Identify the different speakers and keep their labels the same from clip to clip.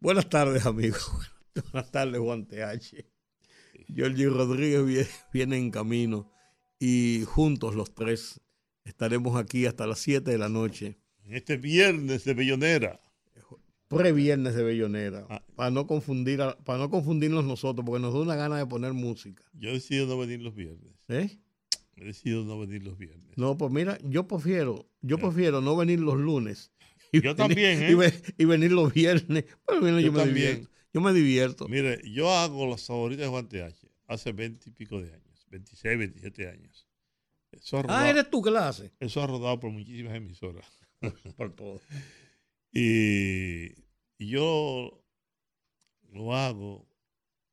Speaker 1: Buenas tardes, amigos. Buenas tardes, Juan TH. Georgie Rodríguez vie- viene en camino y juntos los tres estaremos aquí hasta las 7 de la noche,
Speaker 2: este viernes de Bellonera.
Speaker 1: pre-viernes de Bellonera,
Speaker 2: Ah.
Speaker 1: para no confundir a- para no confundirnos nosotros, porque nos da una gana de poner música.
Speaker 2: Yo decido no venir los viernes.
Speaker 1: ¿Eh?
Speaker 2: He decidido no venir los viernes.
Speaker 1: No, pues mira, yo prefiero, yo prefiero no venir los lunes. Y
Speaker 2: Yo
Speaker 1: venir-
Speaker 2: también, ¿eh?
Speaker 1: Y, ve- y venir los viernes. Bueno, yo,
Speaker 2: Yo
Speaker 1: me
Speaker 2: también.
Speaker 1: divierto. Yo me divierto.
Speaker 2: Mire, yo hago las favoritas de Juan TH hace 20 y pico de años, 26, 27 años. Eso ha rodado,
Speaker 1: Ah, eres tú que la haces.
Speaker 2: eso ha rodado por muchísimas emisoras.
Speaker 1: Por todo.
Speaker 2: Y, yo lo hago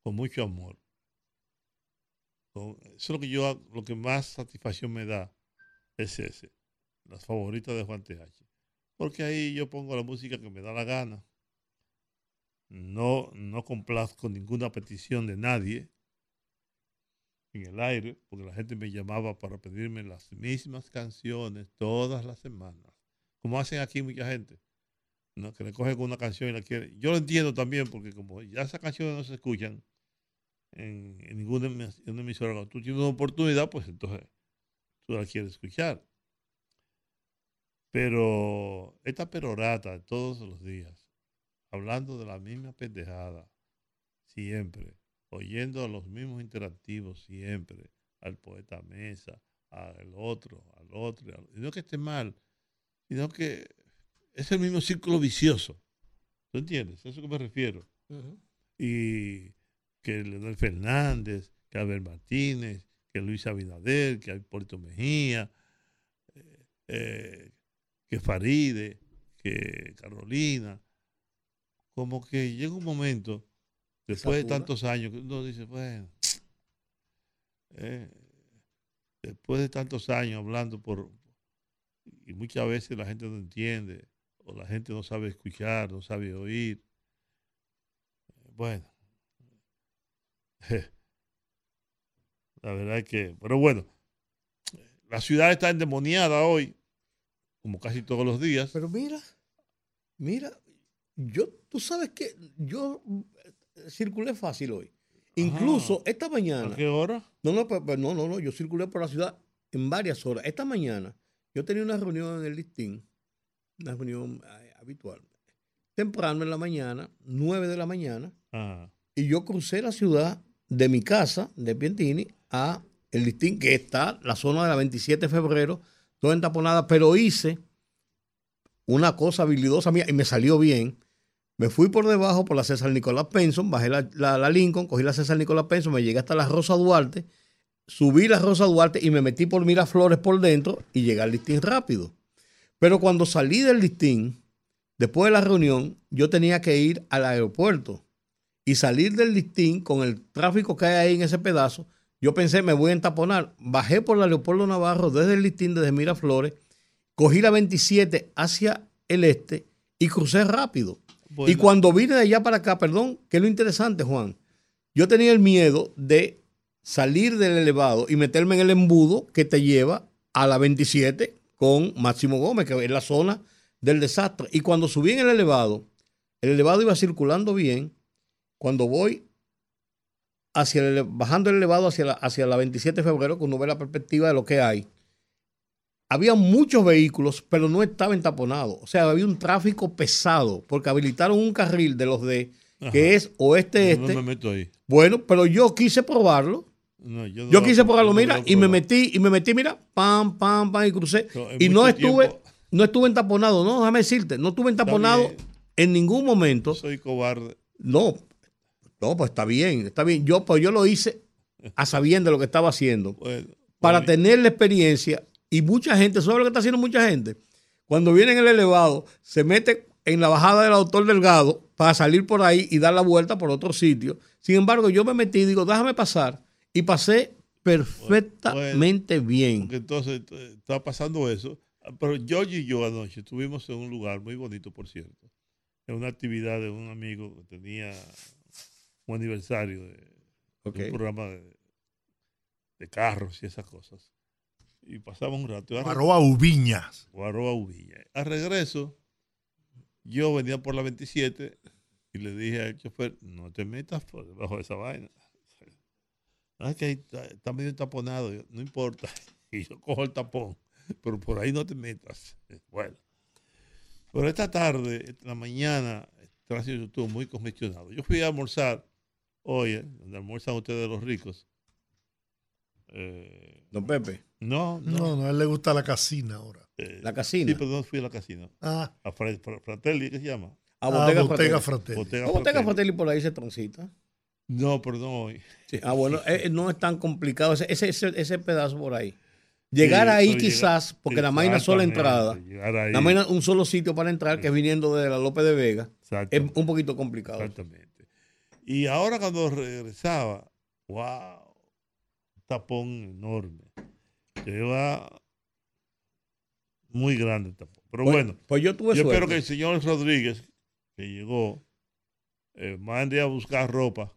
Speaker 2: con mucho amor. Eso es lo que yo hago- lo que más satisfacción me da es ese, las favoritas de Juan TH. Porque ahí yo pongo la música que me da la gana. No, no complazco ninguna petición de nadie en el aire, porque la gente me llamaba para pedirme las mismas canciones todas las semanas, como hacen aquí mucha gente. ¿no? que le cogen una canción y la quieren. Yo lo entiendo también, porque como ya esas canciones no se escuchan en, en ninguna emisora, cuando tú tienes una oportunidad, pues entonces tú la quieres escuchar. Pero esta perorata de todos los días, hablando de la misma pendejada, siempre, oyendo a los mismos interactivos siempre, al poeta Mesa, al otro, al otro, al- no que esté mal, sino que es el mismo círculo vicioso. ¿Tú entiendes? A eso que me refiero. Y que Leonel Fernández, que Albert Martínez, que Luis Abinader, que Hipólito Mejía, eh, eh, que Faride, que Carolina. Como que llega un momento, después de tantos años, que uno dice, bueno, eh, después de tantos años hablando por, y muchas veces la gente no entiende, o la gente no sabe escuchar, no sabe oír. Bueno, la verdad es que, pero bueno, la ciudad está endemoniada hoy, como casi todos los días.
Speaker 1: Pero mira, mira, yo, tú sabes que yo eh, circulé fácil hoy. Incluso esta
Speaker 2: ¿A
Speaker 1: mañana.
Speaker 2: qué hora?
Speaker 1: No, no, no, no, no, yo circulé por la ciudad en varias horas. Esta mañana yo tenía una reunión en el listín, una reunión eh, habitual. Temprano en la mañana, 9 de la mañana,
Speaker 2: Ah,
Speaker 1: y yo crucé la ciudad de mi casa, de Piantini, a el listín, que está la zona de la 27 de febrero, toda entaponada, pero hice una cosa habilidosa mía y me salió bien. Me fui por debajo por la César Nicolás Penson, bajé la, la- Lincoln, cogí la César Nicolás Penson, me llegué hasta la Rosa Duarte, subí la Rosa Duarte y me metí por Miraflores por dentro y llegué al listín rápido. Pero cuando salí del listín, después de la reunión, yo tenía que ir al aeropuerto y salir del listín con el tráfico que hay ahí en ese pedazo, yo pensé, me voy a entaponar. Bajé por la Leopoldo Navarro desde el listín, desde Miraflores, cogí la 27 hacia el este y crucé rápido. Y cuando vine de allá para acá, perdón, que es lo interesante, Juan, yo tenía el miedo de salir del elevado y meterme en el embudo que te lleva a la 27 con Máximo Gómez, que es la zona del desastre. Y cuando subí en el elevado, el elevado iba circulando bien. Cuando voy hacia el, ele- bajando el elevado hacia la, hacia la 27 de febrero, que uno ve la perspectiva de lo que hay, había muchos vehículos, pero no estaba entaponado. O sea, había un tráfico pesado, porque habilitaron un carril de los de,
Speaker 2: ajá.
Speaker 1: que es
Speaker 2: no
Speaker 1: oeste-este.
Speaker 2: me meto ahí.
Speaker 1: Bueno, pero yo quise probarlo.
Speaker 2: No, yo no
Speaker 1: Yo
Speaker 2: lo-
Speaker 1: quise probarlo, mira, y me metí, y me metí, mira, pam, pam, pam, y crucé. Y no estuve,
Speaker 2: tiempo-
Speaker 1: no estuve entaponado, no, déjame decirte, no estuve entaponado en ningún momento.
Speaker 2: Soy cobarde.
Speaker 1: No, no, pues está bien, está bien. Yo, pues yo lo hice a sabiendo lo que estaba haciendo.
Speaker 2: Bueno,
Speaker 1: para tener la experiencia. Y mucha gente, ¿sabe lo que está haciendo mucha gente? Cuando viene en el elevado, se mete en la bajada del doctor Delgado para salir por ahí y dar la vuelta por otro sitio. Sin embargo, yo me metí y digo, déjame pasar. Y pasé perfectamente bien.
Speaker 2: Porque entonces eh, está pasando eso. Pero George y yo anoche estuvimos en un lugar muy bonito, por cierto. En una actividad de un amigo que tenía un aniversario de, un programa de, de carros y esas cosas. Y pasamos un rato.
Speaker 3: Arroba Ubiñas.
Speaker 2: o arroba Uvilla. Al regreso, yo venía por la 27 y le dije al chofer, no te metas por debajo de esa vaina. Ah, que ahí está, está medio taponado, Yo, no importa. Y yo cojo el tapón, pero por ahí no te metas. Bueno. Pero esta tarde, en la mañana, el tránsito estuvo muy congestionado. Yo fui a almorzar hoy, eh, donde almuerzan ustedes los ricos. Eh,
Speaker 1: Don Pepe,
Speaker 2: no, no.
Speaker 3: No, no, a él le gusta la casina ahora.
Speaker 2: eh,
Speaker 1: la casina.
Speaker 2: Sí, pero no fui a la casina.
Speaker 3: Ah,
Speaker 2: A Fra- Fra- Fratelli, ¿qué se llama?
Speaker 1: a
Speaker 3: ah,
Speaker 1: Bottega,
Speaker 3: Bottega
Speaker 1: Fratelli.
Speaker 3: Fratelli.
Speaker 2: Bottega
Speaker 1: A Bottega
Speaker 2: Fratelli.
Speaker 1: Fratelli por ahí se transita.
Speaker 2: No, perdón hoy.
Speaker 1: Sí, Ah, bueno, eh, no es tan complicado ese, ese, ese, ese pedazo por ahí. Llegar
Speaker 2: Sí,
Speaker 1: ahí
Speaker 2: eso llega-
Speaker 1: quizás, porque nada más hay una sola
Speaker 2: Exactamente,
Speaker 1: entrada,
Speaker 2: llegar ahí.
Speaker 1: nada más hay un solo sitio para entrar, que es viniendo de la López de Vega, es
Speaker 2: Exactamente,
Speaker 1: un poquito complicado.
Speaker 2: exactamente. Y ahora cuando regresaba, wow, un tapón enorme. Que va muy grande el tapón. Pero
Speaker 1: Pues,
Speaker 2: bueno,
Speaker 1: pues yo tuve
Speaker 2: yo
Speaker 1: suerte.
Speaker 2: espero que el señor Rodríguez, que llegó, eh, mande a buscar ropa.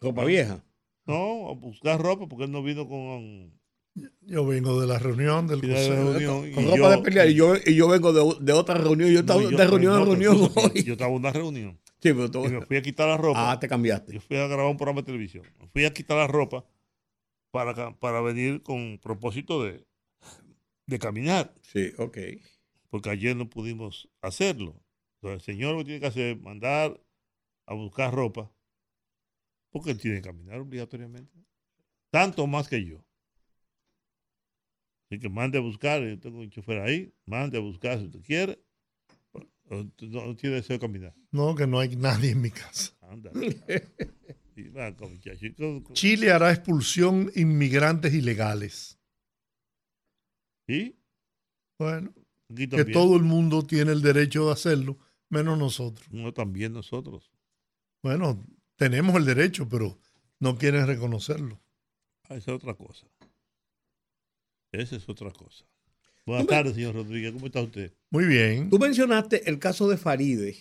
Speaker 1: Ropa vieja.
Speaker 2: No, a buscar ropa porque él no vino con
Speaker 3: yo vengo de la reunión del
Speaker 2: de la reunión.
Speaker 1: Con
Speaker 2: y
Speaker 1: ropa
Speaker 2: yo-
Speaker 1: de pelear. Y yo, y yo vengo de, de otra reunión. Yo estaba
Speaker 2: No, yo-
Speaker 1: de reunión
Speaker 2: no,
Speaker 1: en reunión hoy.
Speaker 2: Yo estaba en una reunión
Speaker 1: Sí, pero tú-
Speaker 2: y me fui a quitar la ropa.
Speaker 1: Ah, te cambiaste.
Speaker 2: Yo fui a grabar un programa de televisión. Me fui a quitar la ropa para, para venir con propósito de, de caminar,
Speaker 1: Sí, ok.
Speaker 2: porque ayer no pudimos hacerlo. Entonces, el señor lo que tiene que hacer es mandar a buscar ropa, porque él tiene que caminar obligatoriamente. Tanto más que yo. Así que mande a buscar, yo tengo un chofer ahí, mande a buscar si usted quiere. No, tiene deseo de caminar.
Speaker 3: No, que no hay nadie en mi casa.
Speaker 2: Anda.
Speaker 3: Chile hará expulsión inmigrantes ilegales.
Speaker 2: ¿Y?
Speaker 3: Bueno, que todo el mundo tiene el derecho de hacerlo, menos nosotros.
Speaker 2: No, también nosotros.
Speaker 3: Bueno, tenemos el derecho, pero no quieren reconocerlo.
Speaker 2: Ah, esa es otra cosa. Esa es otra cosa. Buenas tardes, señor Rodríguez. ¿Cómo está usted?
Speaker 3: Muy bien.
Speaker 1: Tú mencionaste el caso de Faride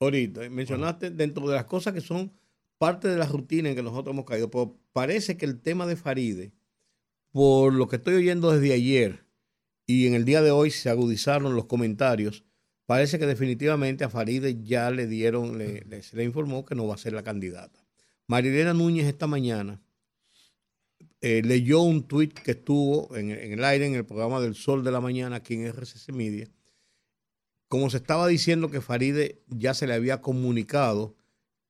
Speaker 1: ahorita. Mencionaste dentro de las cosas que son parte de la rutina en que nosotros hemos caído. Pero parece que el tema de Faride, por lo que estoy oyendo desde ayer y en el día de hoy se agudizaron los comentarios, parece que definitivamente a Faride ya le dieron, le- le- se le informó que no va a ser la candidata. Marilena Núñez esta mañana eh, leyó un tuit que estuvo en, el aire en el programa del Sol de la Mañana aquí en RCC Media, como se estaba diciendo que Faride ya se le había comunicado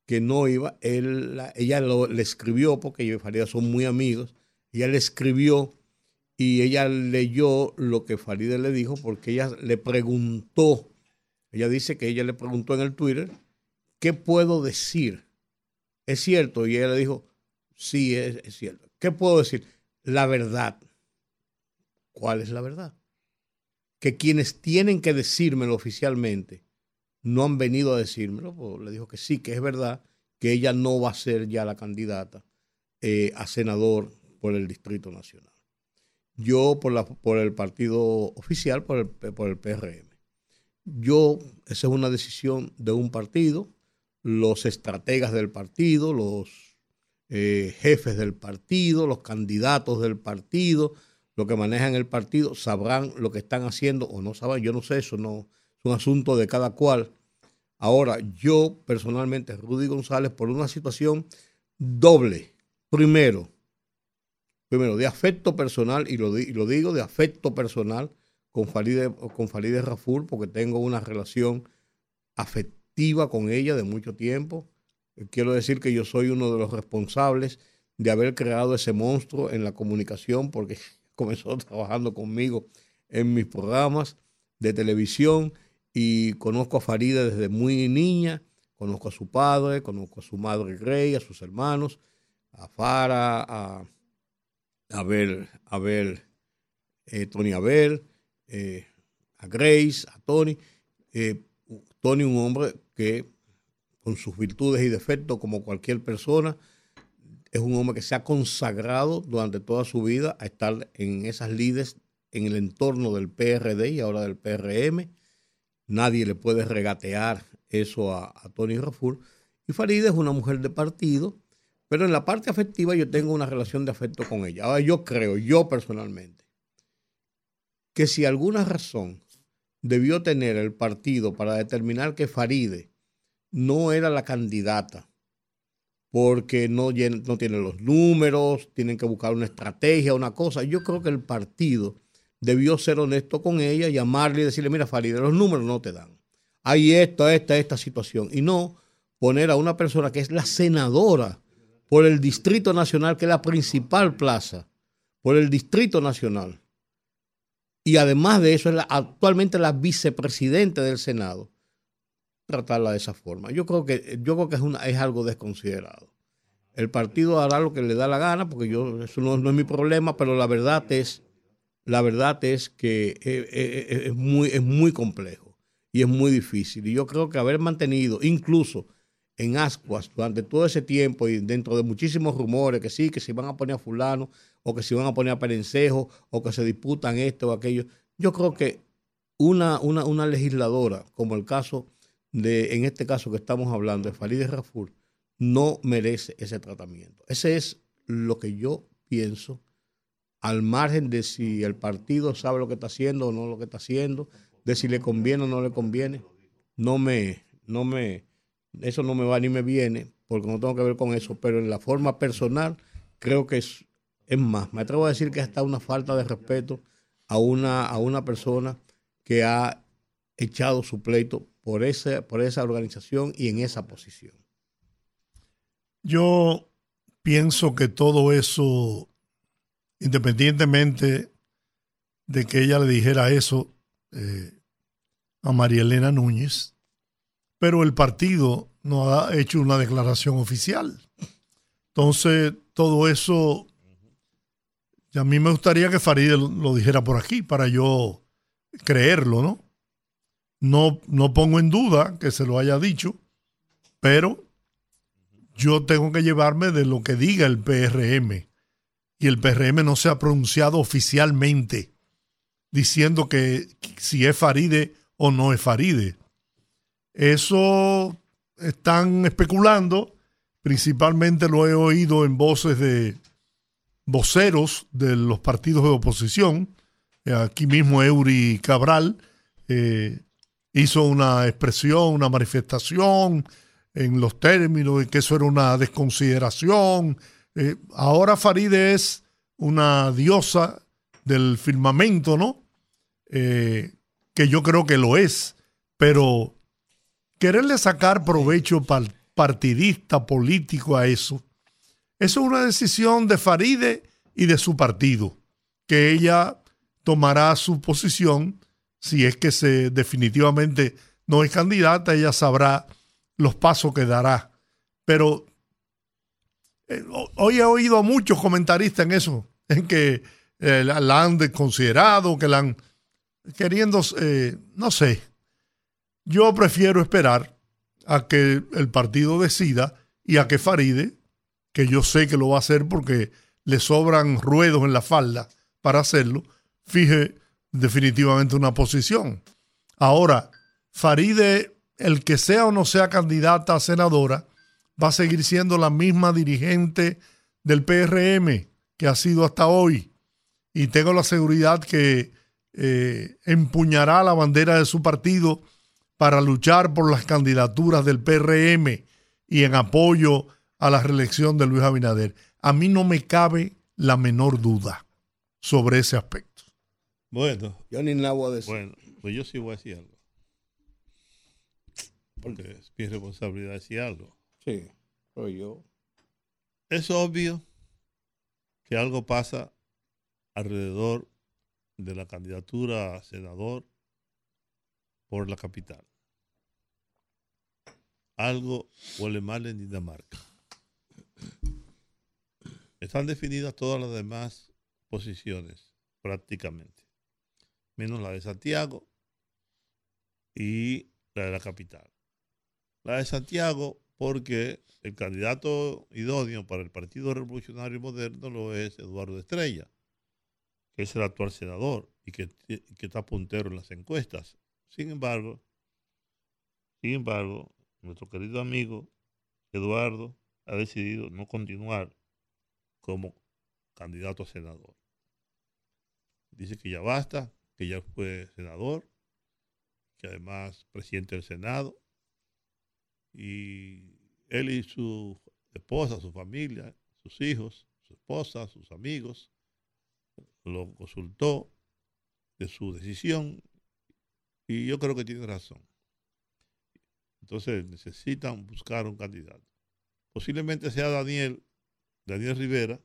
Speaker 1: que no iba, él, la- ella le escribió, porque ella y Faride son muy amigos, ella le escribió y ella leyó lo que Faride le dijo porque ella le preguntó, ella dice que ella le preguntó en el Twitter, ¿qué puedo decir? ¿Es cierto? Y ella le dijo, sí, es cierto. ¿Qué puedo decir? La verdad. ¿Cuál es la verdad? Que quienes tienen que decírmelo oficialmente no han venido a decírmelo. Pues le dijo que sí, que es verdad, que ella no va a ser ya la candidata eh, a senador por el Distrito Nacional. Yo por, la, por el partido oficial, por el, por el PRM. Yo, esa es una decisión de un partido, los estrategas del partido, los eh, jefes del partido, los candidatos del partido, los que manejan el partido, sabrán lo que están haciendo o no sabrán. Yo no sé, eso no es un asunto de cada cual. Ahora, yo personalmente, Rudy González, por una situación doble. Primero, primero, de afecto personal, y lo, digo de afecto personal con Faride, con Raful, porque tengo una relación afectiva con ella de mucho tiempo. Quiero decir que yo soy uno de los responsables de haber creado ese monstruo en la comunicación, porque comenzó trabajando conmigo en mis programas de televisión y conozco a Farida desde muy niña, conozco a su padre, conozco a su madre Grey, a sus hermanos, a Fara, a Abel, Abel, eh, Tony Abel, eh, a Grace, a Tony. Eh, Tony, un hombre que con sus virtudes y defectos, como cualquier persona, es un hombre que se ha consagrado durante toda su vida a estar en esas lides, en el entorno del PRD y ahora del PRM. Nadie le puede regatear eso a, Tony Raful. Y Faride es una mujer de partido, pero en la parte afectiva yo tengo una relación de afecto con ella. Ahora yo creo, yo personalmente, que si alguna razón debió tener el partido para determinar que Faride no era la candidata porque no, tiene los números, tienen que buscar una estrategia, una cosa. Yo creo que el partido debió ser honesto con ella, llamarle y decirle, mira Faride, los números no te dan. Hay esto, esta, esta situación. Y no poner a una persona que es la senadora por el Distrito Nacional, que es la principal plaza, por el Distrito Nacional. Y además de eso, es actualmente la vicepresidenta del Senado tratarla de esa forma. Yo creo que, yo creo que es, una, es algo desconsiderado. El partido hará lo que le da la gana, porque yo, eso no, es mi problema, pero la verdad es, la verdad es que es, eh, eh, eh, es, muy, es muy complejo y es muy difícil. Y yo creo que haber mantenido, incluso en Ascuas, durante todo ese tiempo y dentro de muchísimos rumores, que sí, que se van a poner a fulano, o que se van a poner a Perencejo, o que se disputan esto o aquello, yo creo que una, una, una legisladora, como el caso de, en este caso que estamos hablando, de Farideh Raful, no merece ese tratamiento. Ese es lo que yo pienso, al margen de si el partido sabe lo que está haciendo o no lo que está haciendo, de si le conviene o no le conviene. No me, no me, eso no me va ni me viene, porque no tengo que ver con eso, pero en la forma personal creo que es, más. Me atrevo a decir que hasta una falta de respeto a una, a una persona que ha echado su pleito por esa, por esa organización y en esa posición.
Speaker 3: Yo pienso que todo eso, independientemente de que ella le dijera eso eh, a María Elena Núñez, pero el partido no ha hecho una declaración oficial. Entonces, todo eso, a mí me gustaría que Farideh lo dijera por aquí para yo creerlo, ¿no? No, no pongo en duda que se lo haya dicho, pero yo tengo que llevarme de lo que diga el PRM. Y el PRM no se ha pronunciado oficialmente diciendo que si es Faride o no es Faride. Eso están especulando, principalmente lo he oído en voces de voceros de los partidos de oposición, aquí mismo Eury Cabral, eh, hizo una expresión, una manifestación en los términos de que eso era una desconsideración. Eh, ahora Faride es una diosa del firmamento, ¿no? Eh, que yo creo que lo es, pero quererle sacar provecho partidista, político a eso, eso es una decisión de Faride y de su partido, que ella tomará su posición si es que se definitivamente no es candidata, ella sabrá los pasos que dará. Pero eh, hoy he oído a muchos comentaristas en eso, en que eh, la, han desconsiderado, que la han queriendo, eh, no sé. Yo prefiero esperar a que el partido decida y a que Faride, que yo sé que lo va a hacer porque le sobran ruedos en la falda para hacerlo, fije definitivamente una posición. Ahora, Faride, el que sea o no sea candidata a senadora, va a seguir siendo la misma dirigente del PRM que ha sido hasta hoy. Y tengo la seguridad que eh, empuñará la bandera de su partido para luchar por las candidaturas del PRM y en apoyo a la reelección de Luis Abinader. A mí no me cabe la menor duda sobre ese aspecto.
Speaker 2: Bueno.
Speaker 1: Yo ni nada voy a decir.
Speaker 2: Bueno, pues yo sí voy a decir algo. Porque es mi responsabilidad decir algo.
Speaker 1: Sí, pero yo.
Speaker 2: Es obvio que algo pasa alrededor de la candidatura a senador por la capital. Algo huele mal en Dinamarca. Están definidas todas las demás posiciones, prácticamente menos la de Santiago y la de la capital. La de Santiago, porque el candidato idóneo para el Partido Revolucionario Moderno lo es Eduardo Estrella, que es el actual senador y que, está puntero en las encuestas. Sin embargo, sin embargo, nuestro querido amigo Eduardo ha decidido no continuar como candidato a senador. Dice que ya basta, que ya fue senador, que además presidente del Senado, y él y su esposa, su familia, sus hijos, su esposa, sus amigos, lo consultó de su decisión y yo creo que tiene razón. Entonces necesitan buscar un candidato. Posiblemente sea Daniel, Daniel Rivera,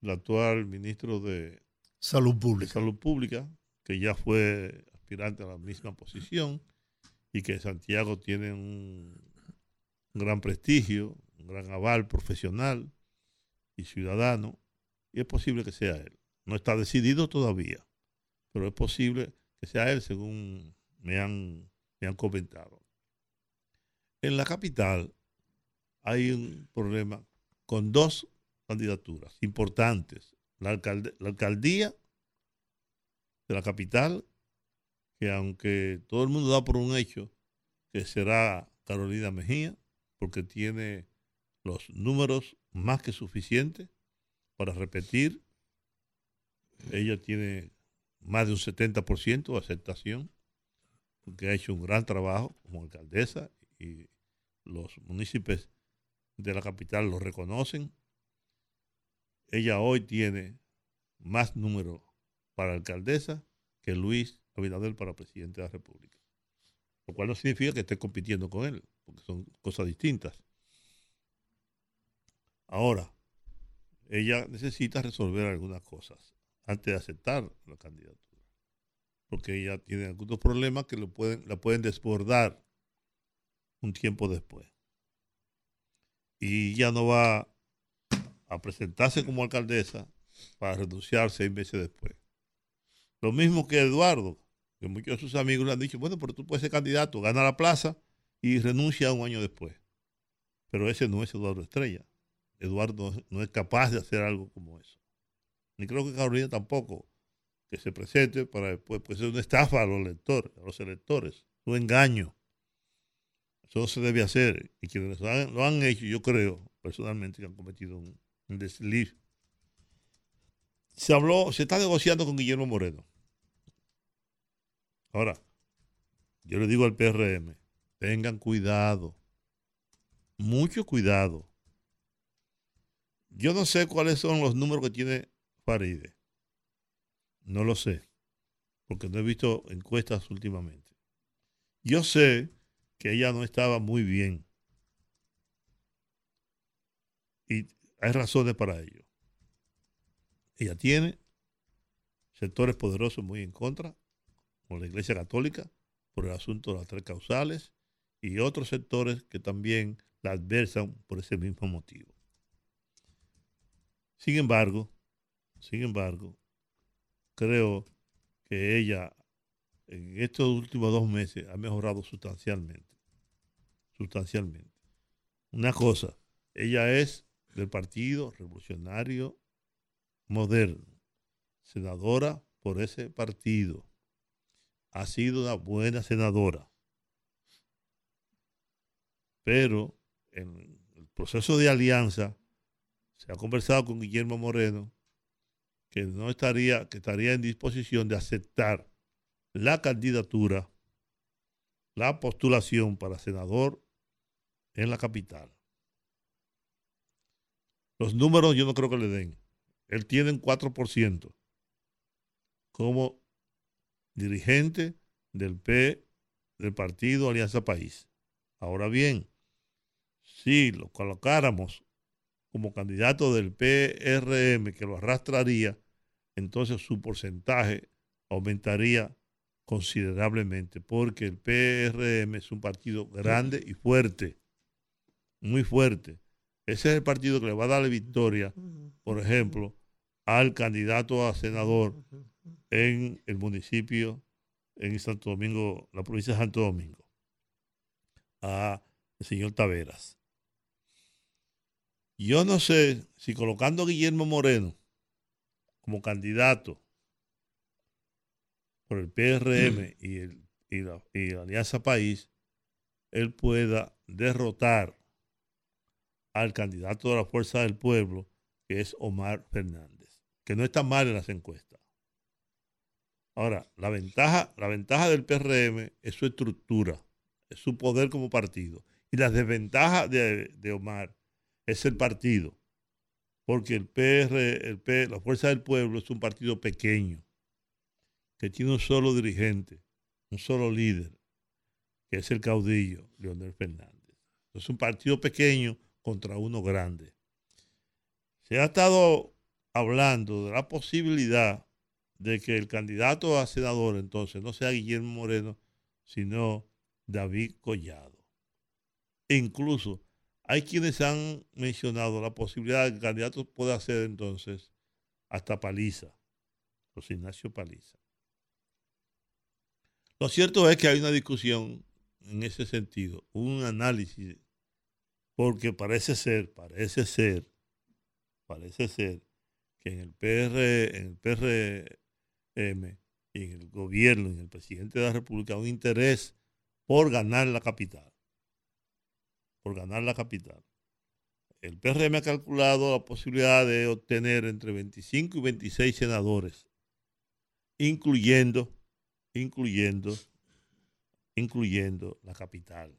Speaker 2: el actual ministro de
Speaker 3: Salud Pública.
Speaker 2: Salud Pública, que ya fue aspirante a la misma posición y que Santiago tiene un gran prestigio, un gran aval profesional y ciudadano, y es posible que sea él. No está decidido todavía, pero es posible que sea él, según me han, me han comentado. En la capital hay un problema con dos candidaturas importantes. La, la alcaldía de la capital, que aunque todo el mundo da por un hecho que será Carolina Mejía, porque tiene los números más que suficientes para repetir. Ella tiene más de un 70% de aceptación, porque ha hecho un gran trabajo como alcaldesa y los municipios de la capital lo reconocen. Ella hoy tiene más números para alcaldesa que Luis Abinader para presidente de la República. Lo cual no significa que esté compitiendo con él, porque son cosas distintas. Ahora, ella necesita resolver algunas cosas antes de aceptar la candidatura. Porque ella tiene algunos problemas que lo pueden, la pueden desbordar un tiempo después. Y ya no va a presentarse como alcaldesa para renunciar seis meses después. Lo mismo que Eduardo, que muchos de sus amigos le han dicho, bueno, pero tú puedes ser candidato, gana la plaza y renuncia un año después. Pero ese no es Eduardo Estrella. Eduardo no es capaz de hacer algo como eso. Ni creo que Carolina tampoco, que se presente para después, pues es una estafa a los lectores, a los electores, un engaño. Eso se debe hacer. Y quienes lo han, hecho, yo creo personalmente que han cometido un, un desliz. Se habló, se está negociando con Guillermo Moreno. Ahora, yo le digo al PRM, tengan cuidado, mucho cuidado. Yo no sé cuáles son los números que tiene Faride. No lo sé, porque no he visto encuestas últimamente. Yo sé que ella no estaba muy bien. Y hay razones para ello. Ella tiene sectores poderosos muy en contra, como la Iglesia Católica, por el asunto de las tres causales, y otros sectores que también la adversan por ese mismo motivo. Sin embargo, sin embargo, creo que ella en estos últimos dos meses ha mejorado sustancialmente. Sustancialmente. Una cosa, ella es del Partido Revolucionario Moderno, senadora por ese partido. Ha sido una buena senadora. Pero en el proceso de alianza se ha conversado con Guillermo Moreno que no estaría, que estaría en disposición de aceptar la candidatura, la postulación para senador en la capital. Los números yo no creo que le den. Él tiene un 4% como dirigente del P del partido Alianza País. Ahora bien, si lo colocáramos como candidato del PRM que lo arrastraría, entonces su porcentaje aumentaría considerablemente, porque el PRM es un partido grande y fuerte, muy fuerte. Ese es el partido que le va a dar la victoria, por ejemplo, al candidato a senador en el municipio, en Santo Domingo, la provincia de Santo Domingo, a el señor Taveras. Yo no sé si colocando a Guillermo Moreno como candidato por el PRM y, el, y, la, y la Alianza País, él pueda derrotar al candidato de la Fuerza del Pueblo, que es Omar Fernández, que no está mal en las encuestas. Ahora, la ventaja, la ventaja del PRM es su estructura, es su poder como partido. Y la desventaja de, de Omar es el partido, porque el PR, el P, la Fuerza del Pueblo es un partido pequeño, que tiene un solo dirigente, un solo líder, que es el caudillo, Leonel Fernández. Es un partido pequeño contra uno grande. Se ha estado hablando de la posibilidad de que el candidato a senador entonces no sea Guillermo Moreno, sino David Collado. E incluso hay quienes han mencionado la posibilidad de que el candidato pueda ser entonces hasta Paliza, José Ignacio Paliza. Lo cierto es que hay una discusión en ese sentido, un análisis porque parece ser, parece ser, parece ser que en el PR, en el PRM y en el gobierno, en el presidente de la República, un interés por ganar la capital. Por ganar la capital. El PRM ha calculado la posibilidad de obtener entre 25 y 26 senadores, incluyendo, incluyendo, incluyendo la capital.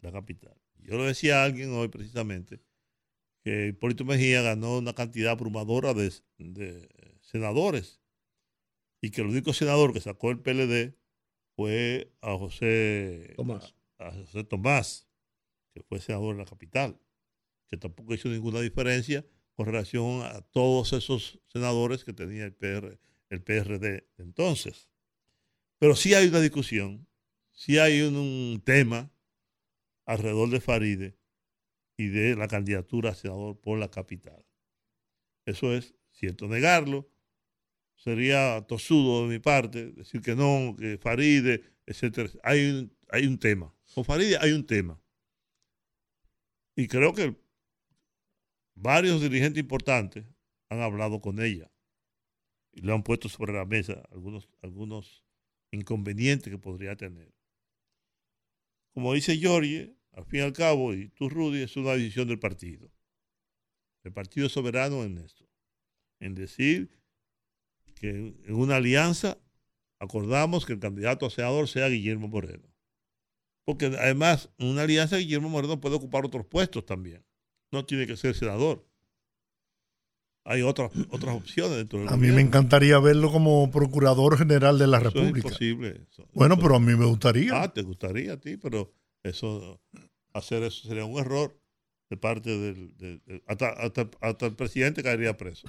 Speaker 2: La capital. Yo lo decía a alguien hoy precisamente, que Hipólito Mejía ganó una cantidad abrumadora de, senadores y que el único senador que sacó el PLD fue a José
Speaker 1: Tomás.
Speaker 2: A, a José Tomás, que fue senador en la capital, que tampoco hizo ninguna diferencia con relación a todos esos senadores que tenía el, PR, el PRD entonces. Pero sí hay una discusión, sí hay un, un tema alrededor de Faride y de la candidatura a senador por la capital. Eso es cierto. Negarlo sería tosudo de mi parte, decir que no, que Faride, etcétera. Hay un, hay un tema. Con Faride hay un tema. Y creo que varios dirigentes importantes han hablado con ella y le han puesto sobre la mesa algunos, algunos inconvenientes que podría tener. Como dice Giorgi, al fin y al cabo, y tú, Rudy, es una decisión del partido. El partido es soberano en esto. En decir que en una alianza acordamos que el candidato a senador sea Guillermo Moreno. Porque además, en una alianza, Guillermo Moreno puede ocupar otros puestos también. No tiene que ser senador. Hay otras, otras opciones dentro del
Speaker 3: A mí me encantaría verlo como procurador general de la
Speaker 2: Eso
Speaker 3: República.
Speaker 2: es imposible. Eso-
Speaker 3: Bueno,
Speaker 2: eso-
Speaker 3: pero a mí me gustaría.
Speaker 2: Ah, te gustaría a ti, pero eso, hacer eso sería un error de parte del- hasta, hasta, hasta el presidente caería preso.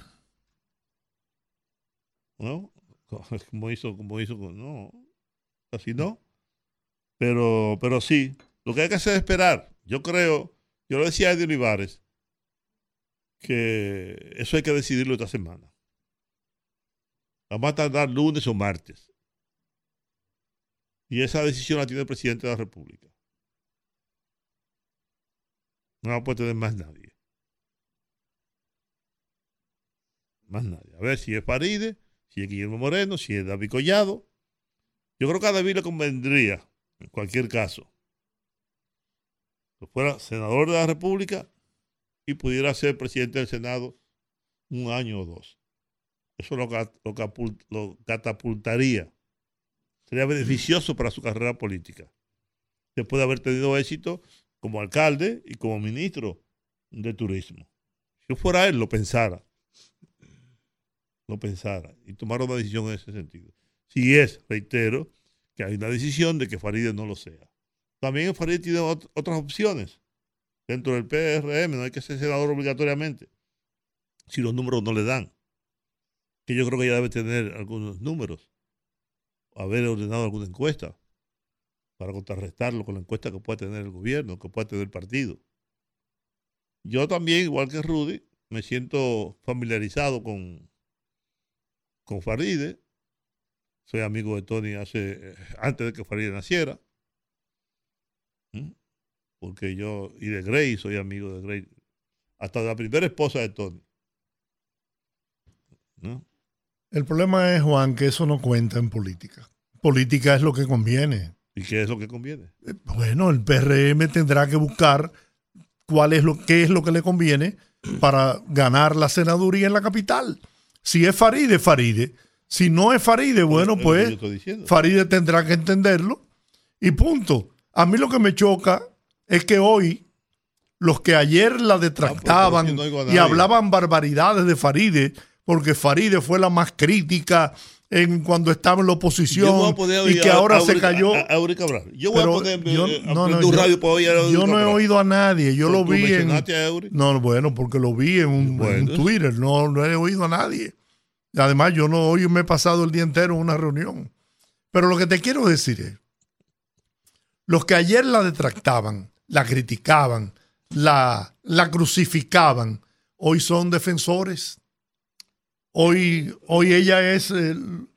Speaker 2: ¿No? Como hizo, como hizo, no, así no. Pero, pero sí, lo que hay que hacer es esperar. Yo creo, yo lo decía a Eddie Olivares, que eso hay que decidirlo esta semana. Vamos a tardar lunes o martes. Y esa decisión la tiene el presidente de la República. No la puede tener más nadie. Más nadie. A ver si es Faride, si es Guillermo Moreno, si es David Collado. Yo creo que a David le convendría, en cualquier caso, que fuera senador de la República y pudiera ser presidente del Senado un año o dos. Eso lo, lo lo catapultaría sería beneficioso para su carrera política. Después de haber tenido éxito como alcalde y como ministro de turismo. Si yo fuera él, lo pensara. Lo pensara y tomara una decisión en ese sentido. Si es, reitero, que hay una decisión de que Faride no lo sea. También Faride tiene ot- otras opciones dentro del PRM, no hay que ser senador obligatoriamente, si los números no le dan. Que yo creo que ya debe tener algunos números haber ordenado alguna encuesta para contrarrestarlo con la encuesta que pueda tener el gobierno, que pueda tener el partido. Yo también, igual que Rudy, me siento familiarizado con, con Faride. Soy amigo de Tony hace, eh, antes de que Faride naciera. ¿Mm? porque yo, y de Grey, soy amigo de Grey, hasta de la primera esposa de Tony. ¿No?
Speaker 3: El problema es, Juan, que eso no cuenta en política. Política es lo que conviene.
Speaker 2: ¿Y qué es lo que conviene?
Speaker 3: Eh, Bueno, el PRM tendrá que buscar cuál es lo, qué es lo que le conviene para ganar la senaduría en la capital. Si es Faride, Faride. Si no es Faride, bueno, pues. Faride tendrá que entenderlo y punto. A mí lo que me choca es que hoy los que ayer la detractaban
Speaker 2: Ah, pues, no a
Speaker 3: y hablaban barbaridades de Faride, porque Faride fue la más crítica en cuando estaba en la oposición y que ahora
Speaker 2: a
Speaker 3: se cayó.
Speaker 2: A. Yo voy a poner
Speaker 3: yo, no, yo-
Speaker 2: radio para oír a Eurica
Speaker 3: yo no he oído a nadie, yo
Speaker 2: ¿Tú
Speaker 3: lo vi en...
Speaker 2: a?
Speaker 3: No, bueno, porque lo vi en un, en
Speaker 2: Bueno.
Speaker 3: un Twitter, no, no he oído a nadie. Además, yo no hoy me he pasado el día entero en una reunión. Pero lo que te quiero decir es, los que ayer la detractaban, la criticaban, la, la crucificaban, hoy son defensores. Hoy, hoy ella es el-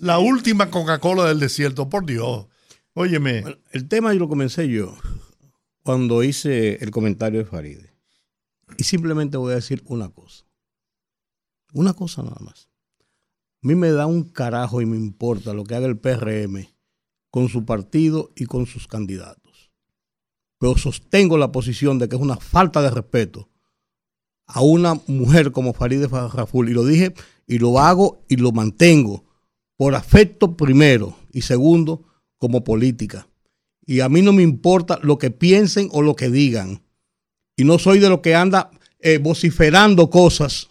Speaker 3: la última Coca-Cola del desierto, por Dios. Óyeme,
Speaker 1: Bueno, el tema yo lo comencé yo cuando hice el comentario de Faride. Y simplemente voy a decir una cosa. Una cosa nada más. A mí me da un carajo y me importa lo que haga el PRM con su partido y con sus candidatos. Pero sostengo la posición de que es una falta de respeto a una mujer como Farideh Raful. Y lo dije y lo hago y lo mantengo por afecto primero y segundo como política. Y a mí no me importa lo que piensen o lo que digan. Y no soy de lo que anda eh, vociferando cosas,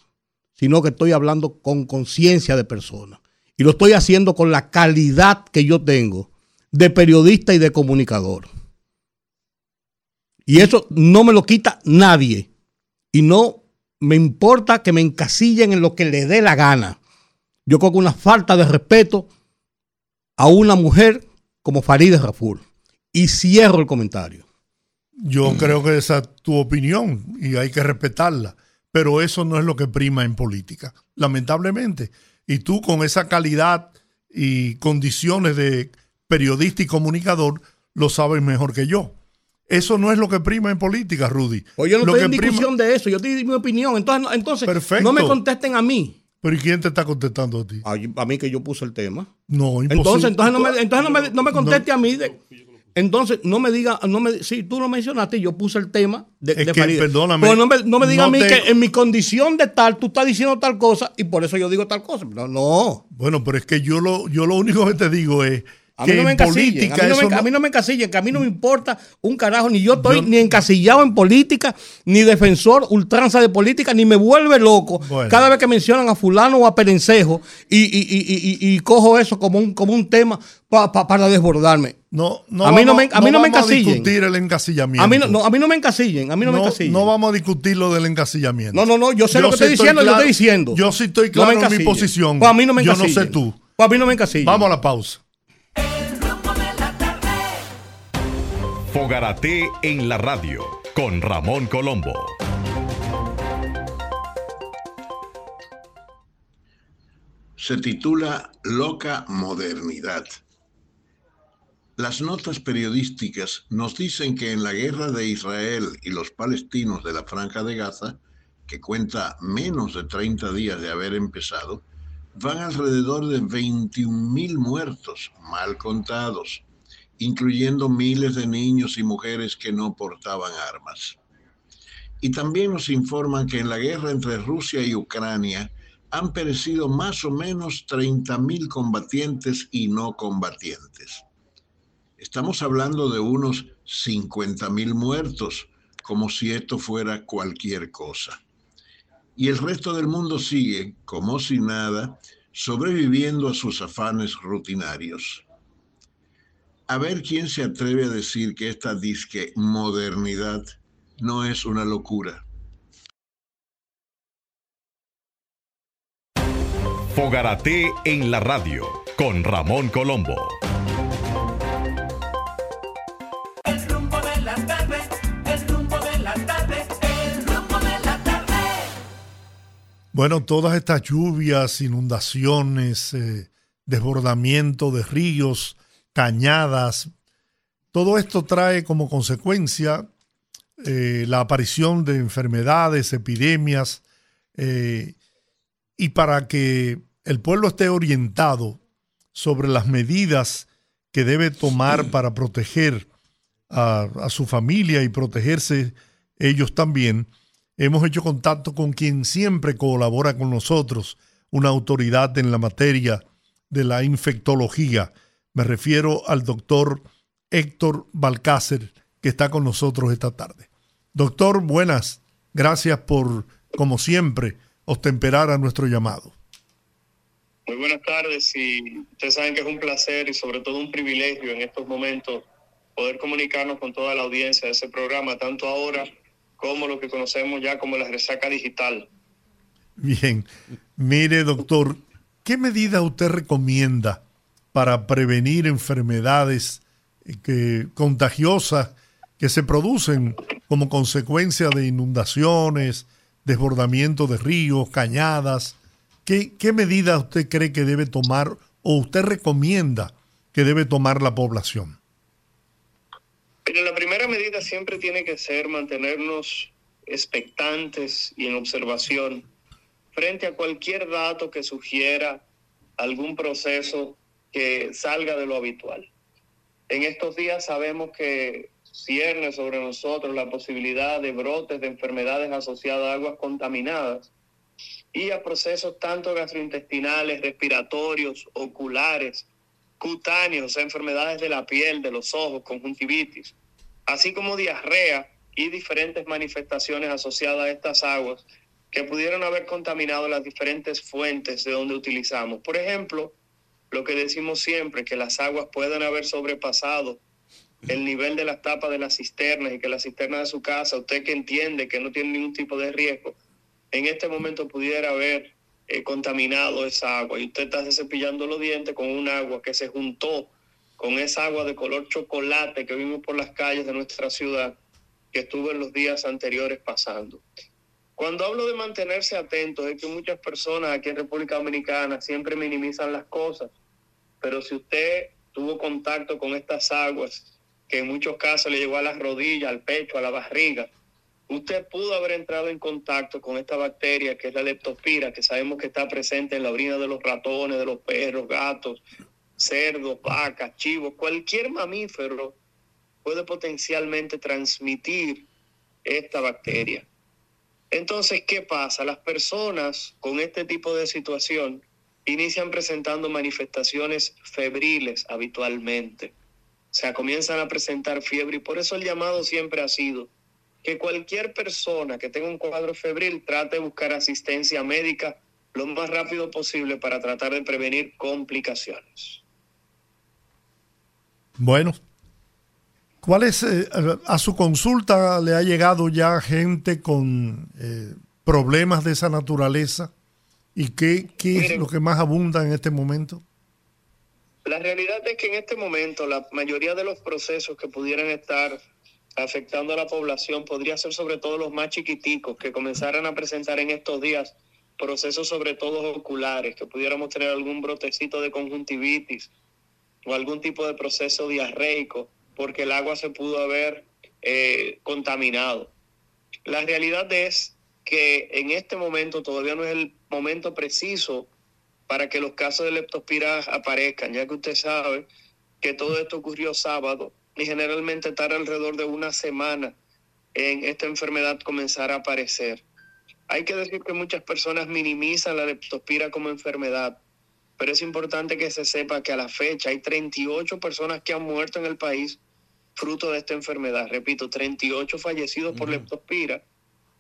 Speaker 1: sino que estoy hablando con conciencia de persona. Y lo estoy haciendo con la calidad que yo tengo de periodista y de comunicador. Y eso no me lo quita nadie. Y no me importa que me encasillen en lo que le dé la gana. Yo creo que una falta de respeto a una mujer como Farideh Raful. Y cierro el comentario.
Speaker 3: Yo creo que esa es tu opinión y hay que respetarla, pero eso no es lo que prima en política, lamentablemente. Y tú con esa calidad y condiciones de periodista y comunicador lo sabes mejor que yo. Eso no es lo que prima en política, Rudy.
Speaker 1: Pues yo no
Speaker 3: Lo
Speaker 1: estoy en
Speaker 3: prima-
Speaker 1: discusión de eso, yo estoy mi opinión. Entonces, no- entonces
Speaker 3: Perfecto.
Speaker 1: no me contesten a mí.
Speaker 3: Pero ¿y quién te está contestando a ti?
Speaker 1: A, a mí que yo puse el tema.
Speaker 3: No, imposible.
Speaker 1: Entonces, entonces no me, entonces no me, no me conteste a mí. de- entonces, no me diga, no me, sí, tú lo mencionaste, yo puse el tema de,
Speaker 3: Es
Speaker 1: de
Speaker 3: que,
Speaker 1: Farideh.
Speaker 3: perdóname,
Speaker 1: Pero no me, no me diga
Speaker 3: no
Speaker 1: a mí
Speaker 3: te-
Speaker 1: que en mi condición de tal, tú estás diciendo tal cosa y por eso yo digo tal cosa. No, no.
Speaker 3: Bueno, pero es que yo lo, yo lo único que te digo es
Speaker 1: A mí no me
Speaker 3: en
Speaker 1: encasillen, a mí no me, a
Speaker 3: no-
Speaker 1: mí no me encasillen, que a mí no me importa un carajo, ni yo estoy
Speaker 3: Yo-
Speaker 1: ni encasillado en política, ni defensor ultranza de política, ni me vuelve loco
Speaker 3: Bueno.
Speaker 1: cada vez que mencionan a fulano o a perencejo y, y- y- y- y cojo eso como un, como un tema pa- pa- para desbordarme.
Speaker 3: no, no
Speaker 1: a mí no
Speaker 3: vamos-
Speaker 1: me- a mí no me
Speaker 3: vamos a
Speaker 1: encasillen.
Speaker 3: discutir el encasillamiento.
Speaker 1: A mí no, no, a mí no me encasillen, a mí no, me
Speaker 3: no,
Speaker 1: encasillen.
Speaker 3: no vamos a discutir lo del encasillamiento.
Speaker 1: No, no, no, yo sé
Speaker 3: Yo
Speaker 1: lo que
Speaker 3: sí
Speaker 1: estoy diciendo,
Speaker 3: claro-
Speaker 1: lo estoy diciendo.
Speaker 3: Yo sí estoy
Speaker 1: No
Speaker 3: claro en mi
Speaker 1: encasillen.
Speaker 3: posición.
Speaker 1: Pues a mí no me
Speaker 3: Yo no
Speaker 1: encasillen.
Speaker 3: sé tú.
Speaker 1: Pues a mí no me encasillen.
Speaker 3: Vamos a la pausa.
Speaker 4: Fogarate en la radio con Ramón Colombo.
Speaker 5: se titula Loca Modernidad. Las notas periodísticas nos dicen que en la guerra de Israel y los palestinos de la Franja de Gaza, que cuenta menos de 30 días de haber empezado, van alrededor de 21 mil muertos, mal contados, incluyendo miles de niños y mujeres que no portaban armas. Y también nos informan que en la guerra entre Rusia y Ucrania, han perecido más o menos 30.000 combatientes y no combatientes. Estamos hablando de unos 50.000 muertos, como si esto fuera cualquier cosa. Y el resto del mundo sigue, como si nada, sobreviviendo a sus afanes rutinarios. A ver quién se atreve a decir que esta disque modernidad no es una locura.
Speaker 4: Fogarate en la radio con Ramón Colombo.
Speaker 6: El rumbo de la tarde, el rumbo de la tarde, el rumbo de la tarde.
Speaker 3: Bueno, todas estas lluvias, inundaciones, eh, desbordamiento de ríos, cañadas, todo esto trae como consecuencia eh, la aparición de enfermedades, epidemias, eh, y para que el pueblo esté orientado sobre las medidas que debe tomar para proteger a, a su familia y protegerse ellos también, hemos hecho contacto con quien siempre colabora con nosotros, una autoridad en la materia de la infectología. Me refiero al doctor Héctor Balcácer, que está con nosotros esta tarde. Doctor, buenas. Gracias por, como siempre, ostemperar a nuestro llamado.
Speaker 7: Muy buenas tardes y ustedes saben que es un placer y sobre todo un privilegio en estos momentos poder comunicarnos con toda la audiencia de ese programa, tanto ahora como lo que conocemos ya como la resaca digital.
Speaker 3: Bien, mire doctor, ¿qué medida usted recomienda para prevenir enfermedades eh, que, contagiosas que se producen como consecuencia de inundaciones, desbordamiento de ríos, cañadas? ¿Qué, qué medida usted cree que debe tomar o usted recomienda que debe tomar la población?
Speaker 7: Pero la primera medida siempre tiene que ser mantenernos expectantes y en observación frente a cualquier dato que sugiera algún proceso que salga de lo habitual. En estos días sabemos que cierne sobre nosotros la posibilidad de brotes de enfermedades asociadas a aguas contaminadas y a procesos tanto gastrointestinales, respiratorios, oculares, cutáneos, enfermedades de la piel, de los ojos, conjuntivitis, así como diarrea y diferentes manifestaciones asociadas a estas aguas que pudieron haber contaminado las diferentes fuentes de donde utilizamos. Por ejemplo, lo que decimos siempre, que las aguas pueden haber sobrepasado el nivel de las tapas de las cisternas y que la cisterna de su casa, usted que entiende que no tiene ningún tipo de riesgo, en este momento pudiera haber eh, contaminado esa agua y usted está cepillando los dientes con un agua que se juntó con esa agua de color chocolate que vimos por las calles de nuestra ciudad que estuvo en los días anteriores pasando. Cuando hablo de mantenerse atentos, es que muchas personas aquí en República Dominicana siempre minimizan las cosas, pero si usted tuvo contacto con estas aguas, que en muchos casos le llegó a las rodillas, al pecho, a la barriga, usted pudo haber entrado en contacto con esta bacteria que es la leptospira, que sabemos que está presente en la orina de los ratones, de los perros, gatos, cerdos, vacas, chivos, cualquier mamífero puede potencialmente transmitir esta bacteria. Entonces, ¿qué pasa? Las personas con este tipo de situación inician presentando manifestaciones febriles habitualmente. O sea, comienzan a presentar fiebre y por eso el llamado siempre ha sido que cualquier persona que tenga un cuadro febril trate de buscar asistencia médica lo más rápido posible para tratar de prevenir complicaciones.
Speaker 3: Bueno, ¿cuál es, eh, a su consulta le ha llegado ya gente con eh, problemas de esa naturaleza? ¿Y qué, qué es
Speaker 7: Miren.
Speaker 3: lo que más abunda en este momento?
Speaker 7: La realidad es que en este momento la mayoría de los procesos que pudieran estar afectando a la población podría ser sobre todo los más chiquiticos que comenzaran a presentar en estos días procesos sobre todo oculares, que pudiéramos tener algún brotecito de conjuntivitis o algún tipo de proceso diarreico porque el agua se pudo haber eh, contaminado. La realidad es que en este momento todavía no es el momento preciso para que los casos de leptospira aparezcan, ya que usted sabe que todo esto ocurrió sábado y generalmente tarda alrededor de una semana en esta enfermedad comenzar a aparecer. Hay que decir que muchas personas minimizan la leptospira como enfermedad, pero es importante que se sepa que a la fecha hay 38 personas que han muerto en el país fruto de esta enfermedad. Repito, 38 fallecidos por leptospira,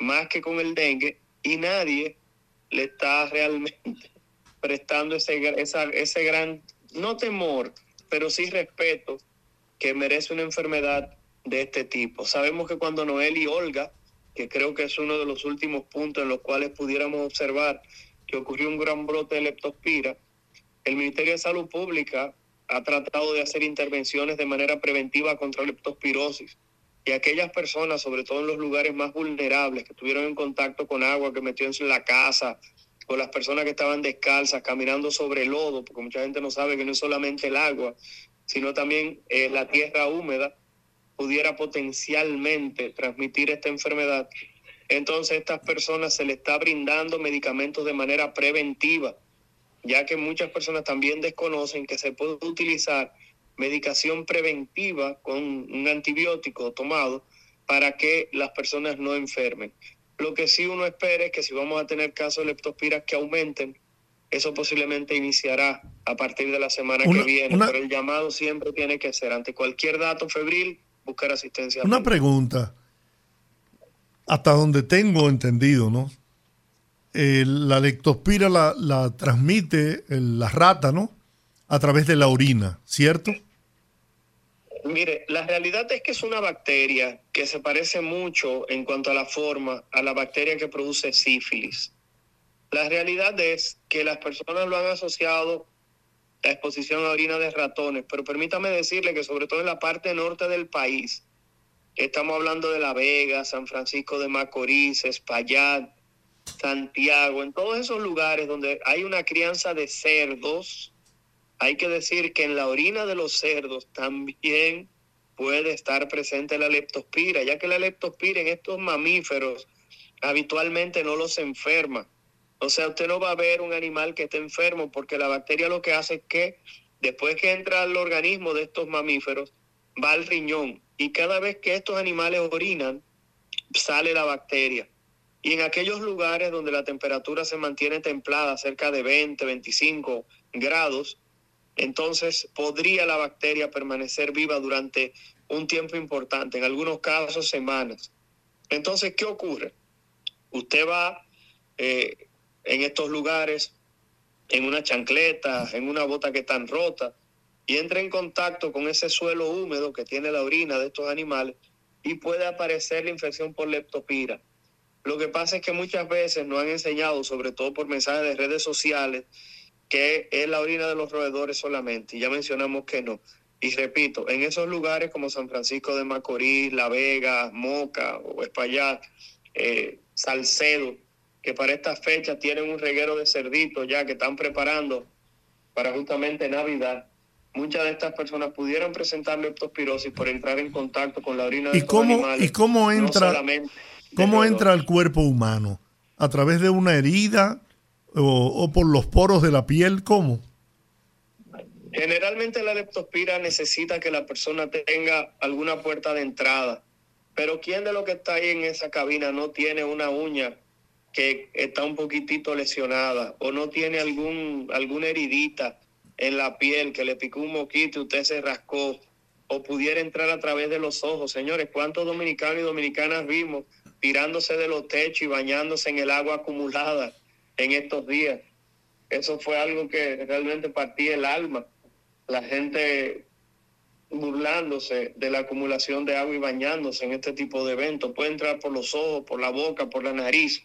Speaker 7: más que con el dengue, y nadie le está realmente prestando ese, esa- ese gran, no temor, pero sí respeto que merece una enfermedad de este tipo. Sabemos que cuando Noel y Olga, que creo que es uno de los últimos puntos en los cuales pudiéramos observar que ocurrió un gran brote de leptospira, el Ministerio de Salud Pública ha tratado de hacer intervenciones de manera preventiva contra leptospirosis. Y aquellas personas, sobre todo en los lugares más vulnerables, que estuvieron en contacto con agua que metió en la casa, o las personas que estaban descalzas, caminando sobre lodo, porque mucha gente no sabe que no es solamente el agua, sino también eh, la tierra húmeda, pudiera potencialmente transmitir esta enfermedad, entonces a estas personas se le está brindando medicamentos de manera preventiva, ya que muchas personas también desconocen que se puede utilizar medicación preventiva con un antibiótico tomado para que las personas no enfermen. Lo que sí uno espera es que si vamos a tener casos de leptospiras que aumenten, eso posiblemente iniciará a partir de la semana
Speaker 3: Una-
Speaker 7: que viene,
Speaker 3: una-
Speaker 7: pero el llamado siempre tiene que ser ante cualquier dato febril, buscar asistencia.
Speaker 3: Una pregunta. Hasta donde tengo entendido, ¿no? Eh, la lectospira la, la transmite el- la rata, ¿no? A través de la orina, ¿cierto?
Speaker 7: Mire, la realidad es que es una bacteria que se parece mucho en cuanto a la forma a la bacteria que produce sífilis. La realidad es que las personas lo han asociado a exposición a orina de ratones, pero permítame decirle que sobre todo en la parte norte del país, estamos hablando de La Vega, San Francisco de Macorís, Espaillat, Santiago, en todos esos lugares donde hay una crianza de cerdos, hay que decir que en la orina de los cerdos también puede estar presente la leptospira, ya que la leptospira en estos mamíferos habitualmente no los enferma. O sea, usted no va a ver un animal que esté enfermo porque la bacteria lo que hace es que después que entra al organismo de estos mamíferos, va al riñón y cada vez que estos animales orinan, sale la bacteria. Y en aquellos lugares donde la temperatura se mantiene templada, cerca de 20, 25 grados, entonces podría la bacteria permanecer viva durante un tiempo importante, en algunos casos semanas. Entonces, ¿qué ocurre? Usted va eh, en estos lugares en una chancleta, en una bota que están rota, y entra en contacto con ese suelo húmedo que tiene la orina de estos animales y puede aparecer la infección por leptopira. Lo que pasa es que muchas veces nos han enseñado, sobre todo por mensajes de redes sociales, que es la orina de los roedores solamente, y ya mencionamos que no. Y repito, en esos lugares como San Francisco de Macorís, La Vega, Moca o Espaillat, eh, Salcedo, que para esta fecha tienen un reguero de cerditos ya que están preparando para justamente Navidad, muchas de estas personas pudieran presentar leptospirosis por entrar en contacto con la orina de
Speaker 3: ¿Y
Speaker 7: estos
Speaker 3: cómo,
Speaker 7: animales,
Speaker 3: y cómo entra, cómo entra al cuerpo humano? ¿A través de una herida o, por los poros de la piel? ¿Cómo?
Speaker 7: Generalmente la leptospira necesita que la persona tenga alguna puerta de entrada, pero ¿quién de los que está ahí en esa cabina no tiene una uña que está un poquitito lesionada o no tiene algún alguna heridita en la piel que le picó un moquito y usted se rascó o pudiera entrar a través de los ojos? Señores, ¿cuántos dominicanos y dominicanas vimos tirándose de los techos y bañándose en el agua acumulada en estos días? Eso fue algo que realmente partía el alma la gente burlándose de la acumulación de agua y bañándose en este tipo de eventos. Puede entrar por los ojos, por la boca, por la nariz,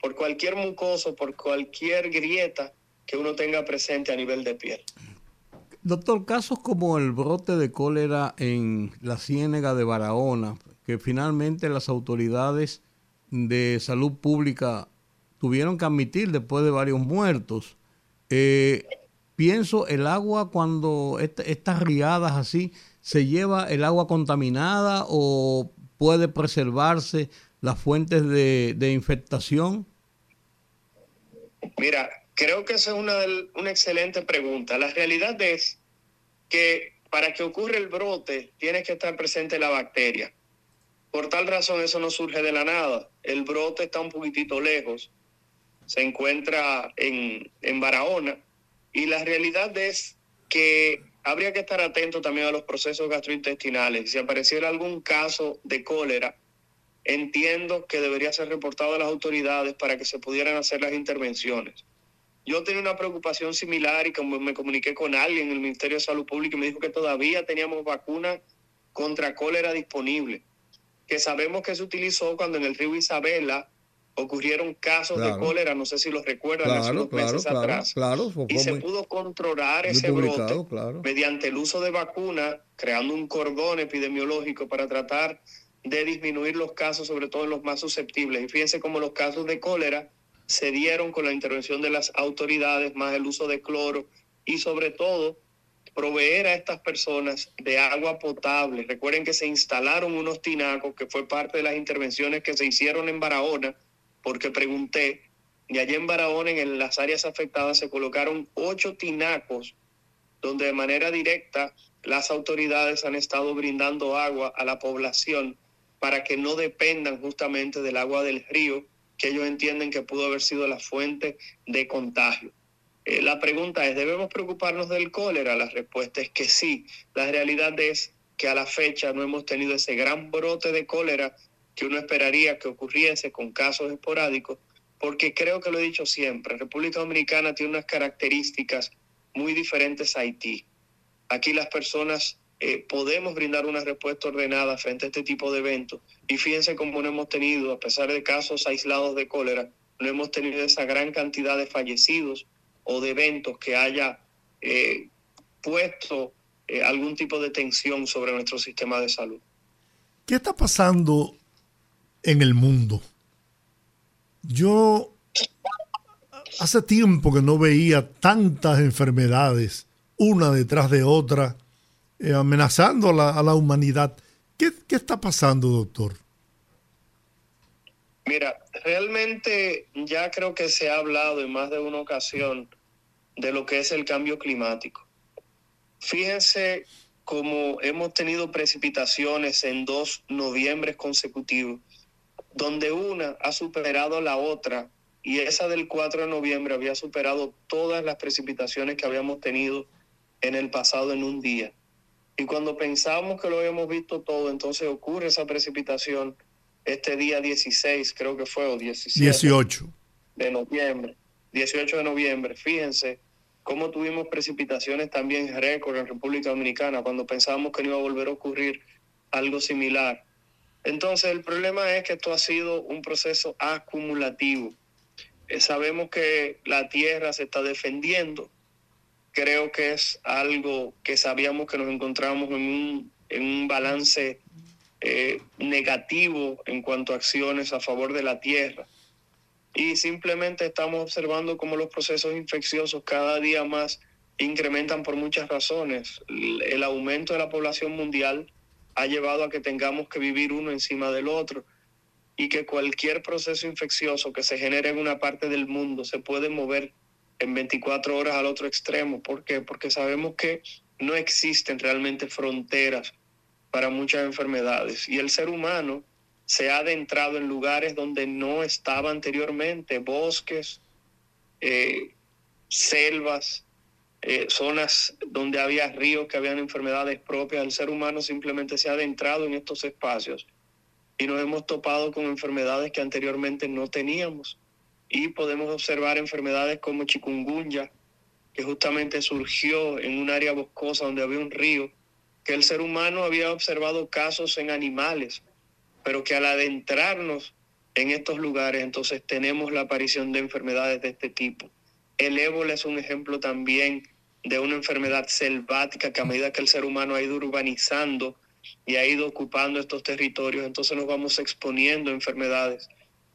Speaker 7: por cualquier mucoso, por cualquier grieta que uno tenga presente a nivel de piel.
Speaker 1: Doctor, casos como el brote de cólera en la ciénega de Barahona, que finalmente las autoridades de salud pública tuvieron que admitir después de varios muertos. Eh, pienso, el agua cuando est- estas riadas así, ¿se lleva el agua contaminada o puede preservarse las fuentes de, de infectación?
Speaker 7: Mira, creo que esa es una, una excelente pregunta. La realidad es que para que ocurra el brote tiene que estar presente la bacteria. Por tal razón eso no surge de la nada. El brote está un poquitito lejos. Se encuentra en, en Barahona. Y la realidad es que habría que estar atento también a los procesos gastrointestinales. Si apareciera algún caso de cólera, entiendo que debería ser reportado a las autoridades para que se pudieran hacer las intervenciones. Yo tenía una preocupación similar y como me comuniqué con alguien en el Ministerio de Salud Pública y me dijo que todavía teníamos vacuna contra cólera disponible, que sabemos que se utilizó cuando en el río Isabela ocurrieron casos
Speaker 1: Claro.
Speaker 7: de cólera, no sé si los recuerdan, hace
Speaker 1: Claro,
Speaker 7: unos
Speaker 1: claro,
Speaker 7: meses atrás. Y se
Speaker 1: muy-
Speaker 7: pudo controlar ese brote mediante el uso de vacuna, creando un cordón epidemiológico para tratar de disminuir los casos, sobre todo en los más susceptibles. Y fíjense cómo los casos de cólera se dieron con la intervención de las autoridades, más el uso de cloro y sobre todo proveer a estas personas de agua potable. Recuerden que se instalaron unos tinacos, que fue parte de las intervenciones que se hicieron en Barahona, porque pregunté, y allá en Barahona, en las áreas afectadas, se colocaron ocho tinacos, donde de manera directa las autoridades han estado brindando agua a la población para que no dependan justamente del agua del río, que ellos entienden que pudo haber sido la fuente de contagio. Eh, la pregunta es, ¿debemos preocuparnos del cólera? La respuesta es que sí. La realidad es que a la fecha no hemos tenido ese gran brote de cólera que uno esperaría que ocurriese con casos esporádicos, porque creo que lo he dicho siempre, República Dominicana tiene unas características muy diferentes a Haití. Aquí las personas eh, podemos brindar una respuesta ordenada frente a este tipo de eventos. Y fíjense cómo no hemos tenido, a pesar de casos aislados de cólera, no hemos tenido esa gran cantidad de fallecidos o de eventos que haya eh, puesto eh, algún tipo de tensión sobre nuestro sistema de salud.
Speaker 3: ¿Qué está pasando en el mundo? Yo hace tiempo que no veía tantas enfermedades, una detrás de otra, eh, amenazando a la, humanidad. ¿Qué, ¿Qué está pasando, doctor?
Speaker 7: Mira, realmente ya creo que se ha hablado en más de una ocasión de lo que es el cambio climático. Fíjense cómo hemos tenido precipitaciones en dos noviembres consecutivos, donde una ha superado la otra y esa del 4 de noviembre había superado todas las precipitaciones que habíamos tenido en el pasado en un día. Y cuando pensamos que lo habíamos visto todo, entonces ocurre esa precipitación este día 16, creo que fue, o 17
Speaker 3: 18.
Speaker 7: de noviembre, 18 de noviembre. Fíjense cómo tuvimos precipitaciones también récord en República Dominicana cuando pensábamos que no iba a volver a ocurrir algo similar. Entonces el problema es que esto ha sido un proceso acumulativo. Eh, sabemos que la Tierra se está defendiendo. Creo que es algo que sabíamos que nos encontramos en un, en un balance eh, negativo en cuanto a acciones a favor de la Tierra y simplemente estamos observando cómo los procesos infecciosos cada día más incrementan por muchas razones. El el aumento de la población mundial ha llevado a que tengamos que vivir uno encima del otro y que cualquier proceso infeccioso que se genere en una parte del mundo se puede mover en 24 horas al otro extremo. ¿Por qué? Porque sabemos que no existen realmente fronteras para muchas enfermedades y el ser humano se ha adentrado en lugares donde no estaba anteriormente, bosques, eh, selvas, eh, zonas donde había ríos que habían enfermedades propias. El ser humano simplemente se ha adentrado en estos espacios y nos hemos topado con enfermedades que anteriormente no teníamos. Y podemos observar enfermedades como chikungunya, que justamente surgió en un área boscosa donde había un río, que el ser humano había observado casos en animales, pero que al adentrarnos en estos lugares, entonces tenemos la aparición de enfermedades de este tipo. El ébola es un ejemplo también de una enfermedad selvática que a medida que el ser humano ha ido urbanizando y ha ido ocupando estos territorios, entonces nos vamos exponiendo a enfermedades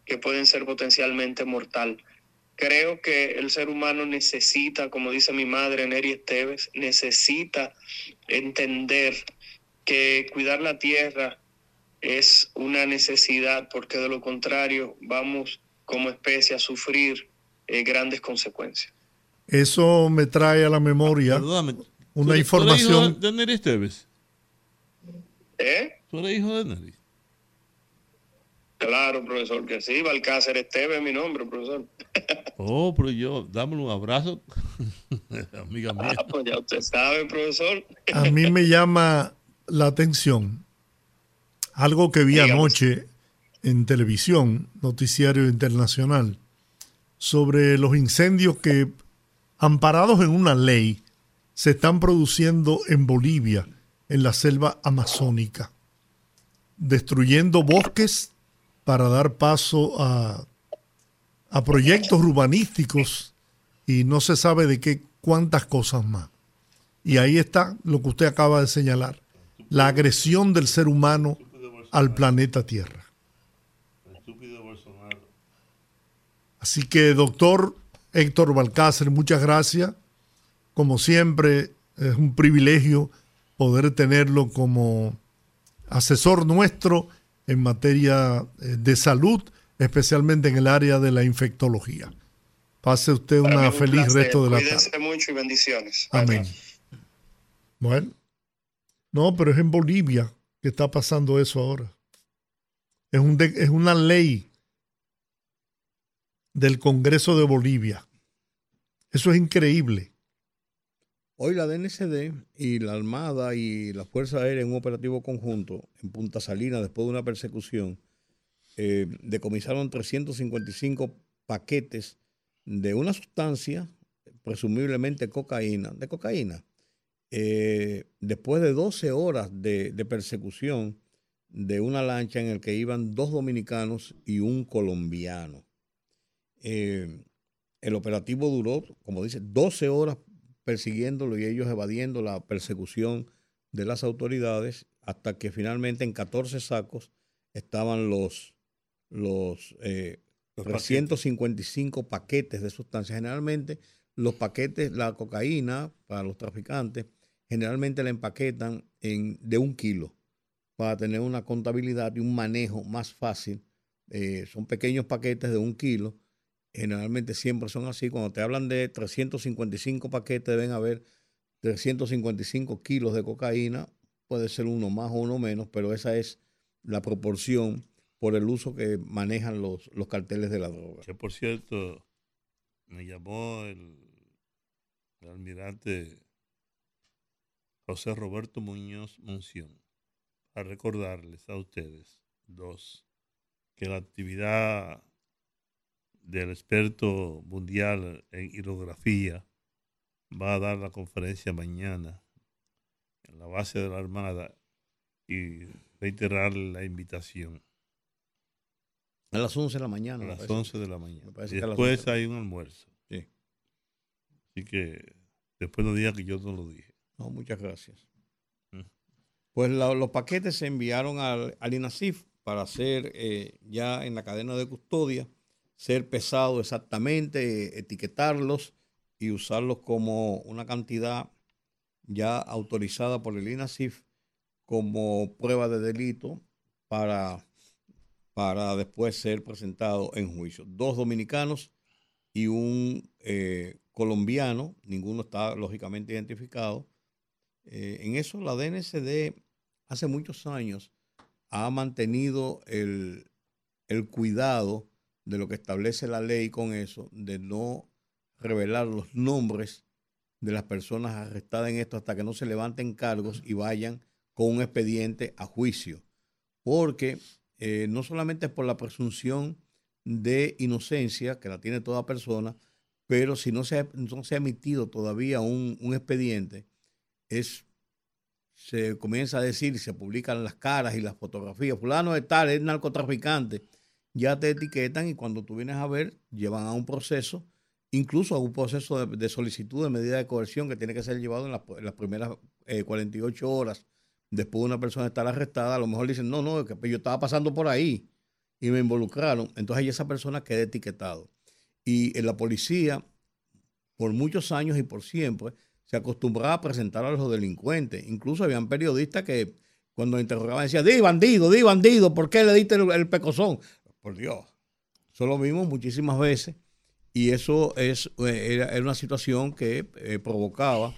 Speaker 7: que pueden ser potencialmente mortal. Creo que el ser humano necesita, como dice mi madre Neri Esteves, necesita entender que cuidar la tierra es una necesidad porque de lo contrario vamos como especie a sufrir eh, grandes consecuencias.
Speaker 3: Eso me trae a la memoria
Speaker 2: Perdóname.
Speaker 3: una
Speaker 2: ¿Tú eres- tú eres hijo
Speaker 3: información.
Speaker 2: de Neri Esteves?
Speaker 7: ¿Eh?
Speaker 2: ¿Tú eres hijo de Neri?
Speaker 7: Claro, profesor, que sí, Balcácer Esteve es mi nombre, profesor.
Speaker 2: Oh, pero yo, dámele un abrazo. Amiga mía.
Speaker 7: Ah, pues ya usted sabe, profesor.
Speaker 3: A mí me llama la atención algo que vi
Speaker 7: Dígame.
Speaker 3: anoche en televisión, noticiario internacional, sobre los incendios que, amparados en una ley, se están produciendo en Bolivia, en la selva amazónica, destruyendo bosques para dar paso a, a proyectos urbanísticos y no se sabe de qué cuántas cosas más. Y ahí está lo que usted acaba de señalar, la agresión del ser humano al planeta Tierra. Así que, doctor Héctor Balcácer, muchas gracias. Como siempre, es un privilegio poder tenerlo como asesor nuestro en materia eh, de salud, especialmente en el área de la infectología. Pase usted
Speaker 7: Para
Speaker 3: una
Speaker 7: un
Speaker 3: feliz
Speaker 7: placer.
Speaker 3: resto de la
Speaker 7: Cuídense
Speaker 3: tarde.
Speaker 7: mucho y bendiciones.
Speaker 3: Amén. Bueno, no, pero es en Bolivia que está pasando eso ahora. Es, un de- es una ley del Congreso de Bolivia. Eso es increíble.
Speaker 1: Hoy la DNCD y la Armada y la Fuerza Aérea en un operativo conjunto en Punta Salina, después de una persecución, eh, decomisaron 355 paquetes de una sustancia, presumiblemente cocaína, de cocaína. Eh, después de 12 horas de, de persecución de una lancha en el que iban dos dominicanos y un colombiano. Eh, el operativo duró, como dice, 12 horas persiguiéndolo y ellos evadiendo la persecución de las autoridades hasta que finalmente en 14 sacos estaban los, los, eh,
Speaker 2: Los
Speaker 1: 355 paquetes de sustancias. Generalmente los paquetes, la cocaína para los traficantes, generalmente la empaquetan en, de un kilo para tener una contabilidad y un manejo más fácil. Eh, son pequeños paquetes de un kilo generalmente siempre son así. Cuando te hablan de 355 paquetes, deben haber 355 kilos de cocaína. Puede ser uno más o uno menos, pero esa es la proporción por el uso que manejan los, los carteles de la droga.
Speaker 2: Que por cierto, me llamó el, almirante José Roberto Muñoz Monción a recordarles a ustedes, dos, que la actividad del experto mundial en hidrografía va a dar la conferencia mañana en la base de la Armada y reiterar la invitación
Speaker 1: A las 11 de la mañana.
Speaker 2: a las
Speaker 1: parece.
Speaker 2: 11 de la mañana. Y después
Speaker 1: 11.
Speaker 2: hay un almuerzo.
Speaker 1: Sí.
Speaker 2: Así que después no diga que yo no lo dije.
Speaker 1: No, muchas gracias.
Speaker 2: Mm.
Speaker 1: Pues la- los paquetes se enviaron al, al INASIF para ser eh, ya en la cadena de custodia, ser pesados exactamente, etiquetarlos y usarlos como una cantidad ya autorizada por el INASIF como prueba de delito para, para después ser presentado en juicio. Dos dominicanos y un eh, colombiano, ninguno está lógicamente identificado. Eh, en eso la DNCD hace muchos años ha mantenido el, el cuidado de lo que establece la ley con eso, de no revelar los nombres de las personas arrestadas en esto hasta que no se levanten cargos y vayan con un expediente a juicio. Porque eh, no solamente es por la presunción de inocencia, que la tiene toda persona, pero si no se ha, no se ha emitido todavía un, un expediente, es se comienza a decir, se publican las caras y las fotografías, fulano de tal, es narcotraficante, ya te etiquetan y cuando tú vienes a ver, llevan a un proceso, incluso a un proceso de, solicitud de medida de coerción que tiene que ser llevado en las, primeras eh, 48 horas después de una persona estar arrestada, a lo mejor dicen, no, no, es que yo estaba pasando por ahí y me involucraron, entonces ahí esa persona queda etiquetado. Y en la policía, por muchos años y por siempre, se acostumbraba a presentar a los delincuentes. Incluso habían periodistas que cuando interrogaban decían, di bandido, di bandido, ¿por qué le diste el, el pecozón? Por Dios. Eso lo vimos muchísimas veces y eso es, eh, era, era una situación que eh, provocaba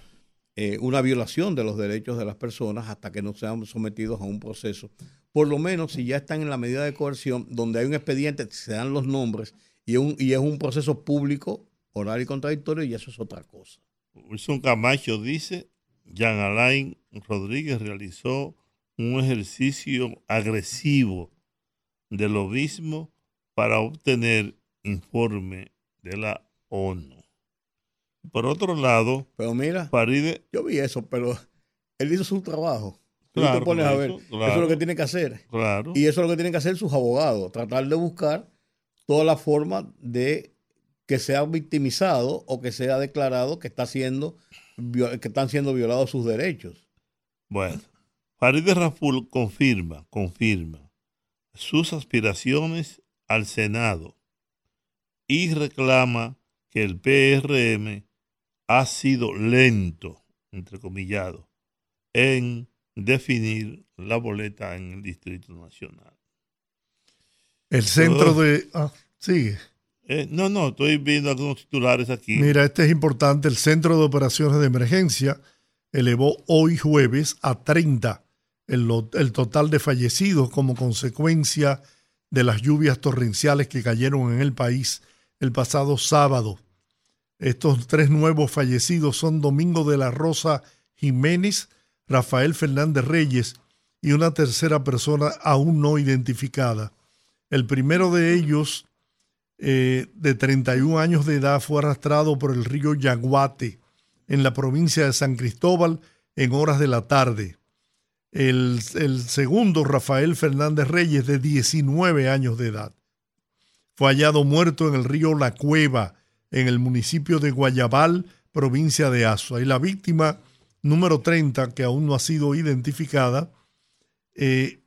Speaker 1: eh, una violación de los derechos de las personas hasta que no sean sometidos a un proceso. Por lo menos si ya están en la medida de coerción, donde hay un expediente, se dan los nombres y un, y es un proceso público, oral y contradictorio y eso es otra cosa.
Speaker 2: Wilson Camacho dice, Jean Alain Rodríguez realizó un ejercicio agresivo de lobismo para obtener informe de la ONU. Por otro lado,
Speaker 1: Pero mira,
Speaker 2: Faride,
Speaker 1: yo vi eso, pero él hizo su trabajo.
Speaker 2: Claro,
Speaker 1: te pones a ver,
Speaker 2: eso,
Speaker 1: es lo que tiene que hacer.
Speaker 2: claro,
Speaker 1: Y eso es lo que tienen que hacer sus abogados, tratar de buscar toda la forma de que sea victimizado o que sea declarado que está siendo que están siendo violados sus derechos.
Speaker 2: Bueno, Farideh Raful confirma, confirma sus aspiraciones al Senado y reclama que el PRM ha sido lento entrecomillado, en definir la boleta en el Distrito Nacional.
Speaker 3: El centro de... Ah, sigue.
Speaker 2: Eh, no, no, estoy viendo algunos titulares aquí.
Speaker 3: Mira, este es importante. El Centro de Operaciones de Emergencia elevó hoy jueves a 30 el, total de fallecidos como consecuencia de las lluvias torrenciales que cayeron en el país el pasado sábado. Estos tres nuevos fallecidos son Domingo de la Rosa Jiménez, Rafael Fernández Reyes y una tercera persona aún no identificada. El primero de ellos eh, de 31 años de edad fue arrastrado por el río Yaguate en la provincia de San Cristóbal en horas de la tarde. El, segundo, Rafael Fernández Reyes, de 19 años de edad, fue hallado muerto en el río La Cueva, en el municipio de Guayabal, provincia de Azua. Y la víctima número 30, que aún no ha sido identificada, eh,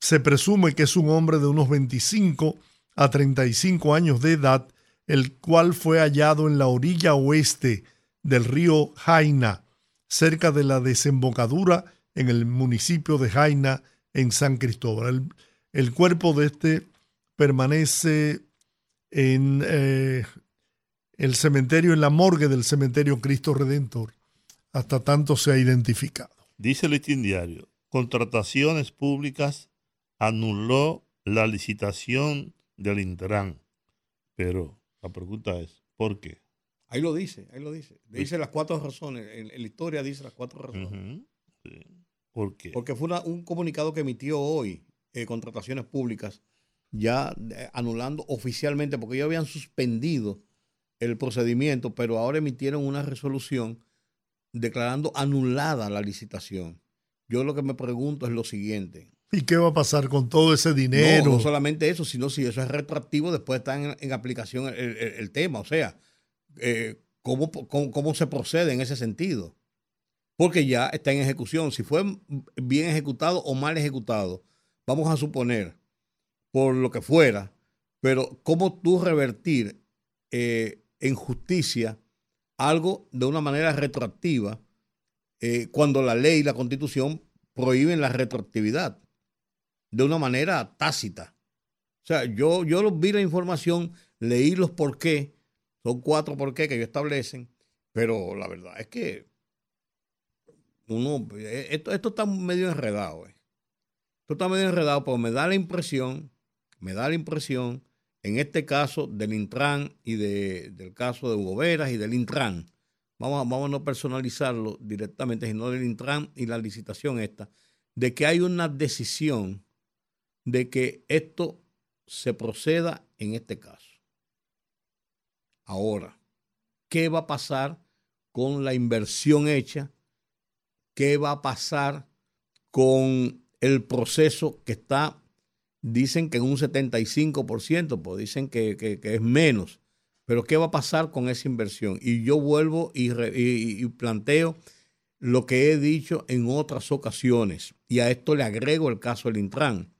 Speaker 3: se presume que es un hombre de unos 25 a 35 años de edad, el cual fue hallado en la orilla oeste del río Jaina, cerca de la desembocadura en el municipio de Jaina, en San Cristóbal. El, el cuerpo de este permanece en eh, el cementerio, en la morgue del cementerio Cristo Redentor, hasta tanto sea identificado.
Speaker 2: Dice el listín diario, contrataciones públicas anuló la licitación del Intran. Pero la pregunta es, ¿por qué?
Speaker 1: Ahí lo dice, ahí lo dice. Dice las cuatro razones. En, en la historia dice las cuatro razones.
Speaker 2: Sí. ¿Por qué?
Speaker 1: Porque fue una- un comunicado que emitió hoy eh, Contrataciones Públicas, ya eh, anulando oficialmente, porque ellos habían suspendido el procedimiento, pero ahora emitieron una resolución declarando anulada la licitación. Yo lo que me pregunto es lo siguiente.
Speaker 3: ¿Y qué va a pasar con todo ese
Speaker 1: No,
Speaker 3: dinero?
Speaker 1: no solamente eso, sino si eso es retroactivo, después está en, en aplicación el, el- el tema. O sea, eh, ¿cómo, cómo, cómo se procede en ese sentido? Porque ya está en ejecución. Si fue bien ejecutado o mal ejecutado, vamos a suponer, por lo que fuera, pero ¿cómo tú revertir eh, en justicia algo de una manera retroactiva eh, cuando la ley y la constitución prohíben la retroactividad? de una manera tácita. O sea, yo, yo vi la información, leí los por qué, son cuatro por qué que ellos establecen, pero la verdad es que uno, eh, esto, esto está medio enredado. eh. Esto está medio enredado, pero me da la impresión, me da la impresión, en este caso del Intran y de- del caso de Hugo Veras y del Intran, vamos a, vamos a no personalizarlo directamente, sino del Intran y la licitación esta, de que hay una decisión de que esto se proceda en este caso. Ahora, ¿qué va a pasar con la inversión hecha? ¿Qué va a pasar con el proceso que está, dicen que en un 75%, pues dicen que, que- es menos, pero ¿qué va a pasar con esa inversión? Y yo vuelvo y, re- y planteo lo que he dicho en otras ocasiones, y a esto le agrego el caso del Intran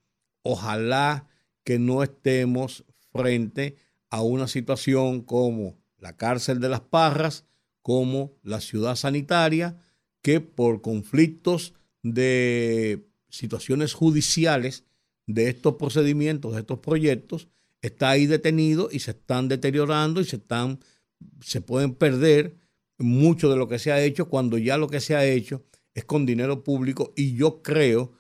Speaker 1: ojalá que no estemos frente a una situación como la cárcel de las Parras, como la ciudad sanitaria, que por conflictos de situaciones judiciales de estos procedimientos, de estos proyectos, está ahí detenido y se están deteriorando y se están, se pueden perder mucho de lo que se ha hecho cuando ya lo que se ha hecho es con dinero público y yo creo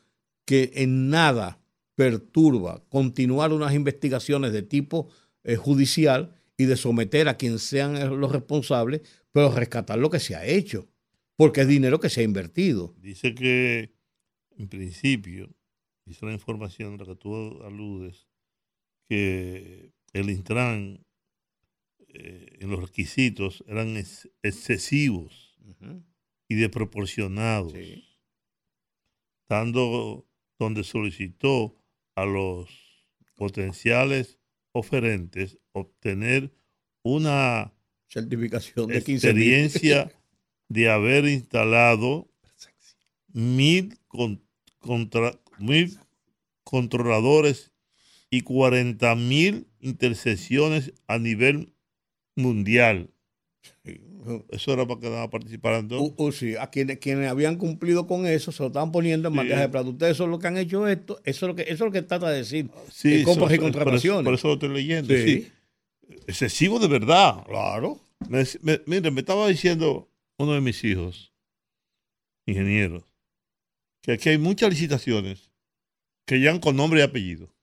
Speaker 1: que en nada perturba continuar unas investigaciones de tipo eh, judicial y de someter a quien sean los responsables, pero rescatar lo que se ha hecho, porque es dinero que se ha invertido.
Speaker 2: Dice que, en principio, dice la información a la que tú aludes, que el Intran eh, en los requisitos eran ex- excesivos y desproporcionados,
Speaker 1: Sí.
Speaker 2: dando donde solicitó a los potenciales oferentes obtener una
Speaker 1: Certificación de 15 mil.
Speaker 2: experiencia de haber instalado mil, con- contra- mil controladores y 40 mil intercesiones a nivel mundial Eso era para que estaban participando.
Speaker 1: Uh, uh, sí, a quienes, quienes habían cumplido con eso se lo estaban poniendo en
Speaker 2: Sí.
Speaker 1: bandeja de plata. Ustedes son los que han hecho esto, eso es lo que, eso es lo que trata de decir.
Speaker 2: Sí,
Speaker 1: en compras
Speaker 2: eso-
Speaker 1: y
Speaker 2: por eso-
Speaker 1: contrataciones.
Speaker 2: Por eso, lo estoy leyendo.
Speaker 1: Sí.
Speaker 2: sí. Excesivo de verdad.
Speaker 1: Claro.
Speaker 2: Me, me- mire, me estaba diciendo uno de mis hijos, ingenieros, que aquí hay muchas licitaciones que llegan con nombre y apellido.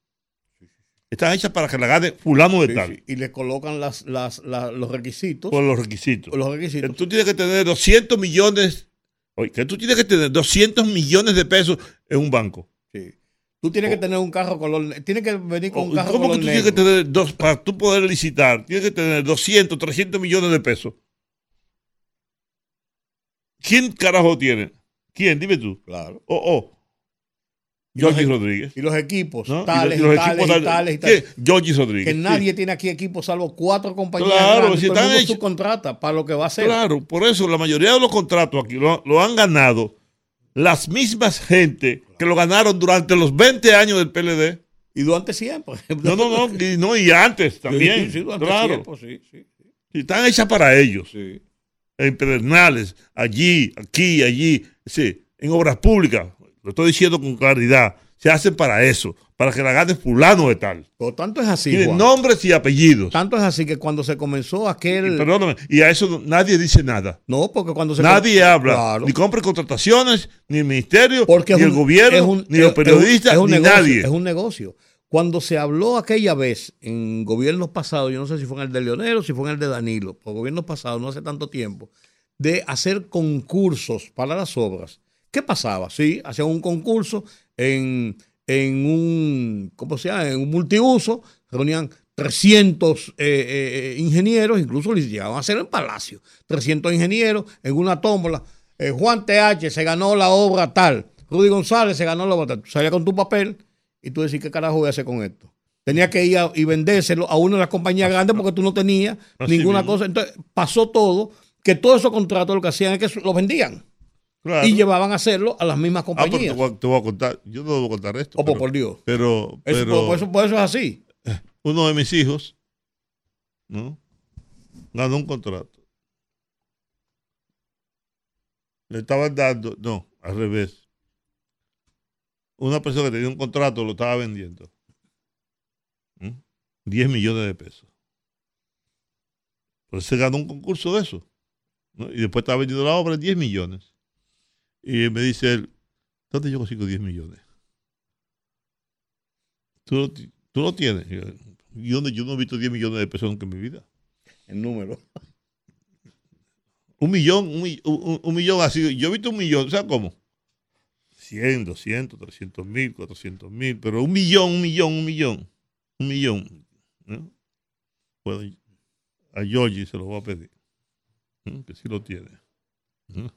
Speaker 2: Están hechas para que la gane fulano de
Speaker 1: Sí,
Speaker 2: tal,
Speaker 1: sí. Y le colocan las, las, la- los requisitos.
Speaker 2: por los requisitos.
Speaker 1: los
Speaker 2: Que
Speaker 1: requisitos.
Speaker 2: tú tienes que tener 200 millones, oye, que tú tienes que tener 200 millones de pesos en un banco.
Speaker 1: Sí. Tú tienes que tener un carro color. Tienes que venir con un carro
Speaker 2: ¿Cómo que tú tienes que tener dos, para tú poder licitar, tienes que tener 200, 300 millones de pesos? ¿Quién carajo tiene? ¿Quién? Dime tú.
Speaker 1: Claro.
Speaker 2: Oh, oh. Georgie
Speaker 1: e-
Speaker 2: Rodríguez.
Speaker 1: Y los equipos,
Speaker 2: ¿no?
Speaker 1: tales,
Speaker 2: y los, y los
Speaker 1: tales,
Speaker 2: equipos
Speaker 1: y
Speaker 2: tal-
Speaker 1: tales, y tales.
Speaker 2: Georgie Rodríguez.
Speaker 1: Que
Speaker 2: sí.
Speaker 1: nadie tiene aquí equipos salvo cuatro compañías.
Speaker 2: Claro,
Speaker 1: grandes.
Speaker 2: si
Speaker 1: Todo
Speaker 2: están
Speaker 1: mundo
Speaker 2: hechos-
Speaker 1: subcontrata para lo que va a hacer.
Speaker 2: Claro, por eso la mayoría de los contratos aquí lo, lo han ganado las mismas gente que lo ganaron durante los 20 años del PLD.
Speaker 1: Y durante siempre.
Speaker 2: No, no, no, y, no, y antes también.
Speaker 1: Sí, sí, durante
Speaker 2: claro.
Speaker 1: tiempo, sí, sí.
Speaker 2: Y están hechas para ellos.
Speaker 1: sí.
Speaker 2: En pedernales, allí, aquí, allí. Sí, en obras públicas. Lo estoy diciendo con claridad. Se hacen para eso, para que la gane fulano de tal.
Speaker 1: Tanto es así.
Speaker 2: Tienen nombres y apellidos.
Speaker 1: Tanto es así que cuando se comenzó aquel.
Speaker 2: Y perdóname, y a eso nadie dice nada.
Speaker 1: no, porque cuando se
Speaker 2: Nadie habla,
Speaker 1: Claro.
Speaker 2: ni compra contrataciones, ni el ministerio,
Speaker 1: Porque
Speaker 2: ni el gobierno,
Speaker 1: un-
Speaker 2: ni los periodistas,
Speaker 1: es un
Speaker 2: ni
Speaker 1: negocio,
Speaker 2: nadie.
Speaker 1: Es un negocio. Cuando se habló aquella vez en gobiernos pasados, yo no sé si fue en el de Leonero o si fue en el de Danilo, por gobiernos pasados, no hace tanto tiempo, de hacer concursos para las obras. ¿Qué pasaba? Sí, hacían un concurso en, en un, ¿cómo se llama? En un multiuso, reunían 300 eh, eh, ingenieros, incluso les llegaban a hacer en Palacio, 300 ingenieros en una tómbola. Eh, Juan TH se ganó la obra tal, Rudy González se ganó la obra tal. Tú con tu papel y tú decís, ¿qué carajo voy a hacer con esto? Tenía que ir a- y vendérselo a una de las compañías grandes porque tú no tenías
Speaker 2: Así
Speaker 1: ninguna
Speaker 2: mismo.
Speaker 1: cosa. Entonces pasó todo, que todos esos contratos lo que hacían es que los vendían
Speaker 2: Claro.
Speaker 1: y llevaban a hacerlo a las mismas
Speaker 2: Ah, pero te
Speaker 1: compañías.
Speaker 2: voy, a, te voy a contar, yo no debo contar esto.
Speaker 1: Oh, pues,
Speaker 2: pero,
Speaker 1: por Dios.
Speaker 2: pero,
Speaker 1: Eso, por, eso, por eso es así.
Speaker 2: uno de mis hijos, ¿no? Ganó un contrato. Le estaban dando, no, al revés. Una persona que tenía un contrato lo estaba vendiendo. ¿Mm? 10 millones de pesos. Pues se ganó un concurso de eso. ¿no? Y después estaba vendiendo la obra en 10 millones. Y me dice él, ¿dónde yo consigo 10 millones? Tú tú lo tienes. Y yo, ¿Y dónde yo no he visto 10 millones de pesos nunca en mi vida?
Speaker 1: El número.
Speaker 2: Un millón, un, un- un millón así. Yo he visto un millón, ¿sabes cómo? 100, 200, 300 mil, 400 mil, pero un millón, un millón, un millón, un millón. ¿no? Bueno, a Georgie se lo voy a pedir, ¿no? que sí lo tiene. ¿no?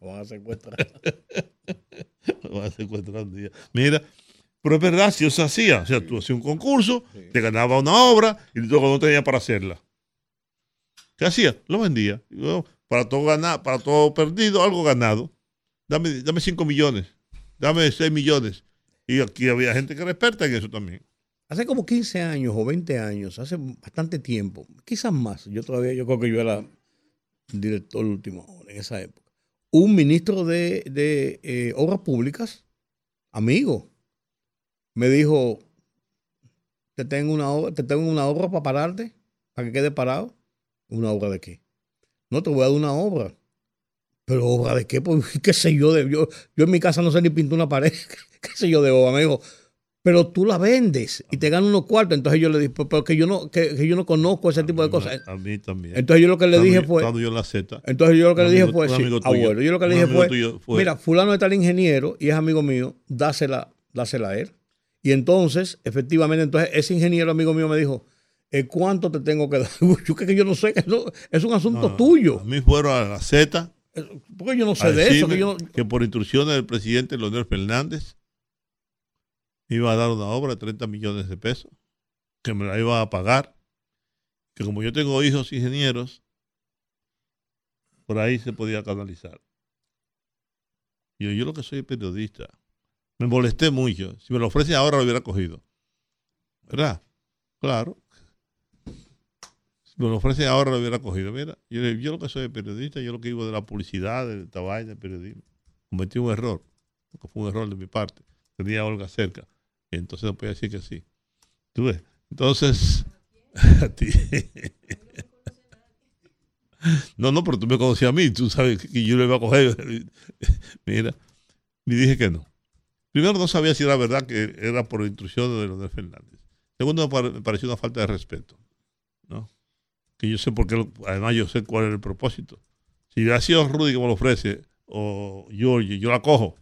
Speaker 1: Lo van a secuestrar.
Speaker 2: Lo van a secuestrar un día. Mira, pero es verdad, si eso hacía. O sea, tú hacías un concurso, te ganaba una obra y luego no tenía para hacerla. ¿Qué hacía? Lo vendía. Para todo ganar, para todo perdido, algo ganado. Dame, dame 5 millones, dame 6 millones. Y aquí había gente que era experta en eso también.
Speaker 1: Hace como 15 años o 20 años, hace bastante tiempo, quizás más, yo todavía, yo creo que yo era director último en esa época, un ministro de, de, eh, Obras Públicas, amigo, me dijo, te tengo una obra, te tengo una obra para pararte, para que quede parado. ¿Una obra de qué? No te voy a dar una obra. ¿Pero obra de qué? Pues, ¿Qué sé yo? De, yo, yo en mi casa no sé ni pintar una pared. ¿Qué sé yo de obra? Me dijo, pero tú la vendes y te ganas unos cuartos. Entonces yo le dije, "Pero- que yo no, que, que yo no conozco ese tipo de cosas.
Speaker 2: A mí también.
Speaker 1: Entonces yo lo que le dije fue,
Speaker 2: yo la Z.
Speaker 1: entonces yo lo que le dije
Speaker 2: amigo-
Speaker 1: fue, sí,
Speaker 2: tuyo.
Speaker 1: abuelo, yo lo que le dije fue, mira, fulano está el ingeniero y es amigo mío, dásela, dásela a él. Y entonces, efectivamente, entonces ese ingeniero amigo mío me dijo, "Eh, ¿cuánto te tengo que dar? Yo que, que yo no sé, eso es un asunto
Speaker 2: No,
Speaker 1: tuyo.
Speaker 2: A mí fueron a la Z
Speaker 1: Porque yo no sé de eso. Que yo no-
Speaker 2: que por instrucciones del presidente Leonel Fernández iba a dar una obra de 30 millones de pesos, que me la iba a pagar, que como yo tengo hijos ingenieros, por ahí se podía canalizar. Y yo, yo lo que soy periodista, me molesté mucho. Si me lo ofrecen ahora lo hubiera cogido. ¿Verdad? Claro. Me lo ofrecen ahora lo hubiera cogido. Mira, yo, yo lo que soy periodista, yo lo que vivo de la publicidad, de esta del periodismo. Cometí un error, porque fue un error de mi parte. Tenía a Olga cerca, entonces no podía decir que sí. ¿Tú ves? Entonces, a ti. No, no, pero tú me conocías a mí, tú sabes que yo le iba a coger. Mira, y dije que no. Primero, no sabía si era verdad que era por instrucción de Leonel Fernández. Segundo, me me pareció una falta de respeto. ¿no? Que yo sé por qué, además yo sé cuál es el propósito. Si hubiera sido Rudy que me lo ofrece, o Georgie, yo la cojo.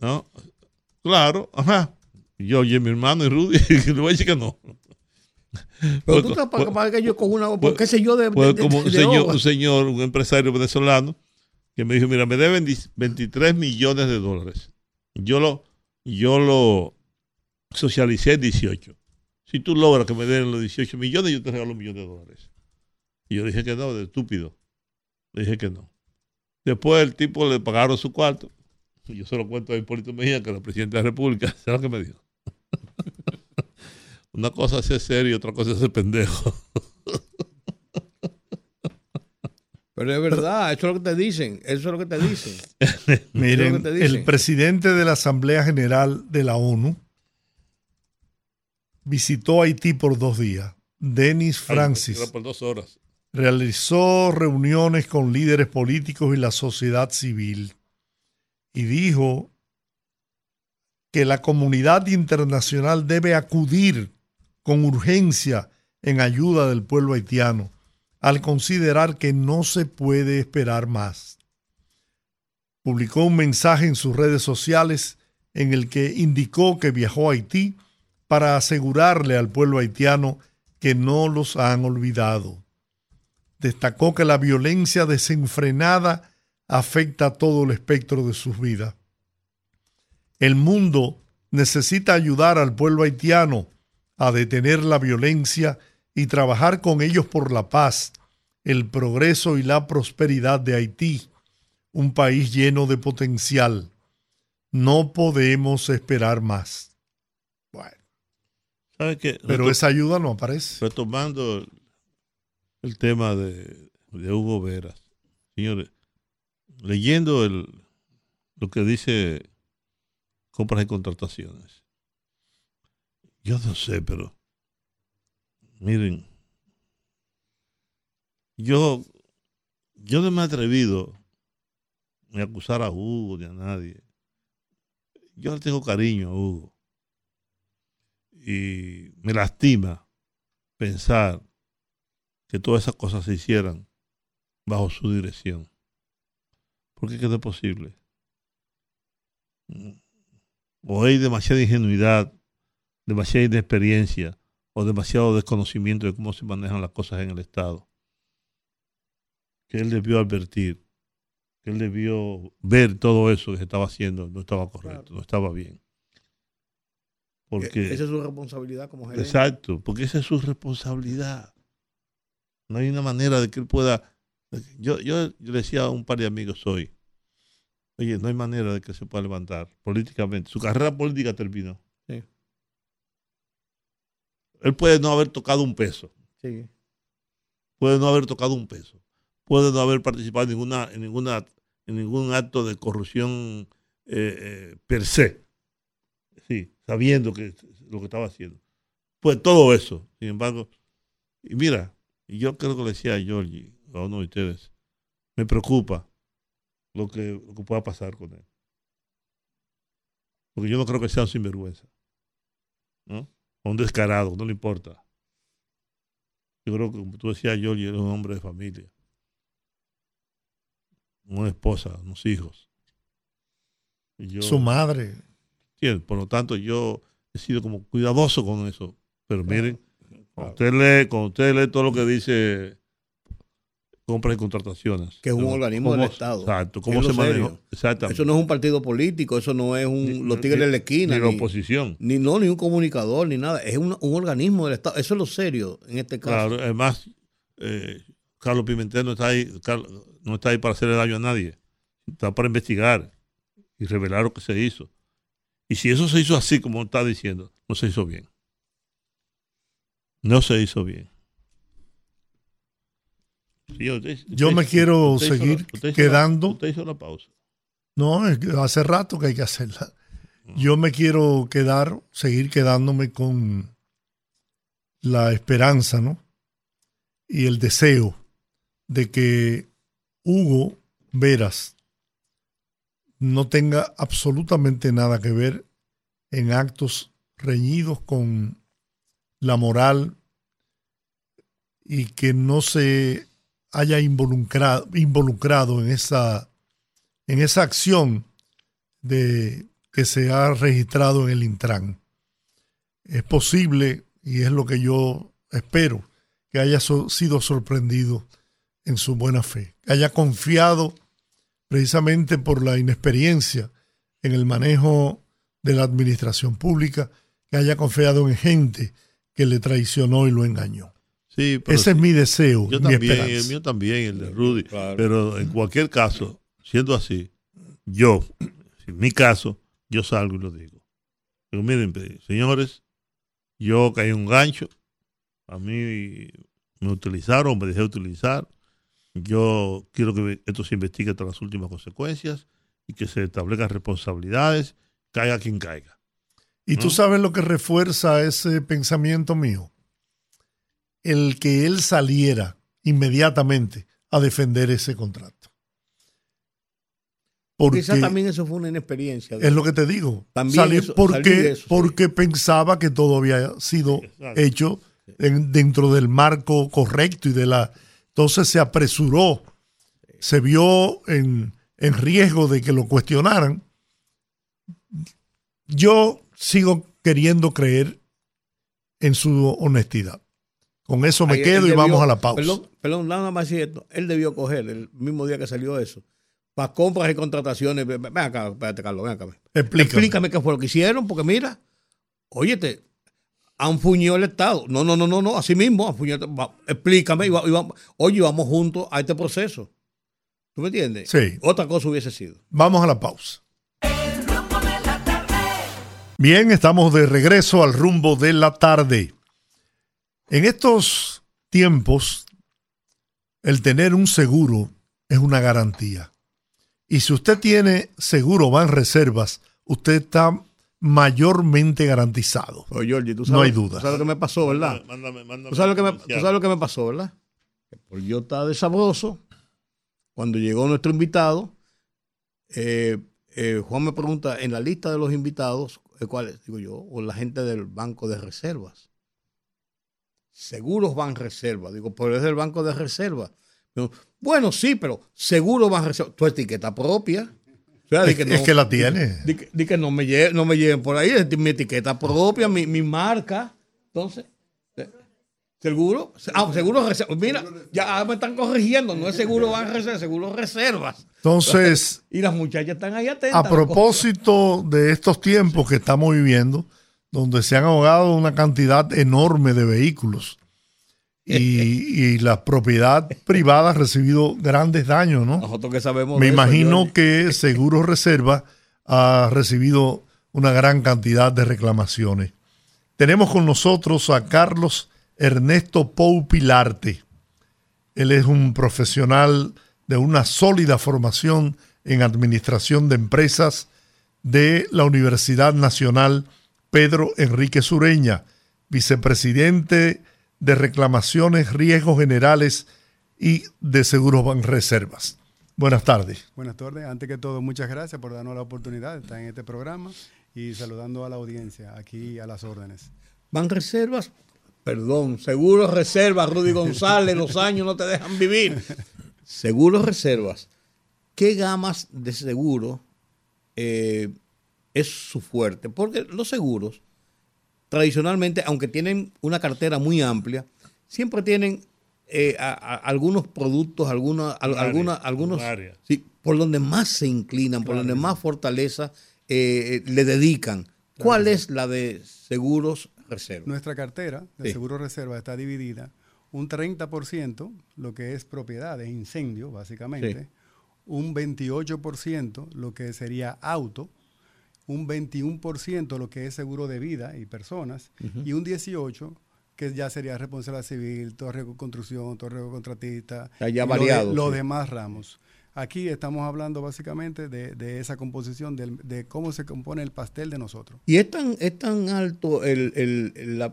Speaker 2: ¿No? Claro, ajá. Georgie es mi hermano y Rudy, le voy a decir que no.
Speaker 1: Pero
Speaker 2: Pues,
Speaker 1: tú estás
Speaker 2: pues,
Speaker 1: para, que yo con una,
Speaker 2: pues-
Speaker 1: por qué sé yo de,
Speaker 2: pues
Speaker 1: de-
Speaker 2: como un señor, un señor, un empresario venezolano, que me dijo, mira, me deben 23 millones de dólares. Yo lo, yo lo socialicé en 18. Si tú logras que me den los 18 millones, yo te regalo un millón de dólares. Y yo dije que no, de estúpido. Le dije que no. Después el tipo le pagaron su cuarto. Y yo se lo cuento a Hipólito Mejía, que era presidente de la República. ¿Sabes lo que me dijo? Una cosa es ser serio y otra cosa es ser pendejo.
Speaker 1: Pero es verdad, eso es lo que te dicen, eso es lo que te dicen.
Speaker 3: Miren,
Speaker 1: ¿Qué es lo que te dicen?
Speaker 3: el presidente de la Asamblea General de la ONU visitó Haití por dos días. Denis Francis
Speaker 2: Era por dos horas.
Speaker 3: realizó reuniones con líderes políticos y la sociedad civil y dijo que la comunidad internacional debe acudir con urgencia en ayuda del pueblo haitiano al considerar que no se puede esperar más. Publicó un mensaje en sus redes sociales en el que indicó que viajó a Haití para asegurarle al pueblo haitiano que no los han olvidado. Destacó que la violencia desenfrenada afecta todo el espectro de sus vidas. El mundo necesita ayudar al pueblo haitiano a detener la violencia y trabajar con ellos por la paz, el progreso y la prosperidad de Haití, un país lleno de potencial. No podemos esperar más. Bueno,
Speaker 2: ¿Sabe qué?
Speaker 3: pero esa ayuda no aparece.
Speaker 2: retomando el, el tema de, de Hugo Veras, señores, leyendo el, lo que dice compras y contrataciones, yo no sé, pero miren, yo, yo no me he atrevido a acusar a Hugo ni a nadie. Yo le tengo cariño a Hugo. Y me lastima pensar que todas esas cosas se hicieran bajo su dirección. Porque no es posible. O hay demasiada ingenuidad, demasiada inexperiencia o demasiado desconocimiento de cómo se manejan las cosas en el Estado. Que él debió advertir, que él debió ver todo eso que se estaba haciendo, no estaba correcto, no estaba bien. Porque
Speaker 1: Esa es su responsabilidad como gerente.
Speaker 2: Exacto, porque esa es su responsabilidad. No hay una manera de que él pueda. Yo, yo, yo decía a un par de amigos hoy, oye, no hay manera de que se pueda levantar políticamente. Su carrera política terminó.
Speaker 1: Sí.
Speaker 2: Él puede no haber tocado un peso,
Speaker 1: Sí.
Speaker 2: puede no haber tocado un peso, puede no haber participado en ninguna, en ninguna, en ningún acto de corrupción eh, eh, per se. Sabiendo que lo que estaba haciendo. Pues todo eso, sin embargo, y mira, yo creo que le decía a Georgie, a uno de ustedes, me preocupa lo que, pueda pasar con él. Porque yo no creo que sea un sinvergüenza. ¿No? O un descarado, no le importa. Yo creo que, como tú decías, Georgie, él es un hombre de familia. Una esposa, unos hijos. Yo,
Speaker 3: Su madre.
Speaker 2: ¿Entiendes? Por lo tanto, yo he sido como cuidadoso con eso. Pero miren, cuando
Speaker 1: claro.
Speaker 2: usted lee, cuando usted lee todo lo que dice compras y contrataciones.
Speaker 1: Que es un
Speaker 2: ¿no?
Speaker 1: organismo
Speaker 2: ¿Cómo-
Speaker 1: del Estado.
Speaker 2: Exacto. ¿Cómo se maneja? Exactamente.
Speaker 1: Eso no es un partido político, eso no es un,
Speaker 2: Ni-
Speaker 1: los tigres de la esquina.
Speaker 2: Ni la oposición.
Speaker 1: ni- no, ni un comunicador, ni nada. Es un, un organismo del Estado. Eso es lo serio en este caso.
Speaker 2: Claro, además, eh, Carlos Pimentel no está ahí, Car- no está ahí para hacerle daño a nadie. Está para investigar y revelar lo que se hizo. Y si eso se hizo así como está diciendo, no se hizo bien. No se hizo bien. Sí, usted-
Speaker 3: Yo
Speaker 2: usted-
Speaker 3: me quiero
Speaker 2: usted
Speaker 3: seguir
Speaker 2: la-
Speaker 3: quedando.
Speaker 2: usted hizo la pausa.
Speaker 3: No, hace rato que hay que hacerla. Yo me quiero quedar, seguir quedándome con la esperanza, ¿no? Y el deseo de que Hugo Veras no tenga absolutamente nada que ver en actos reñidos con la moral y que no se haya involucrado, involucrado en esa en esa acción de que se ha registrado en el Intran. Es posible, y es lo que yo espero, que haya sido sorprendido en su buena fe, que haya confiado precisamente por la inexperiencia en el manejo de la administración pública, que haya confiado en gente que le traicionó y lo engañó.
Speaker 2: Sí, pero
Speaker 3: Ese es mi deseo,
Speaker 2: Yo
Speaker 3: mi
Speaker 2: también,
Speaker 3: esperanza.
Speaker 2: el mío también, el de Rudy.
Speaker 1: Claro.
Speaker 2: Pero en cualquier caso, siendo así, yo, en mi caso, yo salgo y lo digo. Digo, miren, señores, yo caí en un gancho, a mí me utilizaron, me dejé utilizar. Yo quiero que esto se investigue hasta las últimas consecuencias y que se establezcan responsabilidades, caiga quien caiga.
Speaker 3: Y tú
Speaker 2: ¿no?
Speaker 3: sabes lo que refuerza ese pensamiento mío. El que él saliera inmediatamente a defender ese contrato. Porque
Speaker 1: Quizás también eso fue una inexperiencia. de-
Speaker 3: es lo que te digo.
Speaker 1: También
Speaker 3: Salir
Speaker 1: eso-
Speaker 3: porque,
Speaker 1: salir de eso, sí.
Speaker 3: porque pensaba que todo había sido
Speaker 2: Exacto.
Speaker 3: hecho en- dentro del marco correcto y de la. Entonces se apresuró, se vio en, en riesgo de que lo cuestionaran. Yo sigo queriendo creer en su honestidad. Con eso me
Speaker 1: Ahí
Speaker 3: quedo y
Speaker 1: debió-
Speaker 3: vamos a la pausa.
Speaker 1: Perdón, perdón, nada más decir esto. Él debió coger el mismo día que salió eso. Para compras y contrataciones. Ven acá, espérate, Carlos, ven acá.
Speaker 3: Explícame.
Speaker 1: Explícame qué fue lo que hicieron, porque mira, óyete, han fuñido el Estado. No, no, no, no, no, así mismo, han fuñido el- va, Explícame, y va- y vamos- oye, vamos juntos a este proceso. ¿Tú me entiendes?
Speaker 3: Sí.
Speaker 1: Otra cosa hubiese sido.
Speaker 3: Vamos a la pausa.
Speaker 6: El rumbo de la tarde.
Speaker 3: Bien, estamos de regreso al rumbo de la tarde. En estos tiempos, el tener un seguro es una garantía. Y si usted tiene seguro van reservas, usted está mayormente garantizado.
Speaker 1: Oye, Giorgi, tú
Speaker 3: No hay duda.
Speaker 1: tú sabes lo que me pasó, ¿verdad?
Speaker 2: Mándame, mándame
Speaker 1: ¿Tú sabes, lo que me, tú
Speaker 2: comercial.
Speaker 1: sabes lo que me pasó, ¿verdad? Que Por yo estaba de sabroso, cuando llegó nuestro invitado, eh, eh, Juan me pregunta, en la lista de los invitados, eh, ¿cuáles? Digo yo, o la gente del Banco de Reservas. Seguros van reservas. Digo, pero es del Banco de Reservas. Bueno, sí, pero seguro van reservas. Tu etiqueta propia. O sea, di
Speaker 3: Es,
Speaker 1: no-
Speaker 3: es que la tiene.
Speaker 1: Di que, di que no, me lleven, no me lleven por ahí, es mi etiqueta propia, mi, mi marca. Entonces, seguro, ah, seguro. Mira, ya me están corrigiendo, no es seguro van reservas, seguro reservas.
Speaker 3: Entonces,
Speaker 1: Y las muchachas están ahí atentas.
Speaker 3: a propósito de estos tiempos que estamos viviendo, donde se han ahogado una cantidad enorme de vehículos y, y la propiedad privada ha recibido grandes daños, ¿no?
Speaker 1: Nosotros que sabemos
Speaker 3: Me
Speaker 1: de
Speaker 3: imagino que Seguro Reserva ha recibido una gran cantidad de reclamaciones. Tenemos con nosotros a Carlos Ernesto Pou Pilarte. Él es un profesional de una sólida formación en administración de empresas de la Universidad Nacional Pedro Enrique Sureña, vicepresidente de reclamaciones, riesgos generales y de seguros Banreservas. Buenas tardes.
Speaker 8: Buenas tardes. Antes que todo, muchas gracias por darnos la oportunidad de estar en este programa y saludando a la audiencia aquí a las órdenes.
Speaker 1: Van reservas, perdón, seguros reservas, Rudy González, los años no te dejan vivir. Seguros reservas. ¿Qué gamas de seguro eh, es su fuerte? Porque los seguros, tradicionalmente, aunque tienen una cartera muy amplia, siempre tienen eh, a- a- algunos productos, alguna,
Speaker 2: área,
Speaker 1: alguna- algunos, sí, por donde más se inclinan, por donde más fortaleza eh, le dedican. ¿Cuál es la de seguros reservas?
Speaker 8: Nuestra cartera de
Speaker 1: Sí.
Speaker 8: seguro reserva está dividida un 30% lo que es propiedades, incendio, básicamente,
Speaker 1: Sí.
Speaker 8: un 28% lo que sería auto, un 21% lo que es seguro de vida y personas, y un 18% que ya sería responsabilidad civil, todo riesgo de construcción, todo riesgo contratista,
Speaker 1: ya
Speaker 8: de-
Speaker 1: variado,
Speaker 8: los
Speaker 1: sí.
Speaker 8: demás ramos. Aquí estamos hablando básicamente de, de esa composición, de cómo se compone el pastel de nosotros.
Speaker 1: Y es tan, es tan alto el, el- el- la,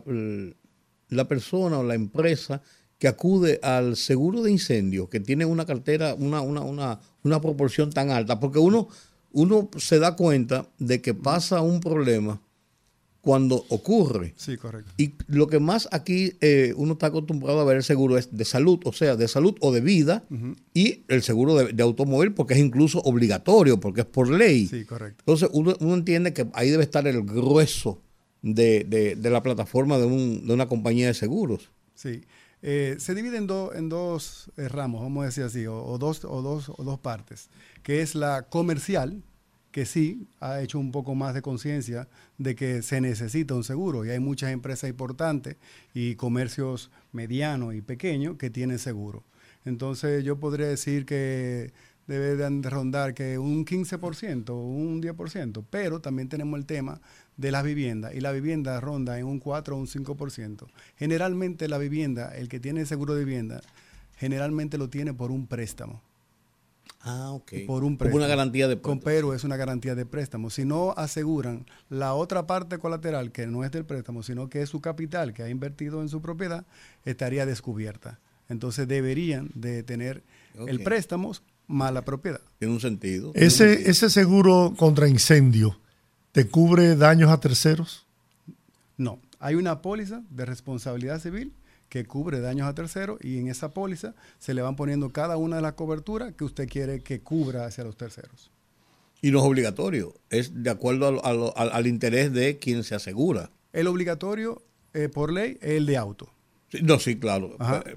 Speaker 1: la persona o la empresa que acude al seguro de incendio, que tiene una cartera, una, una, una, una proporción tan alta, porque uno, uno se da cuenta de que pasa un problema cuando ocurre.
Speaker 8: Sí, correcto.
Speaker 1: Y lo que más aquí eh, uno está acostumbrado a ver el seguro es de salud, o sea, de salud o de vida, y el seguro de, de automóvil, porque es incluso obligatorio, porque es por ley.
Speaker 8: Sí, correcto.
Speaker 1: Entonces uno, uno entiende que ahí debe estar el grueso de, de- de la plataforma de, un- de una compañía de seguros.
Speaker 8: Sí. Eh, se divide en, do- en dos eh, ramos, vamos a decir así, o, o dos, o, dos, o dos partes, que es la comercial, que sí ha hecho un poco más de conciencia de que se necesita un seguro y hay muchas empresas importantes y comercios medianos y pequeños que tienen seguro. Entonces yo podría decir que debe de rondar que un 15% o un 10%, pero también tenemos el tema de las viviendas y la vivienda ronda en un 4 o un 5%. Generalmente la vivienda, el que tiene seguro de vivienda, generalmente lo tiene por un préstamo.
Speaker 1: Ah, ok.
Speaker 8: Por un
Speaker 1: Como
Speaker 8: préstamo.
Speaker 1: una garantía de
Speaker 8: Con pero es una garantía de préstamo. Si no aseguran la otra parte colateral que no es del préstamo, sino que es su capital que ha invertido en su propiedad, estaría descubierta. Entonces deberían de tener el préstamo más la propiedad.
Speaker 1: Tiene un sentido. un
Speaker 3: Ese,
Speaker 1: sentido.
Speaker 3: ese seguro contra incendio te cubre daños a terceros.
Speaker 8: No, hay una póliza de responsabilidad civil que cubre daños a terceros y en esa póliza se le van poniendo cada una de las coberturas que usted quiere que cubra hacia los terceros.
Speaker 1: Y no es obligatorio, es de acuerdo al, al- al- al interés de quien se asegura.
Speaker 8: El obligatorio eh, por ley es el de auto.
Speaker 1: Sí, No, sí, claro.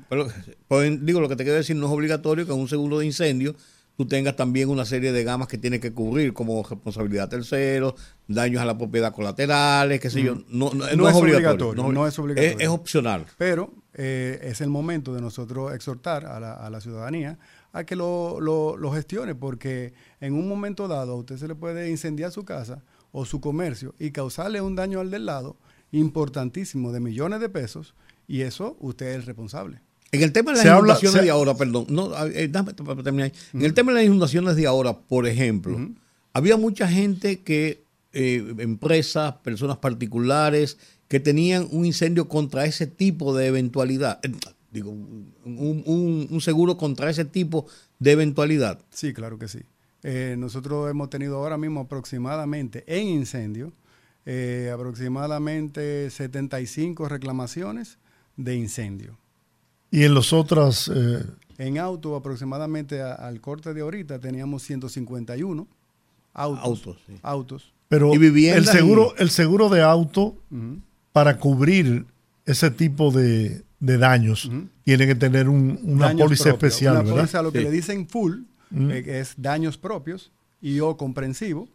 Speaker 1: Pero, pero, digo, lo que te quiero decir, no es obligatorio que en un seguro de incendio tú tengas también una serie de gamas que tienes que cubrir, como responsabilidad tercero, daños a la propiedad colaterales, qué sé yo. No, no- no es, obligatorio.
Speaker 8: no es obligatorio.
Speaker 1: Es, es opcional.
Speaker 8: Pero eh, es el momento de nosotros exhortar a la, a la ciudadanía a que lo, lo- lo gestione, porque en un momento dado a usted se le puede incendiar su casa o su comercio y causarle un daño al del lado importantísimo de millones de pesos y eso usted es el responsable.
Speaker 1: En el tema de las
Speaker 3: Se habla-
Speaker 1: inundaciones
Speaker 3: se-
Speaker 1: de ahora, perdón, no, eh, dame para terminar ahí. En el tema de las inundaciones de ahora, por ejemplo, había mucha gente que, eh, empresas, personas particulares, que tenían un incendio contra ese tipo de eventualidad. Eh, digo, un, un- un seguro contra ese tipo de eventualidad.
Speaker 8: Sí, claro que sí. Eh, nosotros hemos tenido ahora mismo aproximadamente en incendio, aproximadamente 75 reclamaciones de incendio.
Speaker 3: Y en los otros, eh,
Speaker 8: En auto, aproximadamente a- al corte de ahorita, teníamos 151 autos.
Speaker 1: Autos, sí.
Speaker 8: autos.
Speaker 3: pero
Speaker 1: Y
Speaker 3: el
Speaker 1: viviendas
Speaker 3: seguro, el seguro de auto
Speaker 8: Ujú.
Speaker 3: para cubrir ese tipo de, de daños tiene que tener un- una
Speaker 8: Daños
Speaker 3: póliza
Speaker 8: propios.
Speaker 3: especial,
Speaker 8: Una
Speaker 3: ¿verdad?
Speaker 8: póliza, lo que
Speaker 1: Sí.
Speaker 8: le dicen full, eh, que es daños propios y o comprensivo,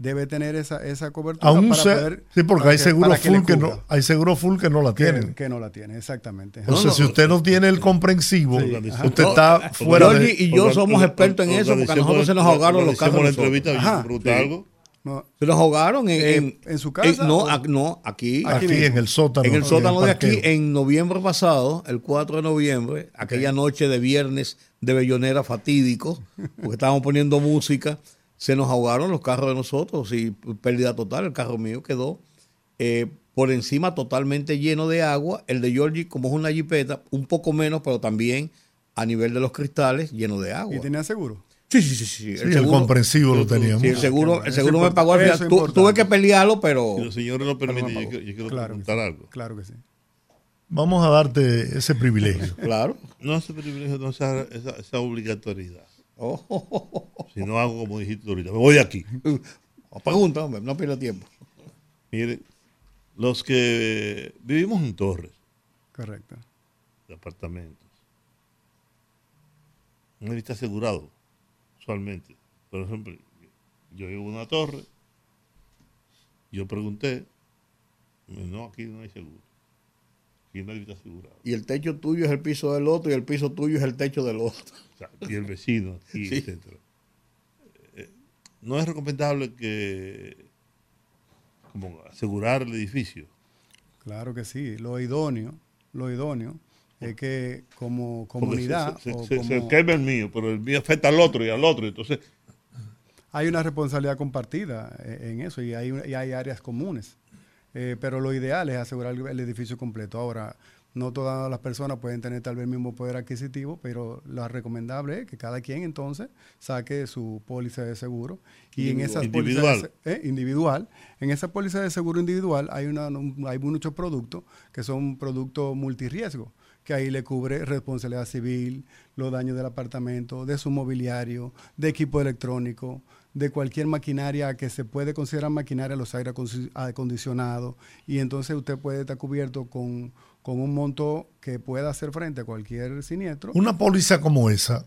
Speaker 8: debe tener esa, esa cobertura
Speaker 3: Aún
Speaker 8: para
Speaker 3: se-
Speaker 8: poder...
Speaker 3: sí, porque hay seguro
Speaker 8: que
Speaker 3: full que no, hay seguro full que no la tienen.
Speaker 8: Que, no la tiene, exactamente.
Speaker 3: Entonces,
Speaker 1: No, no,
Speaker 3: si usted no tiene el comprensivo,
Speaker 8: Sí,
Speaker 3: usted
Speaker 8: ajá.
Speaker 3: está
Speaker 1: No,
Speaker 3: fuera
Speaker 1: Jorge
Speaker 3: de...
Speaker 1: y yo somos expertos en eso porque a nosotros se nos ahogaron los carros.
Speaker 2: la entrevista,
Speaker 8: Ajá.
Speaker 2: pregunté algo.
Speaker 8: No,
Speaker 1: Se nos ahogaron en,
Speaker 8: Eh,
Speaker 1: en,
Speaker 8: ¿en su casa
Speaker 1: en- no, a- no, aquí.
Speaker 8: Aquí
Speaker 3: Aquí
Speaker 8: mismo.
Speaker 3: en el sótano.
Speaker 1: En el sótano de aquí, en noviembre pasado, el 4 de noviembre, aquella noche de viernes de Bellonera fatídico, porque estábamos poniendo música, se nos ahogaron los carros de nosotros y pérdida total. El carro mío quedó eh, por encima totalmente lleno de agua. El de Georgie, como es una jipeta, un poco menos, pero también a nivel de los cristales, lleno de agua.
Speaker 8: ¿Y tenía seguro?
Speaker 1: Sí, sí, sí. sí.
Speaker 3: Sí, el comprensivo lo teníamos.
Speaker 1: sí, el seguro, el seguro me pagó al final. Tu- tuve que pelearlo, pero...
Speaker 2: Si los señores lo permiten, yo, quiero- yo quiero
Speaker 8: Claro
Speaker 2: preguntar
Speaker 8: sí.
Speaker 2: algo.
Speaker 8: Claro que sí.
Speaker 3: Vamos a darte ese privilegio.
Speaker 1: Claro.
Speaker 2: No ese privilegio, no esa, esa, esa obligatoriedad.
Speaker 1: Oh, oh, oh, oh.
Speaker 2: Si no hago como dijiste ahorita, me voy de aquí.
Speaker 1: Pregunta, hombre, no pierda tiempo.
Speaker 2: Miren, los que vivimos en torres
Speaker 8: Correcto.
Speaker 2: de apartamentos, no está asegurado, usualmente. Por ejemplo, yo vivo en una torre, yo pregunté, me dijo, no, aquí no hay seguro. Aquí nadie está asegurado.
Speaker 1: Y el techo tuyo es el piso del otro y el piso tuyo es el techo del otro.
Speaker 2: O sea, y el vecino aquí,
Speaker 1: Sí.
Speaker 2: etcétera. Eh, no es recomendable que como asegurar el edificio.
Speaker 8: Claro que sí. Lo idóneo lo idóneo es que como comunidad
Speaker 2: se, se-
Speaker 8: o
Speaker 2: se- se
Speaker 8: como-
Speaker 2: quema el mío, pero el mío afecta al otro y al otro. Entonces,
Speaker 8: hay una responsabilidad compartida eh, en eso y hay, y hay áreas comunes. Eh, pero lo ideal es asegurar el, edificio completo. Ahora, no todas las personas pueden tener tal vez el mismo poder adquisitivo, pero lo recomendable es que cada quien entonces saque su póliza de seguro y en esas de
Speaker 2: Individual.
Speaker 8: se- eh, individual, en esa póliza de seguro individual hay una un- hay muchos productos que son productos multirriesgo que ahí le cubre responsabilidad civil, los daños del apartamento, de su mobiliario, de equipo electrónico, de cualquier maquinaria que se puede considerar maquinaria, los aire acondici- acondicionados, y entonces usted puede estar cubierto con, con un monto que pueda hacer frente a cualquier siniestro.
Speaker 3: Una póliza como esa.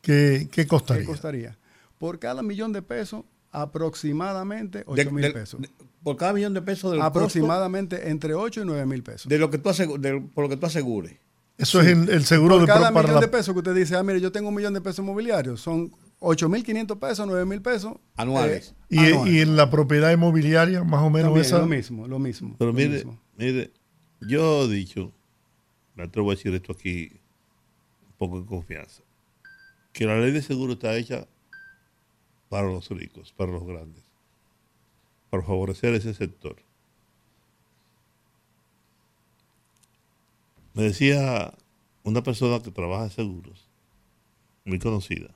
Speaker 3: ¿qué, qué
Speaker 8: ¿Qué
Speaker 3: costaría?
Speaker 8: costaría? Por cada millón de pesos, aproximadamente 8
Speaker 1: De-
Speaker 8: mil
Speaker 1: del-
Speaker 8: pesos.
Speaker 1: de- por cada millón de pesos del costo
Speaker 8: aproximadamente entre 8 y 9 mil pesos.
Speaker 1: de lo que tú asegu- de- por lo que tú asegures.
Speaker 3: Eso es el, el seguro
Speaker 8: Por
Speaker 3: de
Speaker 8: cada millón
Speaker 3: la-
Speaker 8: de pesos que usted dice, ah, mire, yo tengo un millón de pesos mobiliarios, son 8.500 pesos, 9.000 pesos.
Speaker 1: Anuales.
Speaker 8: eh,
Speaker 3: y,
Speaker 8: anuales.
Speaker 3: y en la propiedad inmobiliaria, más o menos
Speaker 8: También,
Speaker 3: esa.
Speaker 8: lo mismo, lo mismo.
Speaker 2: pero
Speaker 8: lo
Speaker 2: mire,
Speaker 8: mismo.
Speaker 2: mire, yo he dicho, me atrevo a decir esto aquí, un poco en confianza, que la ley de seguro está hecha para los ricos, para los grandes, para favorecer ese sector. Me decía una persona que trabaja en seguros, muy conocida,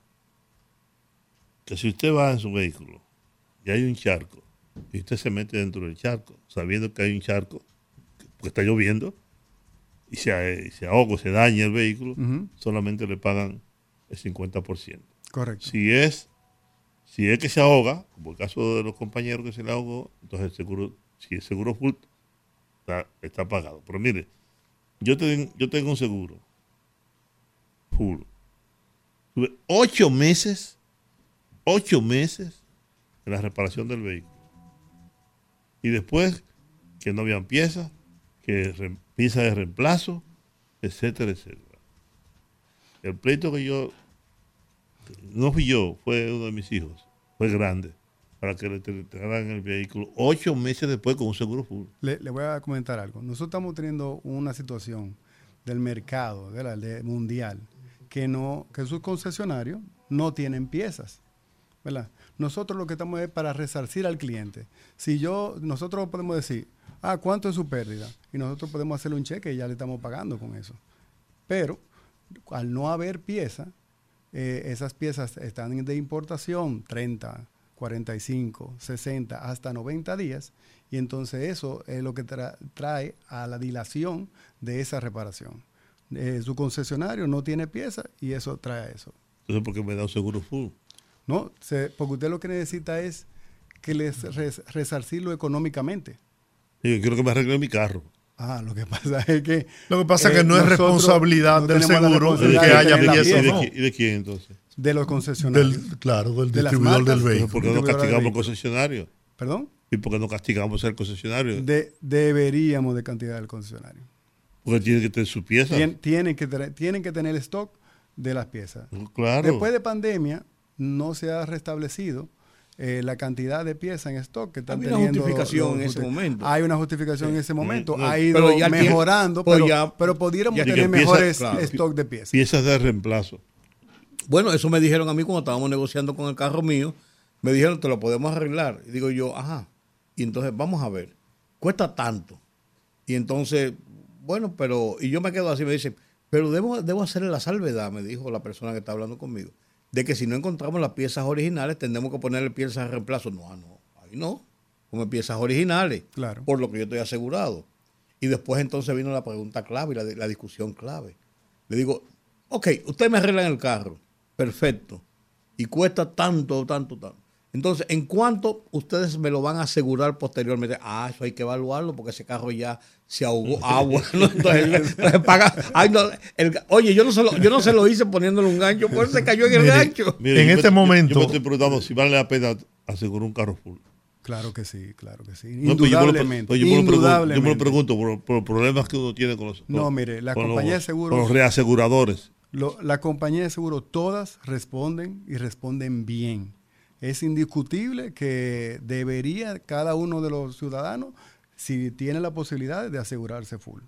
Speaker 2: que si usted va en su vehículo y hay un charco, y usted se mete dentro del charco, sabiendo que hay un charco, porque está lloviendo, y se, se ahoga o se daña el vehículo, solamente le pagan el 50%.
Speaker 8: Correcto.
Speaker 2: Si es, si es que se ahoga, como el caso de los compañeros que se le ahogó, entonces el seguro, si el seguro full, está, está pagado. Pero mire, yo, ten- yo tengo un seguro full. Tuve ocho meses, ocho meses en la reparación del vehículo. Y después que no habían piezas, que piezas de reemplazo, etcétera, etcétera. El pleito que yo no fui yo, fue uno de mis hijos, fue grande, para que le entregaran el vehículo ocho meses después con un seguro full.
Speaker 8: Le, voy a comentar algo. Nosotros estamos teniendo una situación del mercado. De- mundial que no que sus concesionarios no tienen piezas. ¿Verdad? Nosotros lo que estamos es para resarcir al cliente. Si yo, nosotros podemos decir, ah, ¿cuánto es su pérdida? Y nosotros podemos hacerle un cheque y ya le estamos pagando con eso. Pero al no haber pieza, eh, esas piezas están de importación 30, 45, 60, hasta 90 días. Y entonces eso es lo que tra- trae a la dilación de esa reparación. Eh, su concesionario no tiene pieza y eso trae eso.
Speaker 2: Entonces, ¿por qué me da un seguro full?
Speaker 8: ¿No? Se- porque usted lo que necesita es que les res- resarcirlo económicamente.
Speaker 2: Y yo quiero que me arregle mi carro.
Speaker 8: Ah, lo que pasa es que...
Speaker 3: Lo que pasa es
Speaker 8: eh,
Speaker 3: que no es responsabilidad
Speaker 8: no
Speaker 3: del seguro
Speaker 8: responsabilidad
Speaker 3: que
Speaker 8: de
Speaker 3: haya
Speaker 8: tener la
Speaker 3: pieza
Speaker 2: ¿Y de,
Speaker 8: pieza
Speaker 3: no.
Speaker 2: qui- y de quién entonces?
Speaker 8: De los concesionarios.
Speaker 3: Del, claro, del
Speaker 8: De
Speaker 3: distribuidor del
Speaker 8: marcas.
Speaker 3: Vehículo.
Speaker 2: ¿Por qué no castigamos al concesionario?
Speaker 8: ¿Perdón?
Speaker 2: ¿Y por qué no castigamos al concesionario?
Speaker 8: De- deberíamos de cantidad del concesionario.
Speaker 2: Porque tiene que tener su pieza.
Speaker 8: Tien- tienen, que, tener- tienen que tener el stock de las piezas.
Speaker 2: Claro.
Speaker 8: Después de pandemia, no se ha restablecido eh, la cantidad de piezas en stock que están
Speaker 1: Había una
Speaker 8: teniendo.
Speaker 1: justificación
Speaker 8: los
Speaker 1: en ese momento.
Speaker 8: Hay una justificación en ese momento.
Speaker 2: no,
Speaker 8: ha ido
Speaker 1: pero ya tiene-
Speaker 8: mejorando,
Speaker 1: pues
Speaker 8: pero,
Speaker 1: ya-
Speaker 8: pero pudiéramos
Speaker 1: ya-
Speaker 8: tener
Speaker 2: pieza-
Speaker 8: mejores
Speaker 1: claro.
Speaker 8: stock de piezas.
Speaker 2: Piezas de reemplazo.
Speaker 1: Bueno, eso me dijeron a mí cuando estábamos negociando con el carro mío. Me dijeron, te lo podemos arreglar. Y digo yo, ajá. Y entonces, vamos a ver. Cuesta tanto. Y entonces, bueno, pero. Y yo me quedo así, me dice, pero debo, debo hacerle la salvedad, me dijo la persona que está hablando conmigo, de que si no encontramos las piezas originales, tendremos que ponerle piezas de reemplazo. No, ah, no. Ahí no. Como piezas originales.
Speaker 8: Claro.
Speaker 1: Por lo que yo estoy asegurado. Y después entonces vino la pregunta clave y la, la discusión clave. Le digo, ok, usted me arregla en el carro, perfecto, y cuesta tanto, tanto, tanto. Entonces, ¿en cuánto ustedes me lo van a asegurar posteriormente? Ah, eso hay que evaluarlo porque ese carro ya se ahogó agua. ¿no? Entonces, entonces paga- ay, no, el- oye, yo no, se lo, yo no se lo hice poniéndole un gancho, pues se cayó en el
Speaker 3: Mire,
Speaker 1: gancho.
Speaker 2: Mire,
Speaker 3: En este
Speaker 2: me-
Speaker 3: momento-
Speaker 2: Yo, me estoy preguntando si vale la pena asegurar un carro full.
Speaker 8: Claro que sí, claro que sí.
Speaker 2: No, pero yo me lo
Speaker 8: Indudablemente.
Speaker 2: yo me lo pregunto- Yo me lo
Speaker 8: indudablemente.
Speaker 2: pregunto por, por los problemas que uno tiene con los,
Speaker 8: No, mire, la compañía
Speaker 2: los-
Speaker 8: de seguros-
Speaker 2: con los reaseguradores.
Speaker 8: Lo- la compañía de seguro, todas responden y responden bien. Es indiscutible que debería cada uno de los ciudadanos, si tiene la posibilidad, de asegurarse full.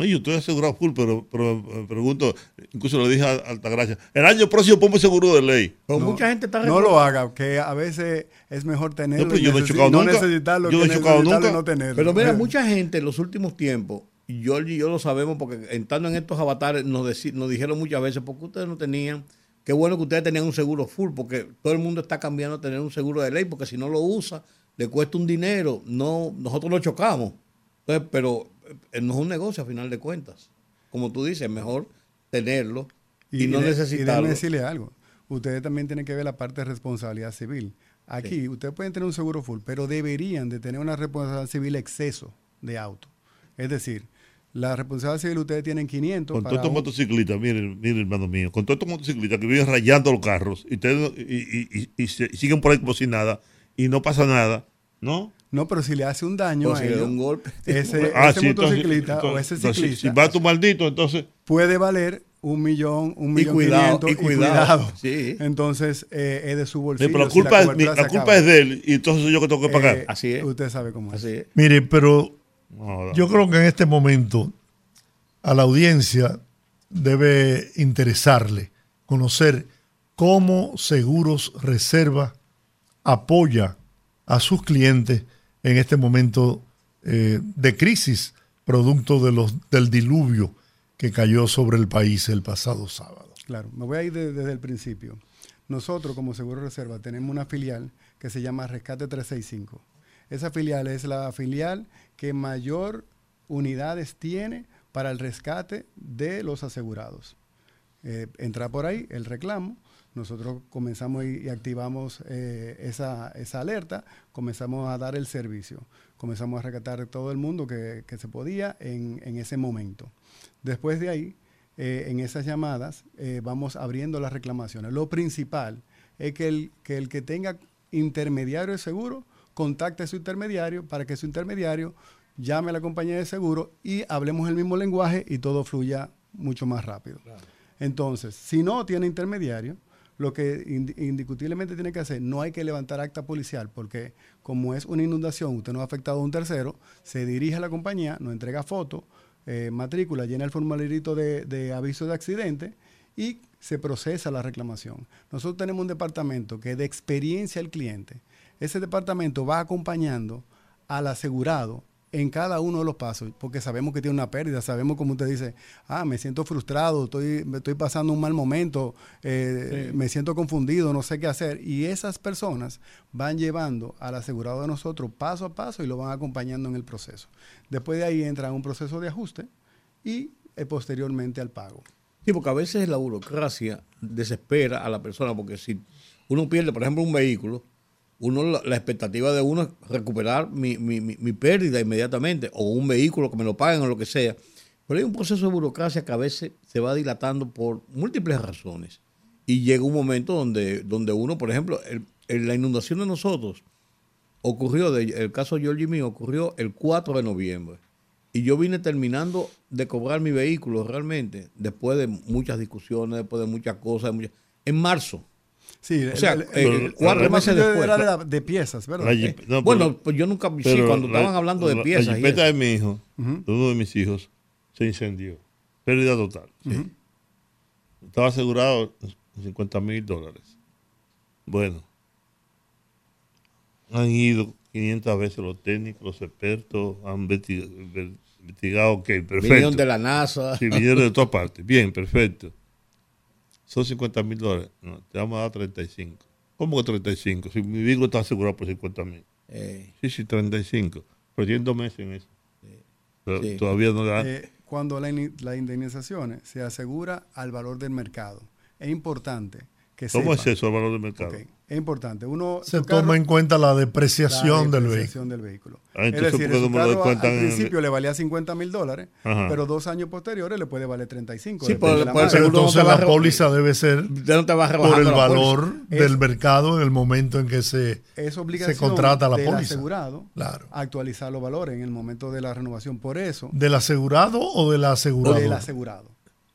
Speaker 2: Yo estoy asegurado full, pero, pero eh, pregunto, incluso lo dije a Altagracia, el año próximo pongo seguro de ley.
Speaker 1: Pero
Speaker 8: No,
Speaker 1: mucha gente está
Speaker 8: No lo haga, que a veces es mejor tenerlo
Speaker 2: No, pero yo no he
Speaker 8: necesi-
Speaker 2: chocado
Speaker 8: no
Speaker 2: nunca.
Speaker 8: necesitarlo
Speaker 2: Yo
Speaker 8: que
Speaker 2: he chocado nunca.
Speaker 8: no tenerlo.
Speaker 1: Pero mira, mucha gente en los últimos tiempos, y George y yo lo sabemos porque entrando en estos avatares nos, nos dijeron muchas veces, porque ustedes no tenían, qué bueno que ustedes tenían un seguro full, porque todo el mundo está cambiando a tener un seguro de ley, porque si no lo usa, le cuesta un dinero, no, nosotros lo chocamos. Entonces, pero eh, no es un negocio a final de cuentas. Como tú dices, es mejor tenerlo y, no
Speaker 8: de- Y
Speaker 1: necesitarlo.
Speaker 8: déjeme decirle algo. Ustedes también tienen que ver la parte de responsabilidad civil. Aquí, ustedes pueden tener un seguro full, pero deberían de tener una responsabilidad civil exceso de auto. Es decir, la responsabilidad civil ustedes tienen 500
Speaker 2: Con todos estos
Speaker 8: un-
Speaker 2: motociclistas, miren, miren, hermano mío, con todos estos motociclistas que viven rayando los carros y, ustedes, y, y- y- y se- y siguen por ahí como si nada y no pasa nada, ¿no?
Speaker 8: No, pero si le hace un daño
Speaker 1: Pues
Speaker 8: a
Speaker 1: si le da un golpe.
Speaker 8: ese,
Speaker 2: Ah,
Speaker 8: ese
Speaker 2: sí, entonces-
Speaker 8: motociclista o ese
Speaker 2: entonces,
Speaker 8: ciclista
Speaker 2: si va tu maldito, entonces
Speaker 8: puede valer un millón, un
Speaker 1: Y
Speaker 8: millón
Speaker 1: cuidado,
Speaker 8: quinientos,
Speaker 1: y cuidado. Sí.
Speaker 8: Entonces, eh, es de su
Speaker 2: Sí,
Speaker 8: bolsillo.
Speaker 2: pero la
Speaker 8: si
Speaker 2: culpa, es, la
Speaker 8: se
Speaker 2: culpa es de él y entonces soy yo que tengo que pagar.
Speaker 8: Eh,
Speaker 1: Así es.
Speaker 8: Usted sabe cómo es.
Speaker 1: Así es.
Speaker 3: Mire, pero
Speaker 2: No, no.
Speaker 3: yo creo que en este momento a la audiencia debe interesarle conocer cómo Seguros Reserva apoya a sus clientes en este momento eh, de crisis, producto de los, del diluvio que cayó sobre el país el pasado sábado.
Speaker 8: Claro, me voy a ir de- desde el principio. Nosotros como Seguro Reserva tenemos una filial que se llama Rescate 365. Esa filial es la filial que mayor unidades tiene para el rescate de los asegurados. Eh, entra por ahí el reclamo, nosotros comenzamos y, activamos eh, esa, esa alerta, comenzamos a dar el servicio, comenzamos a rescatar todo el mundo que, que se podía en, en ese momento. Después de ahí, eh, en esas llamadas, vamos abriendo las reclamaciones. Lo principal es que el que, el que tenga intermediario de seguro contacte a su intermediario para que su intermediario llame a la compañía de seguro y hablemos el mismo lenguaje y todo fluya mucho más rápido. Entonces, si no tiene intermediario, lo que ind- indiscutiblemente tiene que hacer, no hay que levantar acta policial, porque como es una inundación, usted no ha afectado a un tercero, se dirige a la compañía, nos entrega foto, eh, matrícula, llena el formularito de, de aviso de accidente y se procesa la reclamación. Nosotros tenemos un departamento que de experiencia al cliente, ese departamento va acompañando al asegurado en cada uno de los pasos, porque sabemos que tiene una pérdida, sabemos como usted dice, ah, me siento frustrado, estoy, estoy pasando un mal momento, eh, me siento confundido, no sé qué hacer. Y esas personas van llevando al asegurado de nosotros paso a paso y lo van acompañando en el proceso. Después de ahí entra un proceso de ajuste y eh, posteriormente al pago.
Speaker 1: Sí, porque a veces la burocracia desespera a la persona, porque si uno pierde, por ejemplo, un vehículo, uno la, expectativa de uno es recuperar mi, mi- mi- pérdida inmediatamente, o un vehículo que me lo paguen o lo que sea. Pero hay un proceso de burocracia que a veces se va dilatando por múltiples razones. Y llega un momento donde, donde uno, por ejemplo, el- la inundación de nosotros ocurrió, de- el caso de Georgie mío ocurrió el 4 de noviembre. Y yo vine terminando de cobrar mi vehículo realmente, después de muchas discusiones, después de muchas cosas, en marzo.
Speaker 8: Sí,
Speaker 1: O sea,
Speaker 2: el-
Speaker 1: cuatro
Speaker 2: el-
Speaker 1: meses después.
Speaker 8: era de, la- de piezas, ¿verdad?
Speaker 2: La Jeep- no,
Speaker 1: bueno,
Speaker 2: pero-
Speaker 1: pues yo nunca, sí, cuando
Speaker 2: la-
Speaker 1: estaban hablando de
Speaker 2: la-
Speaker 1: piezas.
Speaker 2: La jipeta de mi hijo, de uno de mis hijos, se incendió. Pérdida total. Estaba asegurado en 50 mil dólares. Bueno, han ido 500 veces los técnicos, los expertos, han investi- ver- investigado, ok, perfecto.
Speaker 1: Vinieron de la NASA.
Speaker 2: Sí, vinieron de todas partes. Bien, perfecto. Son 50 mil dólares. No, te vamos a dar 35. ¿Cómo que 35? Si mi vehículo está asegurado por 50 mil.
Speaker 1: Eh,
Speaker 2: Sí, sí, 35. Pero tienen dos meses en eso. Pero
Speaker 1: Sí.
Speaker 2: todavía no le dan.
Speaker 8: Eh, cuando la, ini- la indemnización se asegura al valor del mercado. Es importante que
Speaker 2: ¿Cómo es eso el valor del mercado?
Speaker 8: Es importante. Uno,
Speaker 3: Se toma
Speaker 8: carro-
Speaker 3: en cuenta la
Speaker 8: la
Speaker 3: depreciación del vehículo.
Speaker 8: del vehículo.
Speaker 2: Ah,
Speaker 8: es decir,
Speaker 2: ¿por qué
Speaker 8: su carro a- al
Speaker 2: el-
Speaker 8: principio le valía 50 mil dólares,
Speaker 2: Ajá.
Speaker 8: pero dos años posteriores le puede valer 35.
Speaker 1: Sí, por-
Speaker 8: de la.
Speaker 3: Pero
Speaker 1: no
Speaker 3: entonces la
Speaker 1: re-
Speaker 3: póliza debe ser
Speaker 1: ya no te vas
Speaker 3: por el valor
Speaker 8: Es-
Speaker 3: del mercado en el momento en que se,
Speaker 8: es obligación
Speaker 3: se contrata la
Speaker 8: del
Speaker 3: póliza.
Speaker 8: asegurado
Speaker 3: Claro.
Speaker 8: actualizar los valores en el momento de la renovación. Por eso,
Speaker 3: ¿Del asegurado o del asegurado?
Speaker 8: del asegurado.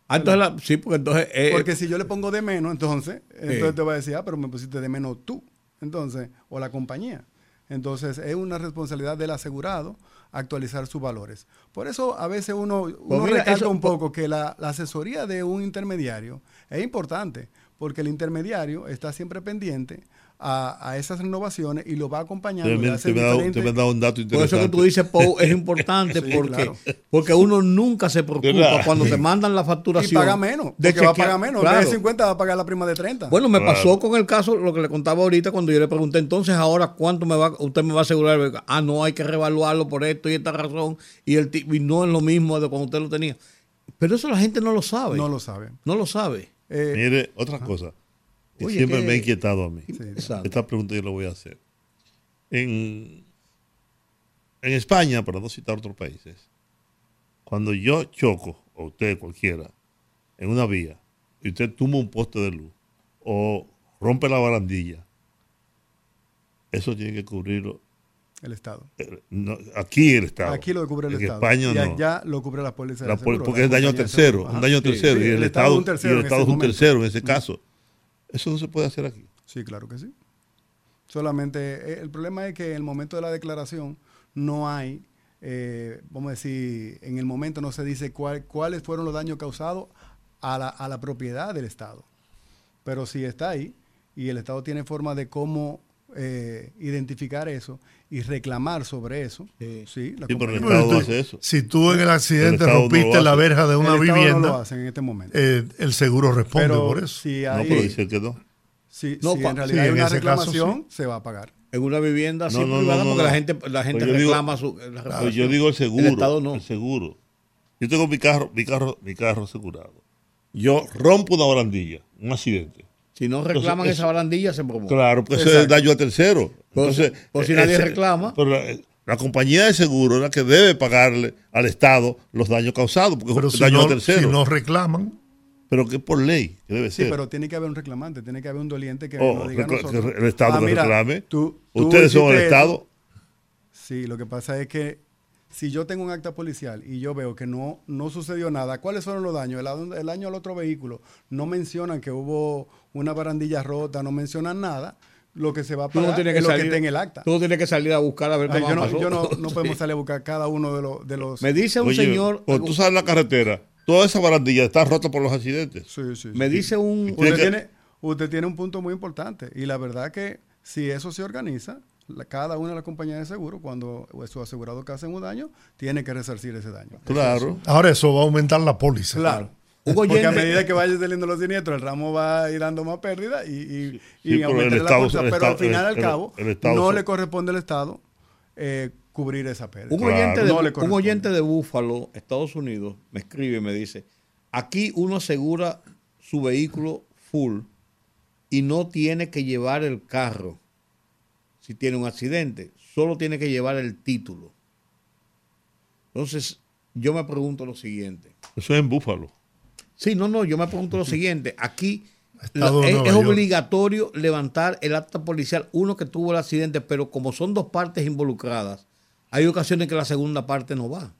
Speaker 1: Ah, entonces la- sí, porque entonces. eh,
Speaker 8: Porque si yo le pongo de menos, entonces, entonces te va a decir, ah, pero me pusiste de menos tú, entonces, o la compañía. Entonces, es una responsabilidad del asegurado actualizar sus valores. Por eso a veces uno, uno
Speaker 1: Pues mira,
Speaker 8: recalca
Speaker 1: eso-
Speaker 8: un poco que la, la asesoría de un intermediario es importante, porque el intermediario está siempre pendiente a, a esas renovaciones y lo va acompañando.
Speaker 2: Usted me,
Speaker 8: hace
Speaker 2: dado un dato
Speaker 1: Por eso que tú dices, Pau, es importante
Speaker 8: Sí,
Speaker 1: porque,
Speaker 8: claro.
Speaker 1: porque uno nunca se preocupa cuando
Speaker 2: Sí.
Speaker 1: te mandan la
Speaker 8: y
Speaker 1: facturación.
Speaker 8: paga menos,
Speaker 1: de
Speaker 8: porque va a pagar menos.
Speaker 1: Claro.
Speaker 8: De 50 va a pagar la prima de 30.
Speaker 1: Bueno, me
Speaker 2: Claro.
Speaker 1: pasó con el caso, lo que le contaba ahorita, cuando yo le pregunté, entonces ahora cuánto me va, usted me va a asegurar. Ah, no, hay que revaluarlo por esto y esta razón, y, el, y no es lo mismo de cuando usted lo tenía. Pero eso la gente no lo sabe.
Speaker 8: no lo sabe.
Speaker 1: No lo sabe.
Speaker 8: Eh,
Speaker 2: Mire, otra cosa. que
Speaker 1: Oye,
Speaker 2: siempre
Speaker 1: que-
Speaker 2: me ha inquietado a mí. Esta pregunta yo la voy a hacer. En, en España, para no citar otros países, cuando yo choco, o usted cualquiera, en una vía, y usted tumba un poste de luz o rompe la barandilla, eso tiene que cubrirlo
Speaker 8: el Estado.
Speaker 2: eh, no, aquí el Estado.
Speaker 8: Aquí lo cubre el
Speaker 2: en
Speaker 8: Estado.
Speaker 2: España
Speaker 8: y
Speaker 2: no.
Speaker 8: allá lo cubre la póliza de seguro,
Speaker 2: porque es daño tercero, un daño tercero, y el, Estado,
Speaker 8: es un
Speaker 2: y
Speaker 8: tercero
Speaker 2: el
Speaker 8: en
Speaker 2: Estado
Speaker 8: ese
Speaker 2: es un tercero en ese caso. Eso no se puede hacer aquí.
Speaker 8: Sí, claro que sí. Solamente eh, el problema es que en el momento de la declaración no hay, eh, vamos a decir, en el momento no se dice cuál- cuáles fueron los daños causados a la, a la propiedad del Estado. Pero si está ahí y el Estado tiene forma de cómo eh, identificar eso y reclamar sobre eso,
Speaker 1: Sí.
Speaker 8: sí, la
Speaker 2: Sí, pero el Estado hace eso.
Speaker 3: Si tú en el accidente
Speaker 2: no
Speaker 3: rompiste la verja de una
Speaker 8: el
Speaker 3: vivienda,
Speaker 8: no lo hace en este momento.
Speaker 3: eh, el seguro responde
Speaker 8: pero
Speaker 3: por eso.
Speaker 8: si
Speaker 2: No,
Speaker 8: hay,
Speaker 2: pero dice que no.
Speaker 8: si,
Speaker 1: No,
Speaker 8: en realidad
Speaker 3: sí,
Speaker 8: hay
Speaker 3: en
Speaker 8: una
Speaker 3: caso,
Speaker 8: reclamación, se va a pagar.
Speaker 1: En una vivienda
Speaker 2: No, no,
Speaker 1: privada,
Speaker 2: no, no,
Speaker 1: porque
Speaker 2: no.
Speaker 1: la gente, la gente
Speaker 2: yo digo-
Speaker 1: reclama su. la
Speaker 2: Pues yo digo el seguro.
Speaker 1: El Estado no.
Speaker 2: El seguro. Yo tengo mi carro, mi carro, mi carro asegurado. Yo rompo una barandilla, un accidente.
Speaker 1: Si no reclaman
Speaker 2: Entonces,
Speaker 1: esa barandilla, se promueve.
Speaker 2: Claro, porque eso es
Speaker 8: Exacto.
Speaker 2: daño a tercero.
Speaker 1: Pues-
Speaker 2: Entonces,
Speaker 1: pues si nadie
Speaker 2: ese-
Speaker 1: reclama.
Speaker 2: Pero la, la compañía de seguro es la que debe pagarle al Estado los daños causados, porque
Speaker 3: Pero
Speaker 2: es
Speaker 3: si
Speaker 2: daño
Speaker 3: no,
Speaker 2: a tercero.
Speaker 3: si no reclaman,
Speaker 2: Pero que por ley, que debe
Speaker 8: Sí,
Speaker 2: ser.
Speaker 8: pero tiene que haber un reclamante, tiene que haber un doliente que
Speaker 2: Oh,
Speaker 8: diga
Speaker 2: que- el Estado
Speaker 8: "Ah,
Speaker 2: que
Speaker 8: mira,
Speaker 2: reclame.
Speaker 8: tú- tú
Speaker 2: Ustedes son el
Speaker 8: hiciste eso".
Speaker 2: Estado.
Speaker 8: Sí, lo que pasa es que si yo tengo un acta policial y yo veo que no, no sucedió nada, ¿cuáles fueron los daños? El, el daño al otro vehículo. No mencionan que hubo una barandilla rota, no mencionan nada. Lo que se va a
Speaker 1: Tú no
Speaker 8: pagar
Speaker 1: tienes que
Speaker 8: es lo que
Speaker 1: salir,
Speaker 8: está en el acta.
Speaker 1: tú no tienes que salir a buscar a ver
Speaker 8: Ay, yo no,
Speaker 1: pasó.
Speaker 8: yo no, no podemos
Speaker 1: Sí.
Speaker 8: salir a buscar cada uno de los... De los
Speaker 1: Me dice un
Speaker 2: Oye,
Speaker 1: señor.
Speaker 2: Cuando tú sales en la carretera, toda esa barandilla está rota por los accidentes.
Speaker 8: Sí, sí,
Speaker 1: Me
Speaker 8: sí.
Speaker 1: dice un.
Speaker 2: Tiene
Speaker 8: Usted
Speaker 2: que-
Speaker 8: tiene, usted tiene un punto muy importante y la verdad que si eso se organiza, la- cada una de las compañías de seguro, cuando su asegurado que hacen un daño, tiene que resarcir ese daño.
Speaker 2: Claro.
Speaker 3: ahora eso va a aumentar la póliza.
Speaker 8: Claro.
Speaker 1: Un
Speaker 8: Porque a medida que vaya saliendo los siniestros, el ramo va a ir dando más pérdida y, y, y
Speaker 2: Sí, pero
Speaker 8: aumentar
Speaker 2: el
Speaker 8: la
Speaker 2: el
Speaker 8: Pero
Speaker 2: Estado-
Speaker 8: al final, al
Speaker 2: el-
Speaker 8: cabo,
Speaker 2: el Estado
Speaker 8: no le corresponde al Estado eh, cubrir esa pérdida.
Speaker 1: Un,
Speaker 2: Claro.
Speaker 1: oyente de,
Speaker 8: No
Speaker 1: un oyente de Búfalo, Estados Unidos, me escribe y me dice, aquí uno asegura su vehículo full y no tiene que llevar el carro si tiene un accidente, solo tiene que llevar el título. Entonces, yo me pregunto lo siguiente.
Speaker 2: Eso es en Búfalo.
Speaker 1: Sí, no, no, yo me pregunto lo siguiente. Aquí la- es, obligatorio levantar el acta policial, uno que tuvo el accidente, pero como son dos partes involucradas, hay ocasiones que la segunda parte no va.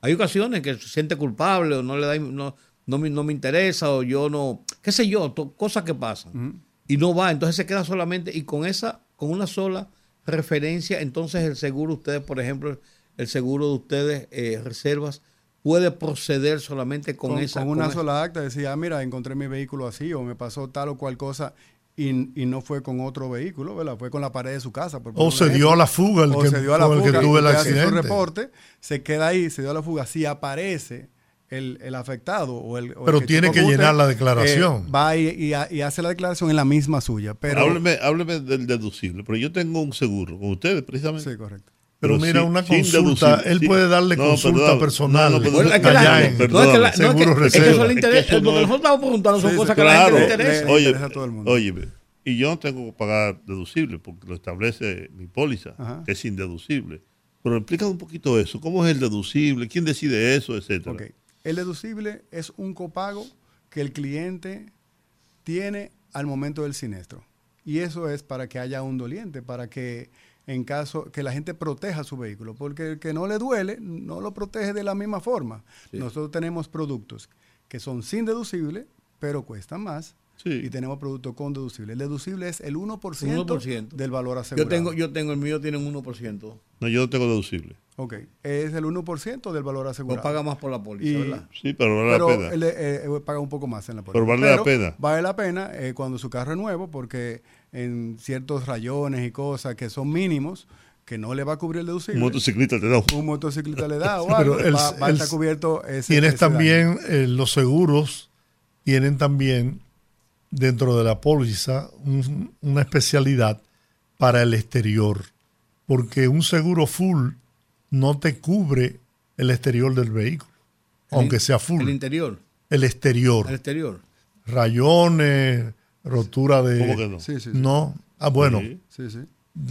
Speaker 1: Hay ocasiones que se siente culpable o no le da, no, no, me, no me interesa o yo no, qué sé yo, to- cosas que pasan. Y no va, entonces se queda solamente y con esa, con una sola referencia, entonces el seguro, ustedes, por ejemplo, el seguro de ustedes, eh, reservas, puede proceder solamente con,
Speaker 8: con,
Speaker 1: esa.
Speaker 8: con una
Speaker 1: con esa-
Speaker 8: sola acta decía, ah, mira, encontré mi vehículo así o me pasó tal o cual cosa y, y no fue con otro vehículo, ¿verdad? Fue con la pared de su casa. por
Speaker 3: O se
Speaker 8: ejemplo.
Speaker 3: dio a la fuga el
Speaker 8: o
Speaker 3: que,
Speaker 8: se dio a la
Speaker 3: con el
Speaker 8: fuga,
Speaker 3: que tuve el
Speaker 8: hace su
Speaker 3: accidente.
Speaker 8: reporte, se queda ahí, se dio a la fuga. Si aparece el, el afectado o el... o el
Speaker 3: Pero tiene que llenar la declaración.
Speaker 8: eh, va y, y hace la declaración en la misma suya. Pero,
Speaker 2: hábleme, hábleme del deducible. Pero yo tengo un seguro con ustedes, precisamente.
Speaker 8: Sí, correcto.
Speaker 3: Pero mira,
Speaker 2: sin-
Speaker 3: una consulta,
Speaker 2: deducible.
Speaker 3: él
Speaker 2: Sí.
Speaker 3: puede darle
Speaker 2: No,
Speaker 3: consulta
Speaker 2: perdóname.
Speaker 3: personal.
Speaker 2: No, no,
Speaker 1: que
Speaker 3: allá
Speaker 1: la-
Speaker 3: en-
Speaker 1: no, es que la- no, es que-
Speaker 3: Seguro
Speaker 1: es que eso le interesa.
Speaker 2: Es que eso
Speaker 1: Lo que
Speaker 2: no es-
Speaker 1: nosotros estamos preguntando son
Speaker 8: Sí,
Speaker 1: cosas que a la gente
Speaker 2: Claro,
Speaker 1: le
Speaker 8: le-
Speaker 1: interesa.
Speaker 8: le-
Speaker 2: oye,
Speaker 8: interesa a todo el mundo.
Speaker 2: óyeme, y yo no tengo que pagar deducible porque lo establece mi póliza,
Speaker 8: Ajá.
Speaker 2: que es indeducible. Pero explícame un poquito eso, ¿cómo es el deducible? ¿Quién decide eso, etcétera?
Speaker 8: Ok. El deducible es un copago que el cliente tiene al momento del siniestro. Y eso es para que haya un doliente, para que en caso que la gente proteja su vehículo, porque el que no le duele no lo protege de la misma forma. Nosotros tenemos productos que son sin deducible, pero cuestan más.
Speaker 2: Sí.
Speaker 8: Y tenemos productos con deducible. El deducible es el 1%,
Speaker 1: 1%.
Speaker 8: del valor asegurado.
Speaker 1: Yo tengo, yo tengo, el mío tiene un 1%.
Speaker 2: No, yo no tengo deducible.
Speaker 8: Ok, es el 1% del valor
Speaker 1: No
Speaker 8: asegurado.
Speaker 1: paga más por la póliza,
Speaker 8: Y-
Speaker 1: ¿verdad?
Speaker 2: Sí, pero vale
Speaker 8: pero
Speaker 2: la pena.
Speaker 8: él, eh, eh, paga un poco más en la póliza.
Speaker 2: Pero vale la pena.
Speaker 8: Vale la pena eh, cuando su carro es nuevo porque en ciertos rayones y cosas que son mínimos, que no le va a cubrir el deducible.
Speaker 2: Un motociclista te da un-
Speaker 8: motociclista le da o
Speaker 3: pero el-
Speaker 8: va, va a
Speaker 3: el-
Speaker 8: estar cubierto ese,
Speaker 3: Tienes
Speaker 8: ese
Speaker 3: también eh, los seguros, tienen también dentro de la póliza un- una especialidad para el exterior, porque un seguro full no te cubre el exterior del vehículo, aunque sea full,
Speaker 1: El
Speaker 3: el,
Speaker 1: interior,
Speaker 3: exterior,
Speaker 1: el exterior.
Speaker 3: rayones, rotura de...
Speaker 2: ¿Cómo que no?
Speaker 8: Sí, sí, sí.
Speaker 3: No, ah, bueno,
Speaker 2: Sí.
Speaker 8: Sí,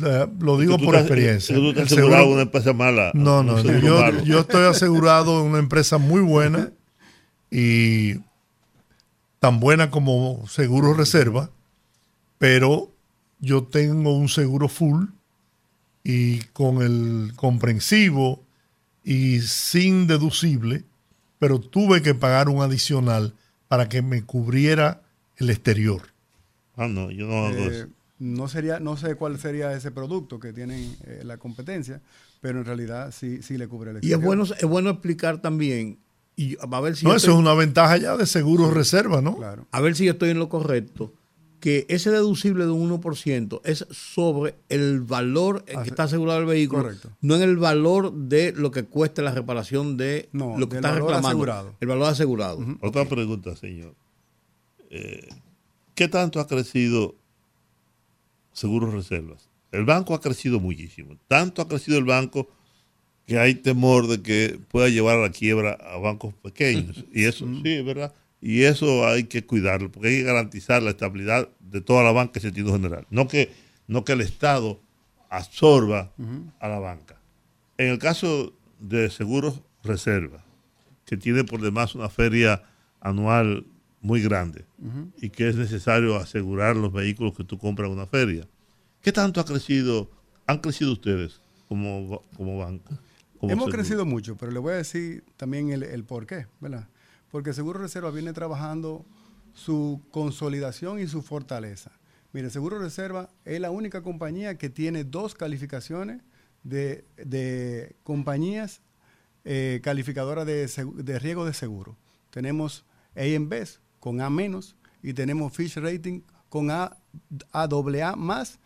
Speaker 3: eh, lo digo por
Speaker 2: estás-
Speaker 3: experiencia.
Speaker 2: Tú estás asegurado
Speaker 3: seguro-
Speaker 2: una empresa mala.
Speaker 3: no, no, yo, yo estoy asegurado en una empresa muy buena y tan buena como Seguro Reserva, pero yo tengo un seguro full y con el comprensivo y sin deducible, pero tuve que pagar un adicional para que me cubriera el exterior.
Speaker 2: Ah, no, yo no hago
Speaker 8: Eh,
Speaker 2: eso.
Speaker 8: no sería, no sé cuál sería ese producto que tienen eh, la competencia, pero en realidad sí, sí le cubre el
Speaker 1: Y es
Speaker 8: exterior.
Speaker 1: bueno, es bueno explicar también, y a ver si
Speaker 3: No, eso
Speaker 1: estoy-
Speaker 3: es una ventaja ya de Seguro Reserva, ¿no?
Speaker 8: Claro.
Speaker 1: a ver si yo estoy en lo correcto, que ese deducible de un 1% es sobre el valor en
Speaker 8: Ah,
Speaker 1: que está asegurado el vehículo,
Speaker 8: correcto.
Speaker 1: no en el valor de lo que cueste la reparación de
Speaker 8: No,
Speaker 1: lo que está reclamando.
Speaker 8: asegurado.
Speaker 1: El valor asegurado.
Speaker 2: Otra pregunta, señor. Eh, ¿Qué tanto ha crecido Seguros Reservas? El banco ha crecido muchísimo. Tanto ha crecido el banco que hay temor de que pueda llevar a la quiebra a bancos pequeños. Y eso, sí, es verdad. Y eso hay que cuidarlo, porque hay que garantizar la estabilidad de toda la banca en sentido general. No que, no que el Estado absorba a la banca. En el caso de Seguros Reserva, que tiene por demás una feria anual muy grande y que es necesario asegurar los vehículos que tú compras en una feria. ¿Qué tanto ha crecido, han crecido ustedes como, como banco? como
Speaker 8: Hemos
Speaker 2: seguro?
Speaker 8: crecido mucho, pero le voy a decir también el, el por qué, ¿verdad? Porque Seguro Reserva viene trabajando su consolidación y su fortaleza. Mire, Seguro Reserva es la única compañía que tiene dos calificaciones de, de compañías eh, calificadoras de, de riesgo de seguro. Tenemos AM Best con A menos y tenemos Fish Rating con A, AA más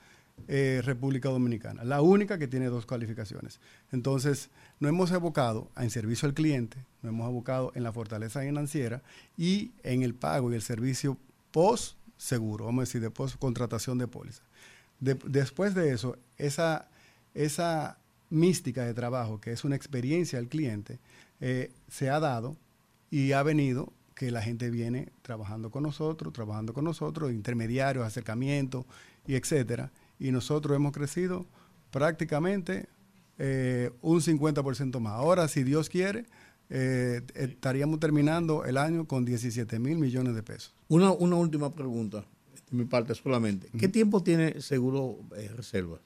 Speaker 8: eh, República Dominicana. La única que tiene dos calificaciones. Entonces, nos hemos evocado en servicio al cliente, nos hemos evocado en la fortaleza financiera y en el pago y el servicio post seguro, vamos a decir, de post contratación de póliza. De- después de eso, esa, esa mística de trabajo, que es una experiencia al cliente, eh, se ha dado y ha venido que la gente viene trabajando con nosotros, trabajando con nosotros, intermediarios, acercamientos y etcétera. Y nosotros hemos crecido prácticamente eh, un 50% más. Ahora, si Dios quiere, eh, estaríamos terminando el año con 17 mil millones de pesos.
Speaker 1: Una, una última pregunta, de mi parte solamente. ¿Qué tiempo tiene Seguro eh, Reserva?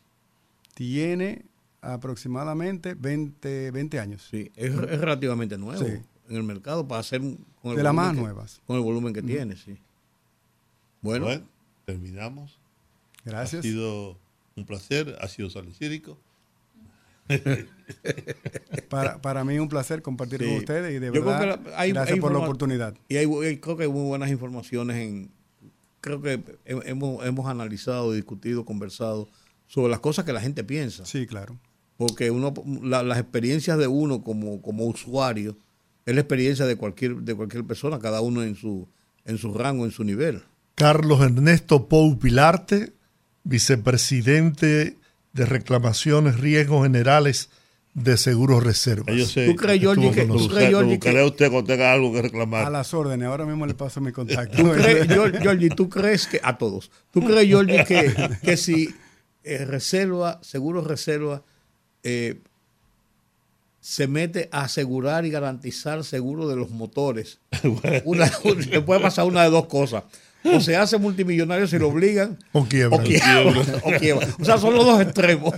Speaker 8: Tiene aproximadamente 20, 20 años.
Speaker 1: Sí, es, es relativamente nuevo
Speaker 8: Sí.
Speaker 1: En el mercado para hacer con el
Speaker 8: De las
Speaker 1: volumen
Speaker 8: más
Speaker 1: que-
Speaker 8: nuevas.
Speaker 1: Con el volumen que tiene, sí. Bueno,
Speaker 2: Bueno, terminamos.
Speaker 8: Gracias.
Speaker 2: Ha sido un placer, ha sido salicídico.
Speaker 8: Para, para mí es un placer compartir
Speaker 1: Sí.
Speaker 8: con ustedes y de verdad,
Speaker 1: que la- hay-
Speaker 8: gracias
Speaker 1: hay
Speaker 8: por la oportunidad.
Speaker 1: y hay, hay- creo que hay muy buenas informaciones en... Creo que he- hemos, hemos analizado, discutido, conversado sobre las cosas que la gente piensa.
Speaker 8: Sí, claro.
Speaker 1: Porque uno, la- las experiencias de uno como, como usuario es la experiencia de cualquier, de cualquier persona, cada uno en su, en su rango, en su nivel.
Speaker 3: Carlos Ernesto Pou Pilarte, vicepresidente de reclamaciones, riesgos generales de Seguros Reservas.
Speaker 2: Yo sé,
Speaker 1: ¿Tú crees,
Speaker 3: estuvo
Speaker 1: que, tú Georgie,
Speaker 2: buscaré
Speaker 1: que,
Speaker 2: a usted cuando tenga algo que reclamar.
Speaker 8: A las órdenes. Ahora mismo le paso mi contacto.
Speaker 1: tú crees, Georgie, tú crees que, a todos, tú crees, Georgie, que, que si eh, reserva, seguro reserva, eh, se mete a asegurar y garantizar seguro de los motores, una, le puede pasar una de dos cosas. O se hace multimillonario si lo obligan,
Speaker 3: O quiebra.
Speaker 1: o quiebra, o quiebra. O sea, son los dos extremos.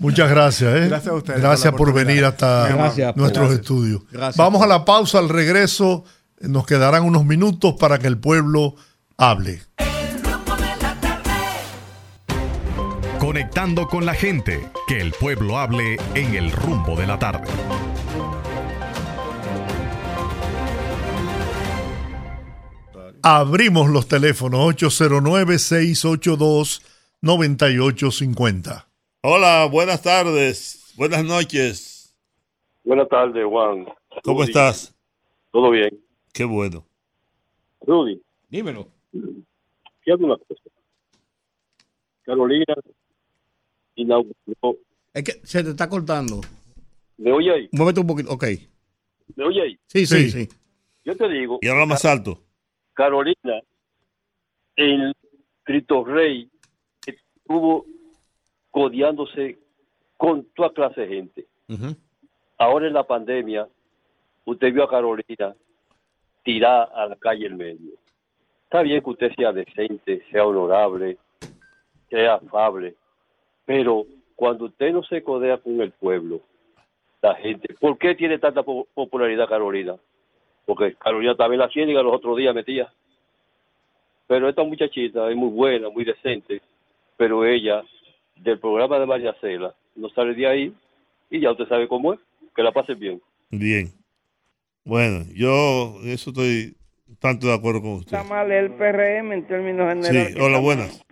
Speaker 3: Muchas gracias. ¿eh?
Speaker 8: Gracias a ustedes
Speaker 3: Gracias
Speaker 8: por
Speaker 3: venir hasta
Speaker 1: Gracias,
Speaker 3: nuestros
Speaker 1: gracias.
Speaker 3: estudios.
Speaker 1: Gracias.
Speaker 3: Vamos a la pausa, al regreso nos quedarán unos minutos para que el pueblo hable.
Speaker 6: El rumbo de la tarde.
Speaker 4: conectando con la gente, que el pueblo hable en el rumbo de la tarde.
Speaker 3: Abrimos los teléfonos 809-682-9850.
Speaker 2: Hola, buenas tardes, buenas noches.
Speaker 9: Buenas tardes, Juan.
Speaker 2: ¿Cómo
Speaker 9: Rudy.
Speaker 2: estás?
Speaker 9: Todo bien.
Speaker 2: Qué bueno.
Speaker 9: Rudy,
Speaker 1: Dímelo.
Speaker 9: fíjate una cosa. Carolina inauguró.
Speaker 1: Es que se te está cortando.
Speaker 9: ¿Me oye ahí?
Speaker 1: Muévete un poquito. Ok.
Speaker 9: ¿Me oye ahí?
Speaker 1: Sí, sí,
Speaker 3: Sí.
Speaker 1: sí.
Speaker 9: Yo te digo,
Speaker 2: Y habla más alto.
Speaker 9: Carolina, el Cristo Rey, estuvo codeándose con toda clase de gente. Ahora en la pandemia, usted vio a Carolina tirar a la calle el medio. Está bien que usted sea decente, sea honorable, sea afable, pero cuando usted no se codea con el pueblo, la gente, ¿por qué tiene tanta po- popularidad Carolina? Porque Carolina también la ciénaga los otros días metía. Pero esta muchachita es muy buena, muy decente, pero ella, del programa de María Cela, no sale de ahí y ya usted sabe cómo es, que la pase bien.
Speaker 2: Bien. Bueno, yo en eso estoy tanto de acuerdo con usted.
Speaker 10: Está mal el PRM en términos generales.
Speaker 2: Sí, hola, buenas.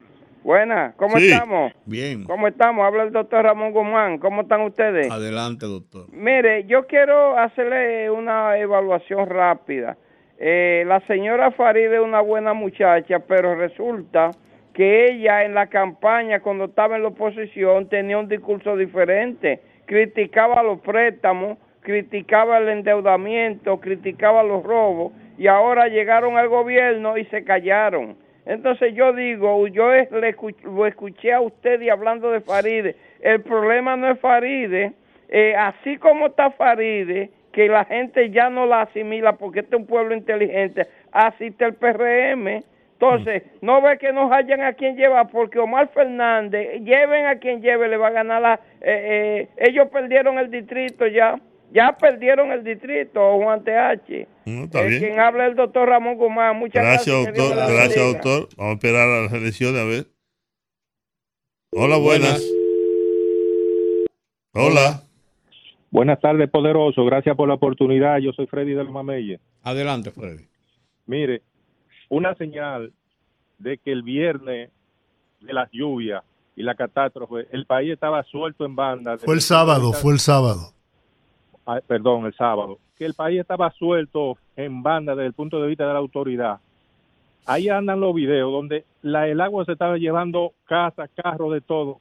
Speaker 10: Buenas, ¿cómo
Speaker 2: Sí.
Speaker 10: estamos?
Speaker 1: Bien.
Speaker 10: ¿Cómo estamos? Habla el doctor Ramón Guzmán. ¿Cómo están ustedes?
Speaker 1: Adelante, doctor.
Speaker 10: Mire, yo quiero hacerle una evaluación rápida. Eh, la señora Farid es una buena muchacha, pero resulta que ella en la campaña, cuando estaba en la oposición, tenía un discurso diferente. Criticaba los préstamos, criticaba el endeudamiento, criticaba los robos, y ahora llegaron al gobierno y se callaron. Entonces yo digo, yo es- le escu- lo escuché a usted y hablando de Faride, el problema no es Faride, eh, así como está Faride, que la gente ya no la asimila porque este es un pueblo inteligente, así está el PRM. Entonces, no ve que nos hayan a quien llevar porque Omar Fernández, lleven a quien lleve, le va a ganar la... eh, eh, ellos perdieron el distrito ya, ya perdieron el distrito, Juan TH.
Speaker 2: No, está
Speaker 10: Eh,
Speaker 2: bien.
Speaker 10: Quien habla es el doctor Ramón Guzmán. Muchas gracias.
Speaker 2: Gracias, doctor. Gracias,
Speaker 10: bendiga.
Speaker 2: doctor. Vamos a esperar a las elecciones a ver. Hola, buenas. Hola.
Speaker 11: Buenas tardes, poderoso. Gracias por la oportunidad. Yo soy Freddy del Mameye.
Speaker 1: Adelante, Freddy.
Speaker 11: Mire, una señal de que el viernes de las lluvias y la catástrofe, el país estaba suelto en banda.
Speaker 3: Fue el sábado, fue el sábado.
Speaker 11: Ah, perdón, el sábado. Que el país estaba suelto en banda desde el punto de vista de la autoridad. Ahí andan los videos donde la, el agua se estaba llevando casas, carros, de todo.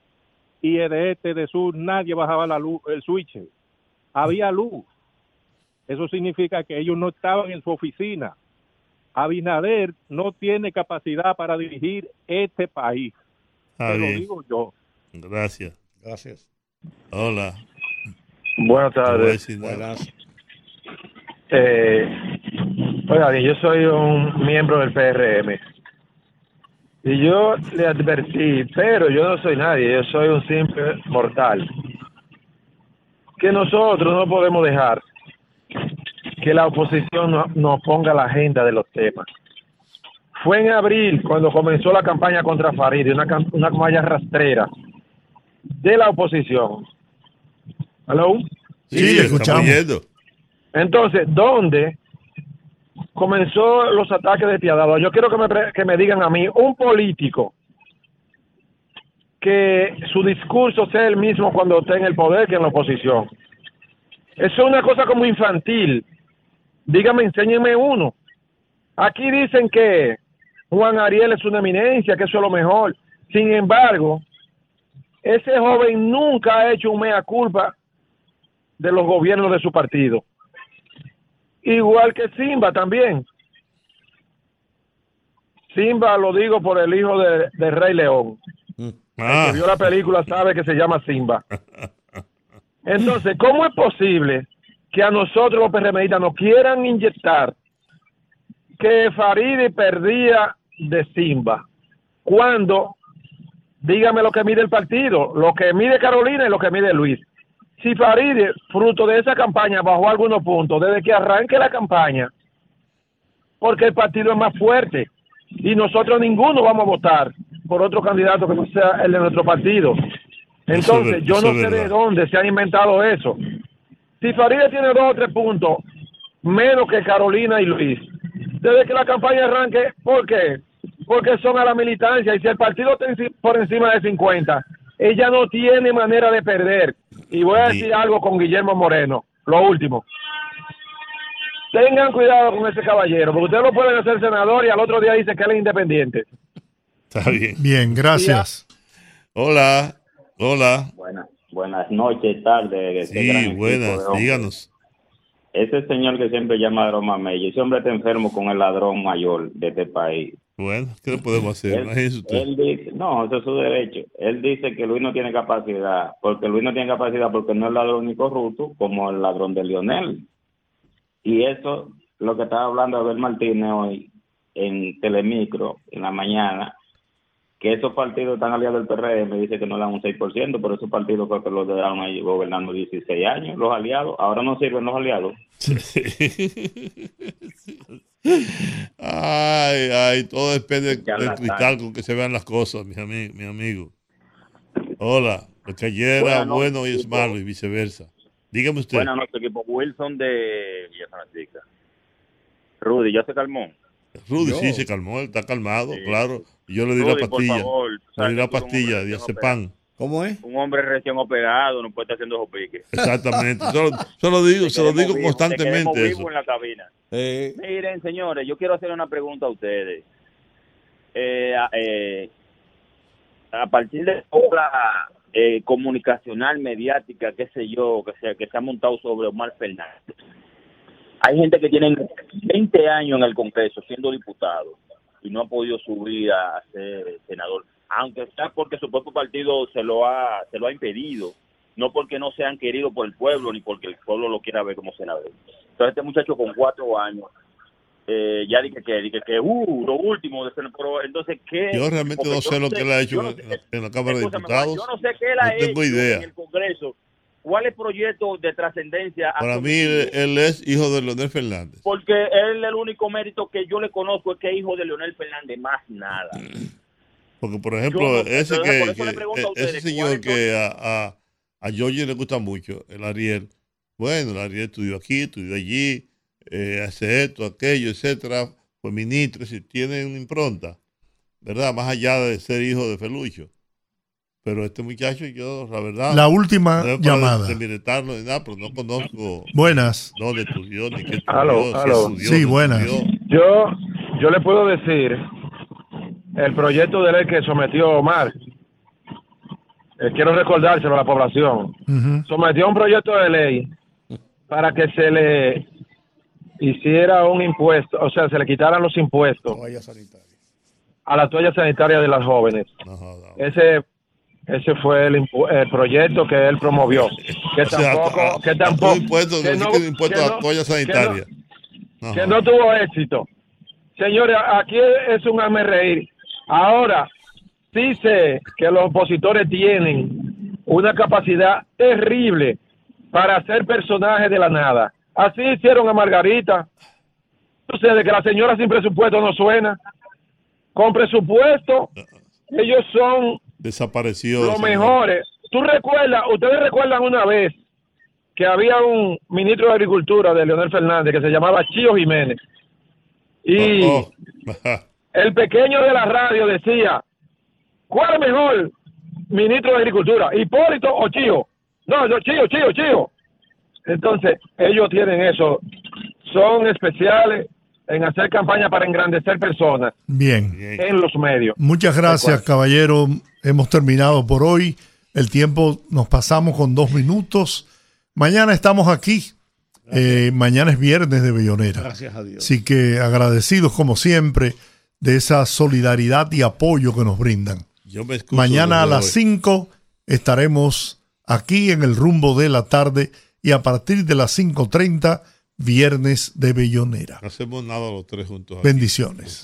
Speaker 11: Y de este, de sur, nadie bajaba la luz, el switch. Había luz. Eso significa que ellos no estaban en su oficina. Abinader no tiene capacidad para dirigir este país. Te lo digo yo.
Speaker 2: Gracias.
Speaker 1: Gracias.
Speaker 2: Hola.
Speaker 12: Buenas tardes.
Speaker 1: Buenas.
Speaker 12: Eh, oiga, bien, yo soy un miembro del PRM. Y yo le advertí, pero yo no soy nadie, yo soy un simple mortal. Que nosotros no podemos dejar que la oposición no- nos ponga la agenda de los temas. Fue en abril cuando comenzó la campaña contra Farid, una, una campaña rastrera de la oposición. ¿Aló?
Speaker 3: Sí, escuchamos.
Speaker 12: Entonces, ¿dónde comenzó los ataques despiadados? Yo quiero que me, pre- que me digan a mí, un político que su discurso sea el mismo cuando esté en el poder que en la oposición. Eso es una cosa como infantil. Dígame, enséñenme uno. Aquí dicen que Juan Ariel es una eminencia, que eso es lo mejor. Sin embargo, ese joven nunca ha hecho un mea culpa de los gobiernos de su partido. Igual que Simba también. Simba lo digo por el hijo de, de Rey León.
Speaker 2: Ah,
Speaker 12: El que vio la película sabe que se llama Simba. Entonces, ¿cómo es posible que a nosotros los PRMistas nos quieran inyectar que Faride perdía de Simba? Cuando, dígame lo que mide el partido, lo que mide Carolina y lo que mide Luis. Si Faride, fruto de esa campaña, bajó algunos puntos desde que arranque la campaña, porque el partido es más fuerte y nosotros ninguno vamos a votar por otro candidato que no sea el de nuestro partido. Entonces, yo no sé de dónde se han inventado eso. Si Faride tiene dos o tres puntos menos que Carolina y Luis, desde que la campaña arranque, ¿por qué? Porque son a la militancia y si el partido está por encima de 50, ella no tiene manera de perder. Y voy a decir algo con Guillermo Moreno, lo último. Tengan cuidado con ese caballero, porque ustedes lo pueden hacer senador y al otro día dice que él es independiente.
Speaker 2: Está bien.
Speaker 3: Bien, gracias.
Speaker 2: Hola, hola.
Speaker 13: Buenas, buenas noches, tardes. qué gran
Speaker 2: Sí, buenas, díganos.
Speaker 13: Ese señor que siempre llama a Mamey, ese hombre está enfermo con el ladrón mayor de este país.
Speaker 2: Bueno, ¿qué le podemos hacer?
Speaker 13: Él,
Speaker 2: Imagínese usted.
Speaker 13: él dice, no, eso es su derecho. Él dice que Luis no tiene capacidad, porque Luis no tiene capacidad porque no es ladrón ni corrupto como el ladrón de Lionel. Y eso, lo que estaba hablando Abel Martínez hoy en Telemicro, en la mañana, que esos partidos están aliados del PRM, dice que no le dan un 6%, pero esos partidos creo que los dejaron ahí gobernando 16 años, los aliados. Ahora no sirven los aliados.
Speaker 2: Ay, ay, todo depende del cristal con que se vean las cosas, mi amigo. Mi amigo. Hola, lo que ayer era
Speaker 14: noches,
Speaker 2: bueno hoy es malo y viceversa. Dígame usted.
Speaker 14: Buenas noches, equipo. Wilson de Villa Francisca. Rudy, ¿ya se calmó?
Speaker 2: Rudy
Speaker 14: Yo.
Speaker 2: sí se calmó, él está calmado, claro. Y yo le di
Speaker 14: Rudy,
Speaker 2: la
Speaker 14: por
Speaker 2: pastilla.
Speaker 14: favor, tú
Speaker 2: le
Speaker 14: sabes
Speaker 2: di
Speaker 14: que
Speaker 2: la pastilla,
Speaker 14: hombre
Speaker 2: diazepam.
Speaker 1: ¿Cómo es?
Speaker 14: Un hombre recién operado no puede estar haciendo esos piques.
Speaker 2: Exactamente. Se lo, se lo digo, se lo digo
Speaker 14: vivo, te
Speaker 2: constantemente
Speaker 14: queremos
Speaker 2: eso.
Speaker 14: vivo en la cabina.
Speaker 1: Eh,
Speaker 14: Miren, señores, yo quiero hacer una pregunta a ustedes. Eh, a- eh, a partir de la eh, comunicacional, mediática, qué sé yo, que se, que se ha montado sobre Omar Fernández, hay gente que tiene 20 años en el Congreso siendo diputado y no ha podido subir a ser senador, aunque sea porque su propio partido se lo ha, se lo ha impedido, no porque no sean queridos por el pueblo ni porque el pueblo lo quiera ver como senador. Entonces este muchacho con cuatro años eh, ya dije que, dije que, uh, lo último de ser, pero entonces, ¿qué?
Speaker 2: Yo realmente no sé lo que él ha hecho en la, Cámara de Diputados.
Speaker 14: Yo no sé qué él ha hecho
Speaker 2: idea.
Speaker 14: en el Congreso. ¿Cuáles proyectos de trascendencia
Speaker 2: Para mí, él, él es hijo de Leonel Fernández.
Speaker 14: Porque él el único mérito que yo le conozco es que es hijo de Leonel Fernández, más nada.
Speaker 2: Porque, por ejemplo,
Speaker 14: Yo
Speaker 2: ese,
Speaker 14: por
Speaker 2: que,
Speaker 14: a
Speaker 2: e-
Speaker 14: ustedes,
Speaker 2: ese señor que a, a, a Georgie le gusta mucho, el Ariel. Bueno, el Ariel estudió aquí, estudió allí, eh, hace esto, aquello, etcétera. Fue ministro, si tiene una impronta, ¿verdad? Más allá de ser hijo de Felucho. Pero este muchacho, yo, la verdad.
Speaker 3: La última
Speaker 2: no
Speaker 3: llamada.
Speaker 2: ni nada, pero no conozco
Speaker 3: Buenas.
Speaker 2: dónde estudió, ni qué estudió.
Speaker 12: Aló,
Speaker 2: si estudió,
Speaker 3: Sí,
Speaker 2: no
Speaker 3: buenas.
Speaker 2: estudió.
Speaker 12: Yo, yo le puedo decir el proyecto de ley que sometió Omar. Eh, quiero recordárselo a la población. Sometió un proyecto de ley para que se le hiciera un impuesto, o sea, se le quitaran los impuestos a la toalla sanitaria de las jóvenes. Ese ese fue el, el proyecto que él promovió. Que
Speaker 2: O
Speaker 12: tampoco,
Speaker 2: a-
Speaker 12: que tampoco,
Speaker 2: impuesto,
Speaker 12: que no-
Speaker 2: que el impuesto
Speaker 12: que
Speaker 2: a
Speaker 12: no-
Speaker 2: la toalla
Speaker 12: que no-
Speaker 2: sanitaria.
Speaker 12: que no tuvo éxito. Señores, aquí es un hazme reír. Ahora, sí sé que los opositores tienen una capacidad terrible para hacer personajes de la nada. Así hicieron a Margarita. Sucede que la señora sin presupuesto no suena. Con presupuesto, ellos son
Speaker 2: Desapareció.
Speaker 12: los
Speaker 2: señor.
Speaker 12: mejores. ¿Tú recuerdas, ustedes recuerdan una vez que había un ministro de Agricultura de Leonel Fernández que se llamaba Chío Jiménez? Y
Speaker 2: Oh,
Speaker 12: el pequeño de la radio decía, ¿cuál es mejor ministro de Agricultura, Hipólito o Chío? No, no, Chío, Chío, Chío. Entonces, ellos tienen eso. Son especiales en hacer campaña para engrandecer personas
Speaker 3: Bien.
Speaker 12: en los medios.
Speaker 3: Muchas gracias, caballero. Hemos terminado por hoy. El tiempo nos pasamos con dos minutos. Mañana estamos aquí. Eh, mañana es viernes de Bellonera.
Speaker 1: Gracias a Dios.
Speaker 3: Así que agradecidos como siempre de esa solidaridad y apoyo que nos brindan.
Speaker 2: Yo me
Speaker 3: Mañana a las
Speaker 2: hoy.
Speaker 3: 5 estaremos aquí en el rumbo de la tarde y a partir de las 5.30, viernes de Bellonera.
Speaker 2: No hacemos nada los tres juntos. aquí,
Speaker 3: Bendiciones.